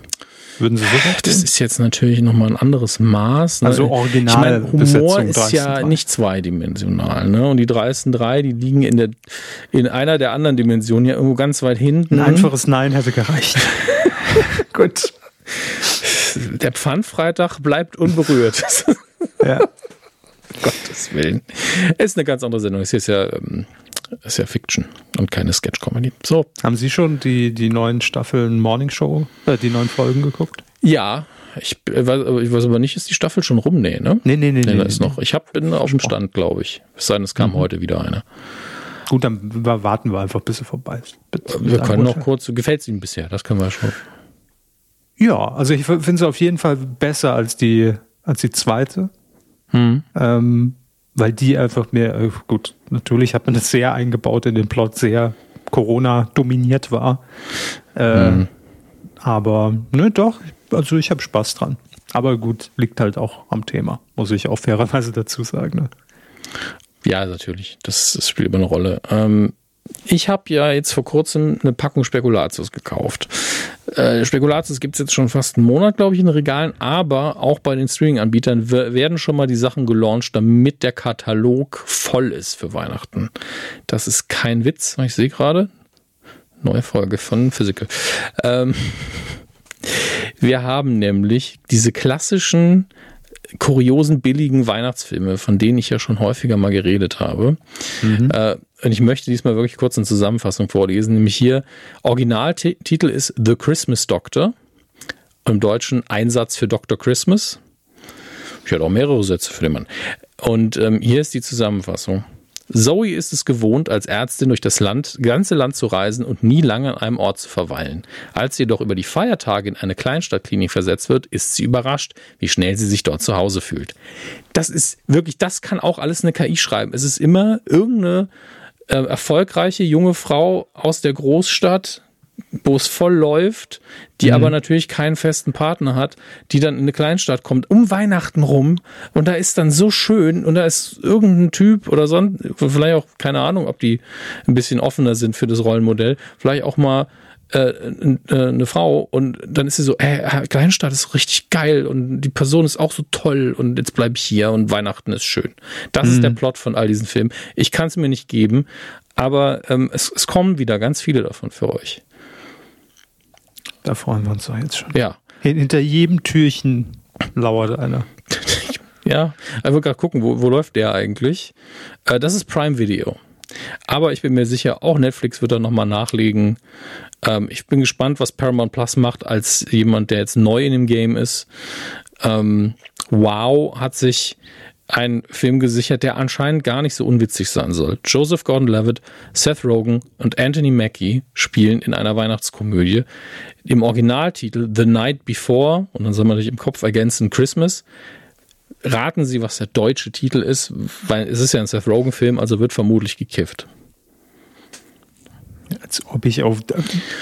Würden Sie so Das ist jetzt natürlich nochmal ein anderes Maß. Ne? Also original. Ich mein, Humor ist ja nicht zweidimensional. Ne? Und die dreisten drei, die liegen in, der, in einer der anderen Dimensionen ja irgendwo ganz weit hinten. Ein einfaches Nein hätte gereicht. Gut. Der Pfannfreitag bleibt unberührt. ja. Gottes Willen. Es ist eine ganz andere Sendung. Es ist ja, ähm, ist ja Fiction und keine Sketch-Comedy. So. Haben Sie schon die, die neuen Staffeln Morning Show, äh, die neuen Folgen geguckt? Ja. Ich, äh, weiß, ich weiß aber nicht, ist die Staffel schon rum? Nee, ne? Nee, nee, nee. nee, nee ist noch. Ich hab, bin auf dem Stand, glaube ich. Es sei denn, es kam mhm. heute wieder eine. Gut, dann warten wir einfach, bis sie vorbei ist. wir können noch kurz, gefällt es Ihnen bisher? Das können wir schon. Ja, also ich finde sie auf jeden Fall besser als die, als die zweite. Hm. Ähm, weil die einfach mehr, äh, gut, natürlich hat man das sehr eingebaut in den Plot, sehr Corona dominiert war. Äh, hm. Aber, ne, doch, also ich habe Spaß dran. Aber gut, liegt halt auch am Thema, muss ich auch fairerweise dazu sagen. Ne? Ja, natürlich, das, das spielt immer eine Rolle. Ähm, ich habe ja jetzt vor kurzem eine Packung Spekulatius gekauft. Äh, Spekulatius gibt es jetzt schon fast einen Monat, glaube ich, in Regalen, aber auch bei den Streaming-Anbietern werden schon mal die Sachen gelauncht, damit der Katalog voll ist für Weihnachten. Das ist kein Witz, ich sehe gerade. Neue Folge von Physical. Ähm, wir haben nämlich diese klassischen kuriosen, billigen Weihnachtsfilme, von denen ich ja schon häufiger mal geredet habe. Mhm. Äh, und ich möchte diesmal wirklich kurz eine Zusammenfassung vorlesen. Nämlich hier, Originaltitel ist The Christmas Doctor. Im Deutschen Einsatz für Dr. Christmas. Ich hatte auch mehrere Sätze für den Mann. Und ähm, hier ist die Zusammenfassung. Zoe ist es gewohnt, als Ärztin durch das Land, ganze Land zu reisen und nie lange an einem Ort zu verweilen. Als sie jedoch über die Feiertage in eine Kleinstadtklinik versetzt wird, ist sie überrascht, wie schnell sie sich dort zu Hause fühlt. Das ist wirklich, das kann auch alles eine KI schreiben. Es ist immer irgendeine äh, erfolgreiche junge Frau aus der Großstadt, wo es voll läuft, die mhm. aber natürlich keinen festen Partner hat, die dann in eine Kleinstadt kommt, um Weihnachten rum und da ist dann so schön und da ist irgendein Typ oder sonst, vielleicht auch, keine Ahnung, ob die ein bisschen offener sind für das Rollenmodell, vielleicht auch mal äh, äh eine Frau und dann ist sie so, äh, Kleinstadt ist richtig geil und die Person ist auch so toll und jetzt bleibe ich hier und Weihnachten ist schön. Das mhm. ist der Plot von all diesen Filmen. Ich kann es mir nicht geben, aber ähm, es, es kommen wieder ganz viele davon für euch. Da freuen wir uns doch jetzt schon. Ja. Hinter jedem Türchen lauert einer. ja, ich will gerade gucken, wo, wo läuft der eigentlich? Äh, das ist Prime Video. Aber ich bin mir sicher, auch Netflix wird da nochmal nachlegen. Ähm, ich bin gespannt, was Paramount Plus macht, als jemand, der jetzt neu in dem Game ist. Ähm, wow hat sich ein Film gesichert, der anscheinend gar nicht so unwitzig sein soll. Joseph Gordon-Levitt, Seth Rogen und Anthony Mackie spielen in einer Weihnachtskomödie. Im Originaltitel The Night Before, und dann soll man sich im Kopf ergänzen, Christmas. Raten Sie, was der deutsche Titel ist, weil es ist ja ein Seth Rogen-Film, also wird vermutlich gekifft. Als ob ich auf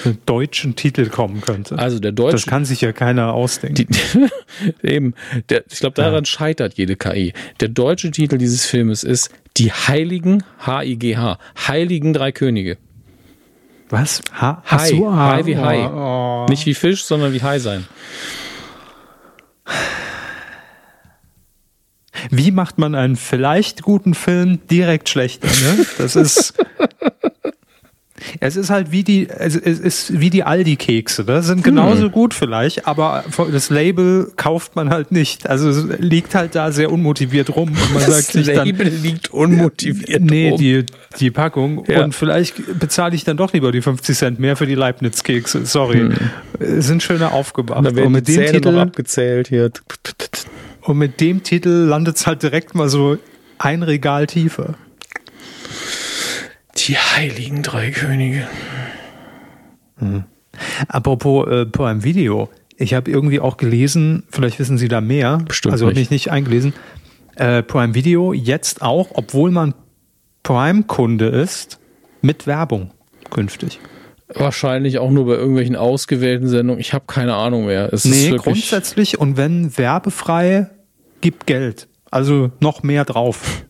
einen deutschen Titel kommen könnte. Also der deutsche. Das kann sich ja keiner ausdenken. Die, eben. Der, ich glaube, daran ja. scheitert jede KI. Der deutsche Titel dieses Filmes ist Die Heiligen H-I-G-H. Heiligen Drei Könige. Was? Ha Hai. So, Hai wie Hai. Oh. Nicht wie Fisch, sondern wie Hai sein. Wie macht man einen vielleicht guten Film direkt schlechter? Ne? Das ist. Es ist halt wie die, es ist wie die Aldi-Kekse. Das ne? sind genauso hm. gut vielleicht, aber das Label kauft man halt nicht. Also es liegt halt da sehr unmotiviert rum. Und man das sagt Label dann, liegt unmotiviert nee, rum. Nee, die, die Packung. Ja. Und vielleicht bezahle ich dann doch lieber die 50 Cent mehr für die Leibniz-Kekse. Sorry. Hm. Sind schöner aufgemacht. Da werden und mit dem Titel abgezählt hier. Und mit dem Titel landet es halt direkt mal so ein Regal tiefer. Die heiligen drei Könige. Mhm. Apropos äh, Prime Video. Ich habe irgendwie auch gelesen, vielleicht wissen Sie da mehr. Bestimmt also habe ich nicht eingelesen. Äh, Prime Video jetzt auch, obwohl man Prime-Kunde ist, mit Werbung künftig. Wahrscheinlich auch nur bei irgendwelchen ausgewählten Sendungen. Ich habe keine Ahnung mehr. Es nee, grundsätzlich und wenn werbefrei, gibt Geld. Also noch mehr drauf.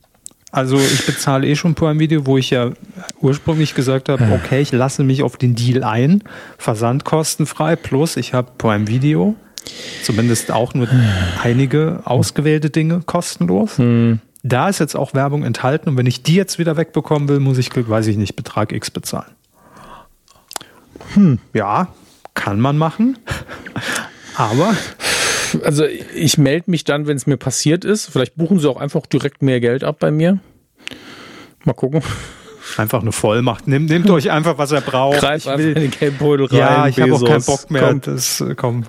Also ich bezahle eh schon Prime Video, wo ich ja ursprünglich gesagt habe, okay, ich lasse mich auf den Deal ein, versandkostenfrei, plus ich habe Prime Video. Zumindest auch nur einige ausgewählte Dinge kostenlos. Hm. Da ist jetzt auch Werbung enthalten und wenn ich die jetzt wieder wegbekommen will, muss ich, weiß ich nicht, Betrag X bezahlen. Hm, ja, kann man machen. Aber. Also ich melde mich dann, wenn es mir passiert ist. Vielleicht buchen sie auch einfach direkt mehr Geld ab bei mir. Mal gucken. Einfach eine Vollmacht. Nehmt, nehmt euch einfach, was er braucht. Greift einfach in den Geldbeutel rein. Ja, ich habe auch keinen Bock mehr. Komm. Das, äh, komm.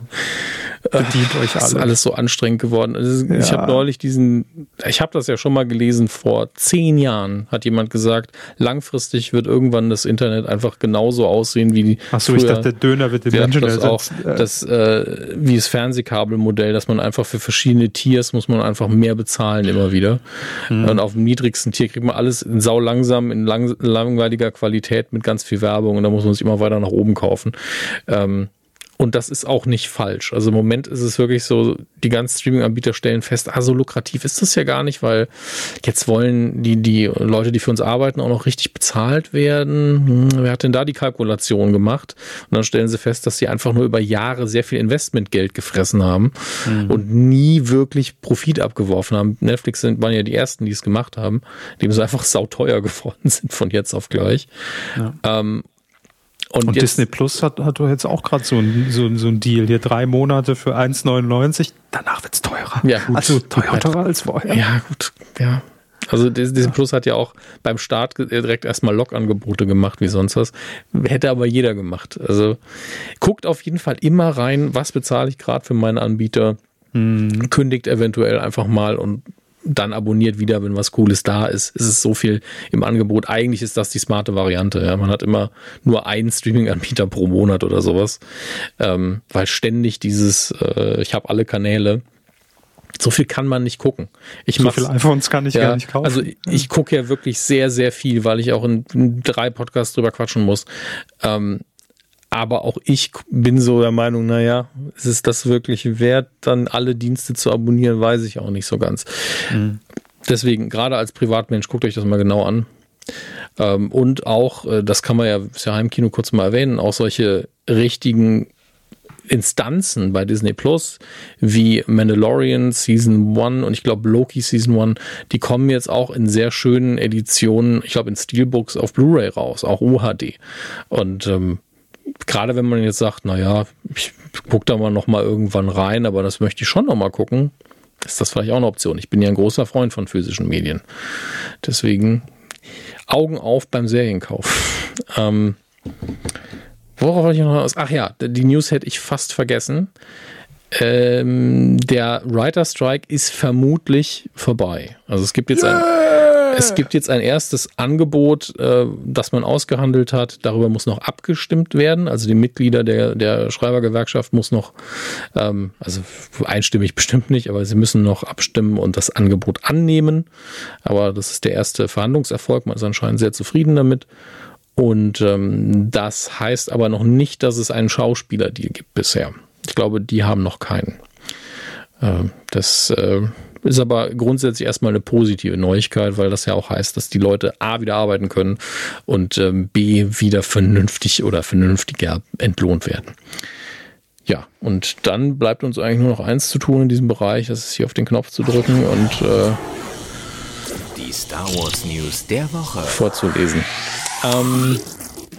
Bedient euch alle. Das ist alles so anstrengend geworden. Also ja. Ich habe neulich diesen, ich habe das ja schon mal gelesen, vor zehn Jahren hat jemand gesagt, langfristig wird irgendwann das Internet einfach genauso aussehen wie die. Achso, ich dachte, der Döner wird den Menschen das auch, das, äh, wie das Fernsehkabelmodell, dass man einfach für verschiedene Tiers muss man einfach mehr bezahlen immer wieder. Mhm. Und auf dem niedrigsten Tier kriegt man alles in sau langsam, in lang, langweiliger Qualität mit ganz viel Werbung und da muss man sich immer weiter nach oben kaufen. Ähm, und das ist auch nicht falsch. Also im Moment ist es wirklich so, die ganzen Streaming-Anbieter stellen fest, ah, so lukrativ ist das ja gar nicht, weil jetzt wollen die, die Leute, die für uns arbeiten, auch noch richtig bezahlt werden. Hm, wer hat denn da die Kalkulation gemacht? Und dann stellen sie fest, dass sie einfach nur über Jahre sehr viel Investmentgeld gefressen haben mhm. und nie wirklich Profit abgeworfen haben. Netflix sind, waren ja die ersten, die es gemacht haben, dem sie einfach sauteuer geworden sind von jetzt auf gleich. Ja. Ähm, und, und Disney Plus hat, hat jetzt auch gerade so ein, so, so ein Deal. Hier drei Monate für 1,99. Danach wird's teurer. Ja, gut. Also teurer, teurer als vorher. Ja, gut. Ja. Also Disney ja. Plus hat ja auch beim Start direkt erstmal Log-Angebote gemacht, wie sonst was. Hätte aber jeder gemacht. Also guckt auf jeden Fall immer rein, was bezahle ich gerade für meinen Anbieter. Hm. Kündigt eventuell einfach mal und dann abonniert wieder, wenn was Cooles da ist. Es ist so viel im Angebot. Eigentlich ist das die smarte Variante. Ja. Man hat immer nur einen Streaming-Anbieter pro Monat oder sowas, ähm, weil ständig dieses, äh, ich habe alle Kanäle. So viel kann man nicht gucken. Ich so viele iPhones kann ich ja, gar nicht kaufen. Also ich gucke ja wirklich sehr, sehr viel, weil ich auch in, in drei Podcasts drüber quatschen muss. Ähm, aber auch ich bin so der Meinung, naja, ist es das wirklich wert, dann alle Dienste zu abonnieren, weiß ich auch nicht so ganz. Mhm. Deswegen, gerade als Privatmensch, guckt euch das mal genau an. Ähm, und auch, äh, das kann man ja, ist ja Heimkino kurz mal erwähnen, auch solche richtigen Instanzen bei Disney Plus wie Mandalorian Season 1 und ich glaube Loki Season 1, die kommen jetzt auch in sehr schönen Editionen, ich glaube in Steelbooks auf Blu-ray raus, auch UHD. Und ähm, gerade wenn man jetzt sagt, naja, ich gucke da mal noch mal irgendwann rein, aber das möchte ich schon noch mal gucken, ist das vielleicht auch eine Option. Ich bin ja ein großer Freund von physischen Medien. Deswegen Augen auf beim Serienkauf. ähm, worauf wollte ich noch aus? Ach ja, die News hätte ich fast vergessen. Ähm, der Writer Strike ist vermutlich vorbei. Also es gibt jetzt yeah! ein es gibt jetzt ein erstes Angebot, äh, das man ausgehandelt hat. Darüber muss noch abgestimmt werden. Also die Mitglieder der, der Schreibergewerkschaft muss noch, ähm, also einstimmig bestimmt nicht, aber sie müssen noch abstimmen und das Angebot annehmen. Aber das ist der erste Verhandlungserfolg. Man ist anscheinend sehr zufrieden damit. Und ähm, das heißt aber noch nicht, dass es einen Schauspielerdeal gibt bisher. Ich glaube, die haben noch keinen. Äh, das äh, ist aber grundsätzlich erstmal eine positive Neuigkeit, weil das ja auch heißt, dass die Leute A wieder arbeiten können und ähm, B wieder vernünftig oder vernünftiger entlohnt werden. Ja, und dann bleibt uns eigentlich nur noch eins zu tun in diesem Bereich, das ist hier auf den Knopf zu drücken und äh, die Star Wars News der Woche vorzulesen. Ähm,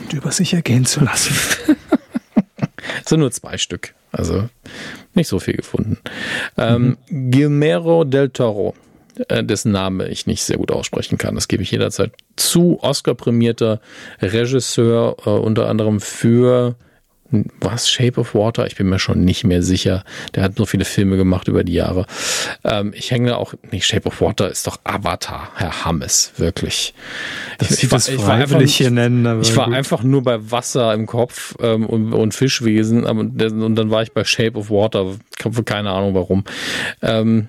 und über sich ergehen zu lassen. Es sind nur zwei Stück. Also nicht so viel gefunden. Ähm, mhm. Guillermo del Toro, äh, dessen Name ich nicht sehr gut aussprechen kann. Das gebe ich jederzeit zu. Oscar-prämierter Regisseur, äh, unter anderem für was Shape of Water? Ich bin mir schon nicht mehr sicher. Der hat so viele Filme gemacht über die Jahre. Ähm, ich hänge auch, nicht Shape of Water ist doch Avatar, Herr Hammes, wirklich. Das ich, ich, war, ich war einfach, hier nennen. ich war gut. einfach nur bei Wasser im Kopf ähm, und, und, Fischwesen aber, und dann war ich bei Shape of Water. Keine Ahnung warum. Ähm,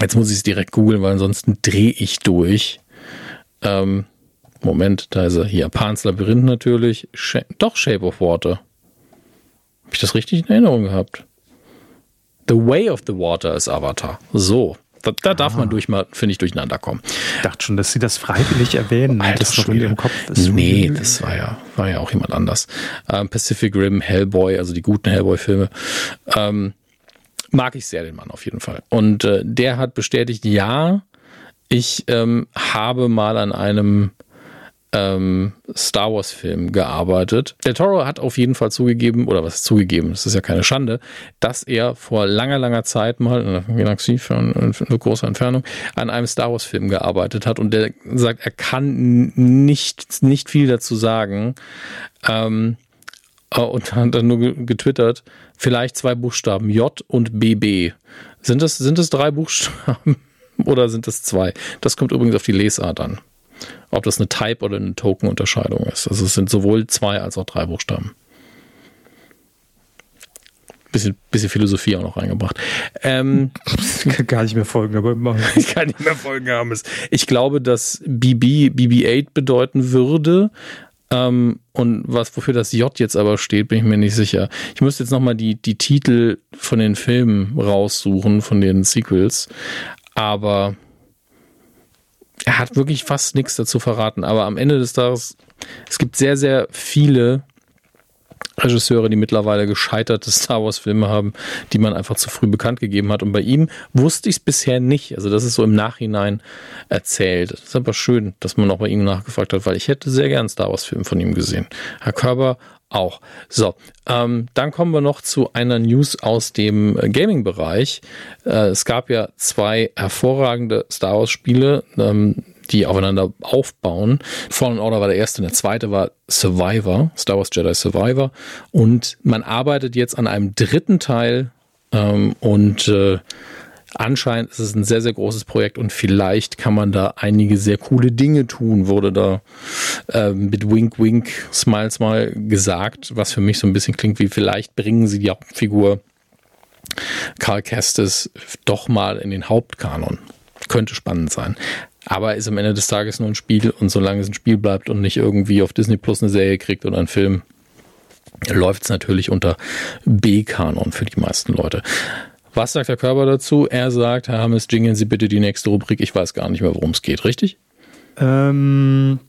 jetzt muss ich es direkt googeln, weil ansonsten drehe ich durch. Ähm, Moment, da ist er hier. Pans Labyrinth natürlich. Sh doch Shape of Water. Habe ich das richtig in Erinnerung gehabt? The Way of the Water ist Avatar. So. Da, da darf man ah. durch mal, finde ich, durcheinander kommen. Ich dachte schon, dass sie das freiwillig erwähnen, Alter, das noch in ihrem Kopf ist. Nee, das war ja, war ja auch jemand anders. Ähm, Pacific Rim, Hellboy, also die guten Hellboy-Filme. Ähm, mag ich sehr den Mann auf jeden Fall. Und äh, der hat bestätigt, ja, ich ähm, habe mal an einem ähm, Star Wars Film gearbeitet. Del Toro hat auf jeden Fall zugegeben, oder was zugegeben, das ist ja keine Schande, dass er vor langer, langer Zeit mal in einer Galaxie für eine, für eine große Entfernung an einem Star Wars Film gearbeitet hat und der sagt, er kann nicht, nicht viel dazu sagen. Ähm, äh, und hat dann nur getwittert, vielleicht zwei Buchstaben, J und BB. Sind das, sind das drei Buchstaben oder sind das zwei? Das kommt übrigens auf die Lesart an ob das eine Type oder eine Token-Unterscheidung ist. Also es sind sowohl zwei als auch drei Buchstaben. Bisschen, bisschen Philosophie auch noch reingebracht. Ähm, gar nicht mehr folgen, aber ich kann nicht mehr folgen haben. Ich glaube, dass BB BB-8 bedeuten würde. Ähm, und was wofür das J jetzt aber steht, bin ich mir nicht sicher. Ich müsste jetzt nochmal die, die Titel von den Filmen raussuchen, von den Sequels. Aber er hat wirklich fast nichts dazu verraten, aber am Ende des Tages, es gibt sehr, sehr viele Regisseure, die mittlerweile gescheiterte Star Wars Filme haben, die man einfach zu früh bekannt gegeben hat. Und bei ihm wusste ich es bisher nicht. Also das ist so im Nachhinein erzählt. Das ist aber schön, dass man auch bei ihm nachgefragt hat, weil ich hätte sehr gern Star Wars Film von ihm gesehen. Herr Körber auch. So, ähm, dann kommen wir noch zu einer News aus dem äh, Gaming-Bereich. Äh, es gab ja zwei hervorragende Star Wars-Spiele, ähm, die aufeinander aufbauen. Fallen Order war der erste und der zweite war Survivor, Star Wars Jedi Survivor. Und man arbeitet jetzt an einem dritten Teil ähm, und äh, anscheinend ist es ein sehr, sehr großes Projekt und vielleicht kann man da einige sehr coole Dinge tun, wurde da äh, mit Wink Wink Smiles mal gesagt, was für mich so ein bisschen klingt wie vielleicht bringen sie die Hauptfigur Karl Kestis doch mal in den Hauptkanon. Könnte spannend sein. Aber ist am Ende des Tages nur ein Spiel und solange es ein Spiel bleibt und nicht irgendwie auf Disney Plus eine Serie kriegt oder einen Film, läuft es natürlich unter B-Kanon für die meisten Leute. Was sagt der Körper dazu? Er sagt, Herr Hammes, jingeln Sie bitte die nächste Rubrik. Ich weiß gar nicht mehr, worum es geht, richtig? Ähm,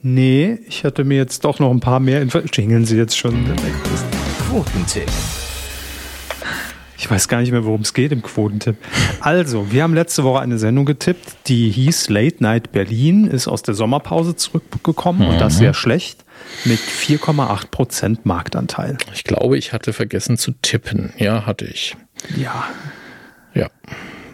nee, ich hatte mir jetzt doch noch ein paar mehr Info. Jingeln Sie jetzt schon. Quotentipp. Ich weiß gar nicht mehr, worum es geht im Quotentipp. Also, wir haben letzte Woche eine Sendung getippt, die hieß Late Night Berlin, ist aus der Sommerpause zurückgekommen mhm. und das mhm. sehr schlecht mit 4,8 Prozent Marktanteil. Ich glaube, ich hatte vergessen zu tippen. Ja, hatte ich. Ja. Ja.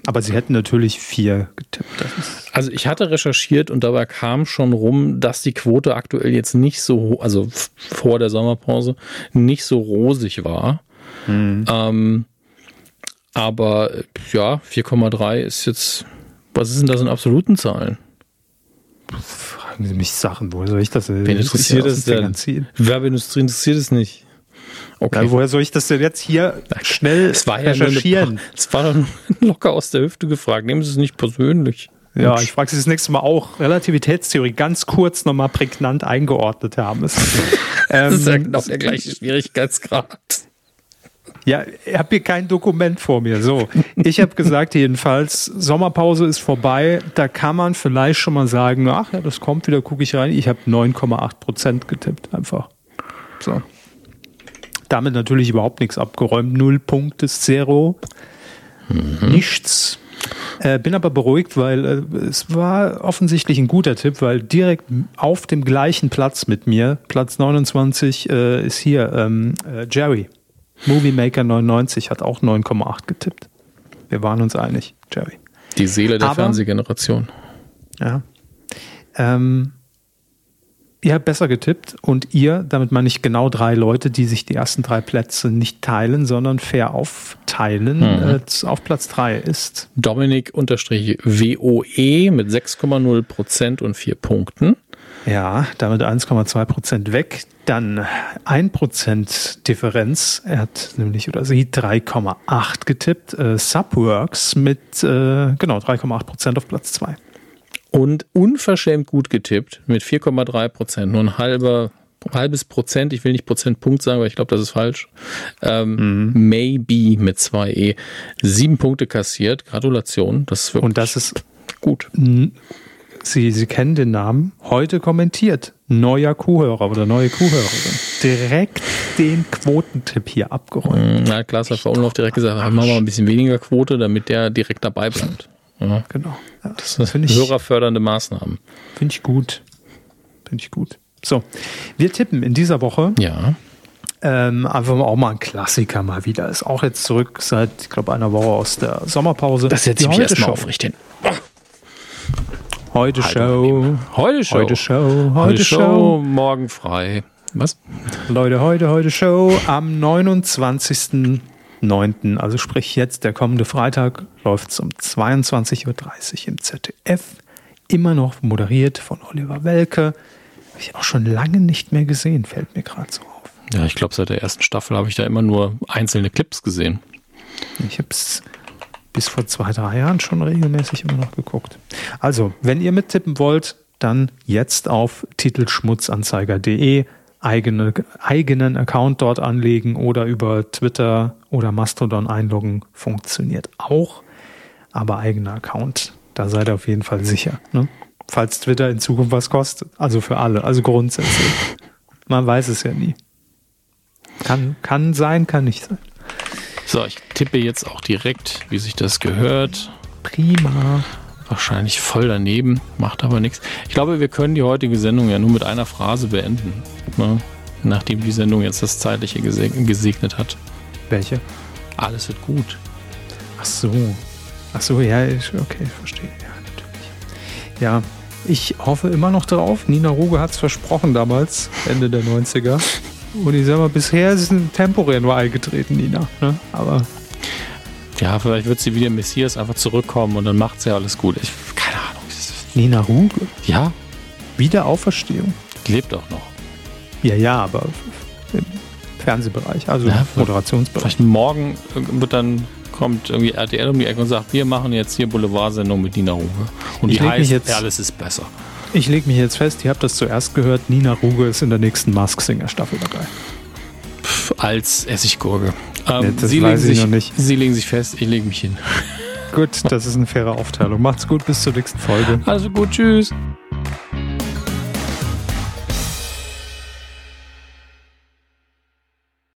Aber Sie hätten natürlich vier getippt. Also ich hatte recherchiert und dabei kam schon rum, dass die Quote aktuell jetzt nicht so, also vor der Sommerpause, nicht so rosig war. Hm. Ähm, aber ja, 4,3 ist jetzt, was ist denn das in absoluten Zahlen? Fragen Sie mich Sachen, woher soll ich das? Wen interessiert das denn? Werbeindustrie interessiert es nicht. Okay. Ja, woher soll ich das denn jetzt hier schnell es war recherchieren? Es war doch locker aus der Hüfte gefragt. Nehmen Sie es nicht persönlich. Ja, ich frage Sie das nächste Mal auch. Relativitätstheorie ganz kurz nochmal prägnant eingeordnet haben. das ist ja ähm, genau der gleiche Schwierigkeitsgrad. Ja, ich habe hier kein Dokument vor mir. So, ich habe gesagt jedenfalls, Sommerpause ist vorbei. Da kann man vielleicht schon mal sagen, ach ja, das kommt wieder, gucke ich rein. Ich habe 9,8 Prozent getippt einfach. So. Damit natürlich überhaupt nichts abgeräumt. Null Punkte, Zero. Mhm. Nichts. Äh, bin aber beruhigt, weil äh, es war offensichtlich ein guter Tipp, weil direkt auf dem gleichen Platz mit mir, Platz 29, äh, ist hier ähm, äh, Jerry. Movie Maker 99 hat auch 9,8 getippt. Wir waren uns einig, Jerry. Die Seele der aber, Fernsehgeneration. Ja. Ähm, Ihr habt besser getippt und ihr, damit meine ich genau drei Leute, die sich die ersten drei Plätze nicht teilen, sondern fair aufteilen, mhm. äh, auf Platz drei ist. Dominik unterstrich WOE mit 6,0 Prozent und vier Punkten. Ja, damit 1,2 Prozent weg. Dann 1 Prozent Differenz. Er hat nämlich oder sie 3,8 getippt. Äh, Subworks mit äh, genau 3,8 Prozent auf Platz zwei und unverschämt gut getippt mit 4,3 Prozent. Nur ein halber, halbes Prozent, ich will nicht Prozentpunkt sagen, weil ich glaube, das ist falsch. Ähm, mhm. Maybe mit 2e. Sieben Punkte kassiert. Gratulation. Das ist wirklich Und das ist gut. Sie, Sie kennen den Namen. Heute kommentiert. Neuer Kuhhörer oder neue Kuhhörerin. direkt den Quotentipp hier abgeräumt. Na, Klaas hat vor Umlauf direkt gesagt, machen wir mal ein bisschen weniger Quote, damit der direkt dabei bleibt. Ja. Genau. Ja, Das sind hörerfördernde Maßnahmen. Finde ich gut. Finde ich gut. So, wir tippen in dieser Woche Ja. ähm, einfach auch mal ein Klassiker mal wieder. Ist auch jetzt zurück seit, ich glaube, einer Woche aus der Sommerpause. Das ich mich Heute erstmal Show. aufrecht hin. Heute Show. Heute Show. Heute Show. Heute Show, morgen frei. Was? Leute, heute, heute Show am 29.09., also sprich jetzt, der kommende Freitag, läuft es um 22.30 Uhr im ZDF. Immer noch moderiert von Oliver Welke. Habe ich auch schon lange nicht mehr gesehen, fällt mir gerade so auf. Ja, ich glaube, seit der ersten Staffel habe ich da immer nur einzelne Clips gesehen. Ich habe es bis vor zwei, drei Jahren schon regelmäßig immer noch geguckt. Also, wenn ihr mittippen wollt, dann jetzt auf titelschmutzanzeiger.de eigene, eigenen Account dort anlegen oder über Twitter oder Mastodon einloggen. Funktioniert auch. Aber eigener Account, da seid ihr auf jeden Fall sicher. Ne? Falls Twitter in Zukunft was kostet. Also für alle, also grundsätzlich. Man weiß es ja nie. Kann, kann sein, kann nicht sein. So, ich tippe jetzt auch direkt, wie sich das gehört. Prima. Wahrscheinlich voll daneben, macht aber nichts. Ich glaube, wir können die heutige Sendung ja nur mit einer Phrase beenden. Ne? Nachdem die Sendung jetzt das Zeitliche geseg- gesegnet hat. Welche? Alles wird gut. Ach so. Ach so, ja, ich, okay, ich verstehe. Ja, natürlich. Ja, ich hoffe immer noch drauf. Nina Ruge hat es versprochen damals, Ende der 90er. Und ich sag mal, bisher ist es temporär nur eingetreten, Nina. Ne? Aber Ja, vielleicht wird sie wie der Messias einfach zurückkommen und dann macht sie alles gut. Ich, keine Ahnung. Nina Ruge? Ja, Wiederauferstehung? die lebt auch noch. Ja, ja, aber im Fernsehbereich, also Ja, Moderationsbereich. Vielleicht morgen wird dann kommt irgendwie RTL um die Ecke und sagt, wir machen jetzt hier Boulevard-Sendung mit Nina Ruge. Und Ich die heißt, jetzt- alles ist besser. Ich lege mich jetzt fest, ihr habt das zuerst gehört, Nina Ruge ist in der nächsten Mask Singer Staffel dabei. Als Essiggurke. Ähm, Ja, das Sie, weiß legen ich sich, noch nicht. Sie legen sich fest, ich lege mich hin. Gut, das ist eine faire Aufteilung. Macht's gut, bis zur nächsten Folge. Also gut, tschüss.